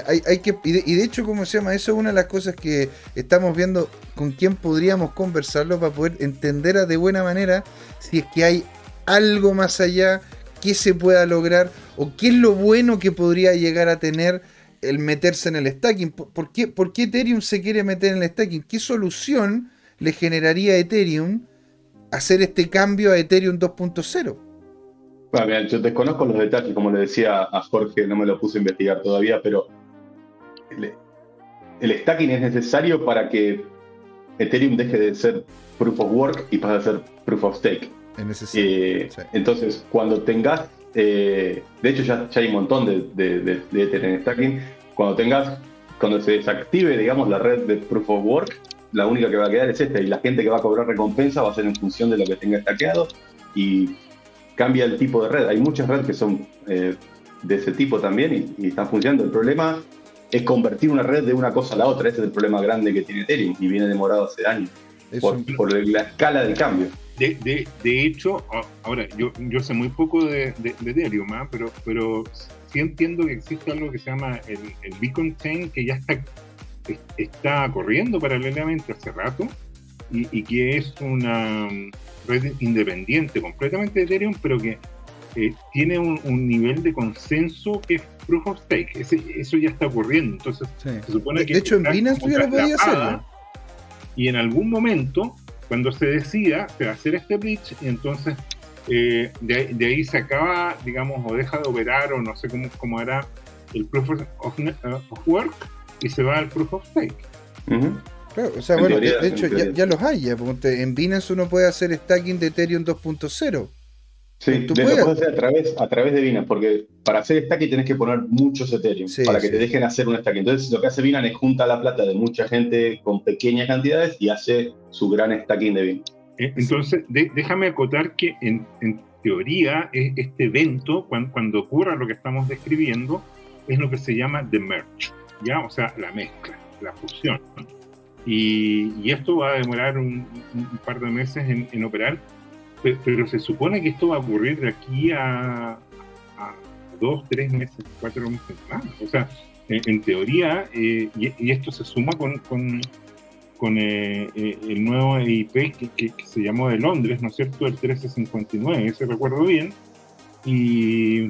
A: hay, que, y de, hecho, ¿cómo se llama? Eso es una de las cosas que estamos viendo con quién podríamos conversarlo para poder entender de buena manera si es que hay algo más allá que se pueda lograr o qué es lo bueno que podría llegar a tener el meterse en el stacking. ¿Por qué, ¿Por qué Ethereum se quiere meter en el stacking? ¿Qué solución le generaría a Ethereum hacer este cambio a Ethereum 2.0?
C: Bueno, mira, yo desconozco los detalles, como le decía a Jorge, no me lo puse a investigar todavía, pero el, el stacking es necesario para que Ethereum deje de ser proof of work y pase a ser proof of stake.
A: Es necesario.
C: Eh,
A: sí.
C: Entonces, cuando tengas, eh, de hecho ya, ya hay un montón de, de, de, de Ether en stacking, cuando tengas, cuando se desactive, digamos, la red de Proof of Work, la única que va a quedar es esta, y la gente que va a cobrar recompensa va a ser en función de lo que tenga stackeado, y cambia el tipo de red. Hay muchas redes que son eh, de ese tipo también y, y están funcionando. El problema es convertir una red de una cosa a la otra, ese es el problema grande que tiene Ethereum, y viene demorado hace años, por,
A: un-
C: por la escala del cambio.
B: De, de, de hecho, ahora, yo, yo sé muy poco de, de, de Ethereum, pero, pero sí entiendo que existe algo que se llama el, el Beacon Chain, que ya está, es- está corriendo paralelamente hace rato, y, y que es una mm, red independiente completamente de Ethereum, pero que eh, tiene un, un nivel de consenso que es Proof of Stake. Ese- eso ya está ocurriendo. Entonces,
A: sí.
B: se supone
A: De,
B: que
A: de hecho, en Binance tú ya lo podías hacer.
B: y en algún momento, cuando se decida, se va a hacer este bridge y entonces eh, de, ahí- de ahí se acaba, digamos, o deja de operar o no sé cómo, cómo hará el proof of, uh, of work y se va al proof of stake.
A: Claro, o sea,
C: En
A: bueno,
C: teoría,
A: de hecho, ya, los hay. ya, en Binance uno puede hacer stacking de Ethereum 2.0.
C: Sí,
A: Tú
C: de-
A: puedes-
C: lo puedes hacer a través, a través de Binance, porque para hacer stacking tenés que poner muchos Ethereum
A: Sí,
C: para que
A: sí.
C: te dejen hacer un stacking. Entonces, lo que hace Binance es junta la plata de mucha gente con pequeñas cantidades y hace su gran stacking de Binance.
B: Eh, Entonces, de- déjame acotar que en, en teoría e- este evento, cuan- cuando, ocurra lo que estamos describiendo, es lo que se llama the merge, ¿ya? O sea, la mezcla, la fusión. Y, y esto va a demorar un, un par de meses en, en operar, pe- pero, se supone que esto va a ocurrir de aquí a, dos, tres meses, cuatro meses más. O sea, en, teoría, eh, y, esto se suma con, con, eh, eh, el nuevo EIP que, se llamó de Londres, ¿no es cierto? El 1359, ese recuerdo bien. Y,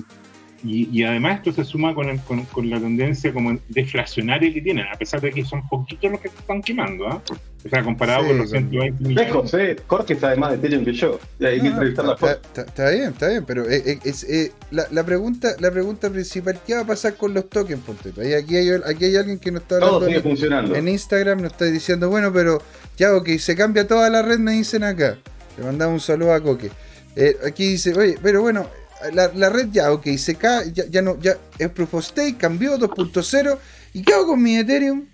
B: y, además esto se suma con, el- con, la tendencia como deflacionaria que tienen, a pesar de que son poquitos los que están quemando, ¿ah? O sea, comparado
A: Sí,
B: con los
A: con-
B: 120 millones.
C: Lejos, ¿eh? Jorge sabe más de Ethereum que yo. Y hay que entrevistar la
A: está,
C: foto.
A: está- está bien, está bien, pero eh, eh, es, eh, la, la pregunta, la pregunta principal, ¿qué va a pasar con los tokens? Ponte? Ahí- Aquí hay, aquí hay alguien que nos está
C: Todo
A: hablando
C: sigue
A: en,
C: funcionando.
A: en Instagram, nos está diciendo, bueno, pero ya, ok, se cambia toda la red, me dicen acá. Le mandamos un saludo a Coque. Eh, aquí dice, oye, pero bueno, la, la red ya, ok, se cae, ya, ya no, ya es Proof of Stake, cambió 2.0, ¿y qué hago con mi Ethereum?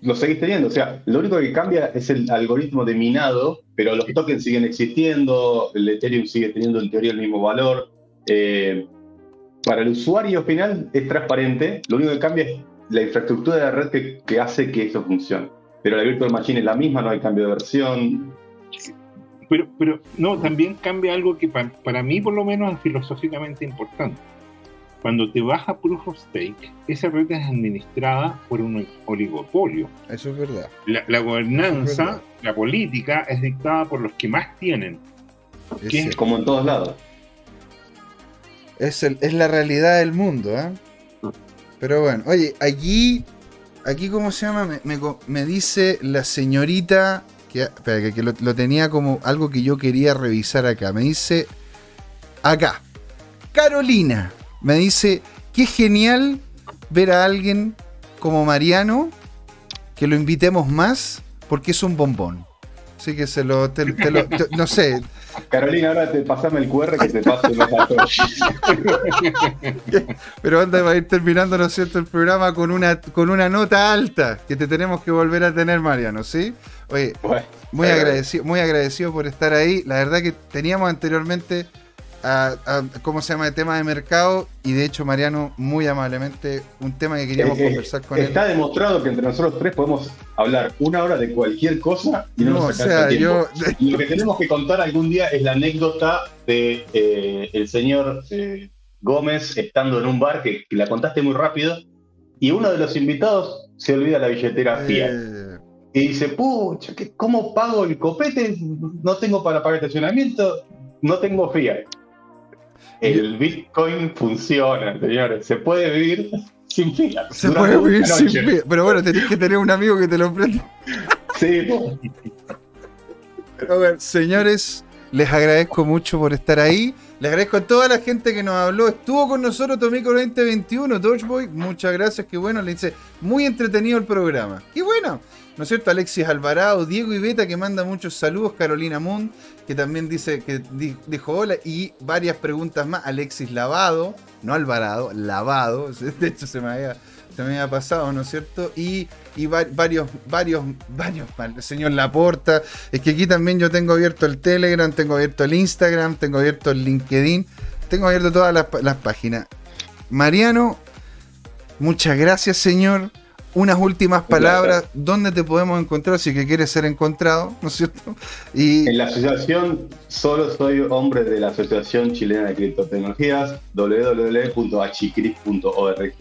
C: Lo seguís teniendo. O sea, lo único que cambia es el algoritmo de minado, pero los tokens siguen existiendo, el Ethereum sigue teniendo en teoría el mismo valor. Eh, para el usuario final es transparente, lo único que cambia es la infraestructura de la red que, que hace que eso funcione. Pero la Virtual Machine es la misma, no hay cambio de versión.
B: Pero, pero no, también cambia algo que pa- para mí por lo menos es filosóficamente importante. Cuando te vas a Proof of Stake, esa red es administrada por un oligopolio.
A: Eso es verdad.
B: La, la
A: Es
B: gobernanza,
A: verdad.
B: la política es dictada por los que más tienen.
C: Como en todos lados.
A: Es, el- es la realidad del mundo, ¿eh? Pero bueno, oye, aquí, aquí ¿cómo se llama? Me, me co- me dice la señorita, que, espera, que, que lo, lo tenía como algo que yo quería revisar acá. Me dice, acá, Carolina, me dice, qué genial ver a alguien como Mariano, que lo invitemos más, porque es un bombón. Así que se lo, te- te lo- te- no sé,
C: Carolina, ahora te pasame el QR que te pase los datos.
A: Pero anda va a ir terminando, ¿no es cierto?, el programa con una, con una nota alta que te tenemos que volver a tener, Mariano, ¿sí? Oye,
C: Bueno,
A: muy agradecido, muy agradecido por estar ahí. La verdad que teníamos anteriormente a, a- ¿cómo se llama?, el tema de mercado y de hecho, Mariano, muy amablemente, un tema que queríamos
C: Eh, eh,
A: conversar con él.
C: Está demostrado que entre nosotros tres podemos hablar una hora de cualquier cosa y no,
A: No, o
C: nos alcanza
A: sea, yo...
C: Y lo que tenemos que contar algún día es la anécdota de eh, el señor eh, Gómez estando en un bar que, que la contaste muy rápido y uno de los invitados se olvida la billetera Fiat
A: eh,
C: y dice, pucha, ¿qué- ¿cómo pago el copete? No tengo para pagar estacionamiento, no tengo Fiat. El Bitcoin funciona, señores, se puede vivir sin Fiat.
A: se puede vivir sin fiat, pero bueno, tenés que tener un amigo que te lo prenda.
C: Sí.
A: Pero bueno, señores, les agradezco mucho por estar ahí. Le agradezco a toda la gente que nos habló. Estuvo con nosotros Tomico 2021, Dodgeboy. Muchas gracias, qué bueno. Le dice, muy entretenido el programa. Qué bueno. ¿No es cierto? Alexis Alvarado, Diego Ibeta que manda muchos saludos, Carolina Moon que también dice que dijo hola y varias preguntas más. Alexis Lavado, no Alvarado, Lavado. De hecho se me había, me había pasado, ¿no es cierto? Y, y varios, varios, varios, señor Laporta. Es que aquí también yo tengo abierto el Telegram, tengo abierto el Instagram, tengo abierto el LinkedIn, tengo abierto todas las, las páginas. Mariano, muchas gracias, señor unas últimas palabras, ¿dónde te podemos encontrar si que quieres ser encontrado? ¿No es cierto?
C: Y... En la asociación, solo soy hombre de la Asociación Chilena de Criptotecnologías, www.achicris.org.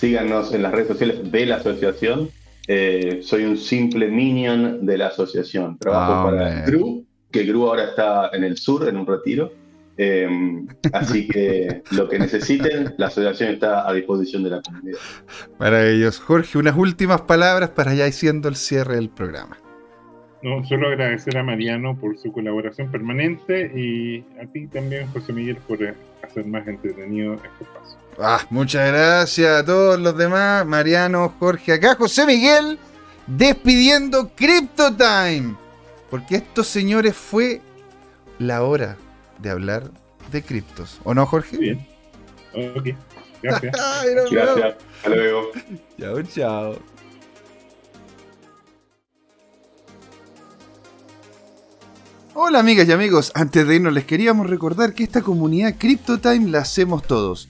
C: Síganos en las redes sociales de la asociación. Eh, soy un simple minion de la asociación. Trabajo ah, para GRU, que GRU ahora está en el sur, en un retiro. Em, así que lo que necesiten, la asociación está a disposición de la comunidad.
A: Maravilloso. Jorge, unas últimas palabras para ya ir siendo el cierre del programa.
B: No, solo agradecer a Mariano por su colaboración permanente y a ti también, José Miguel, por hacer más entretenido este paso.
A: Ah, muchas gracias a todos los demás, Mariano, Jorge, acá José Miguel, despidiendo Crypto Time. Porque estos señores fue la hora de hablar de criptos. ¿O no, Jorge?
B: Bien. Ok. Gracias.
C: Gracias. Hasta luego.
A: Chao, chao. Hola amigas y amigos, antes de irnos les queríamos recordar que esta comunidad CryptoTime la hacemos todos,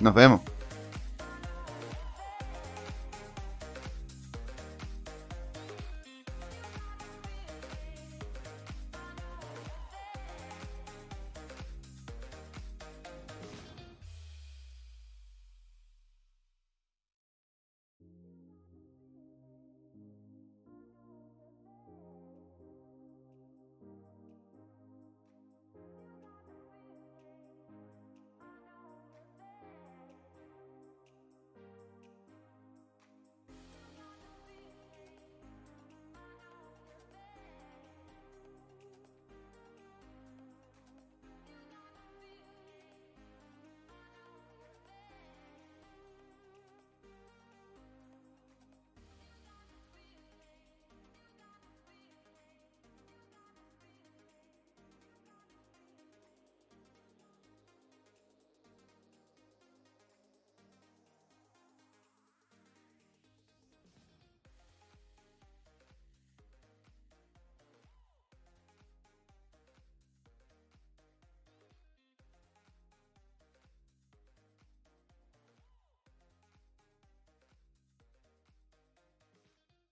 A: Nos vemos.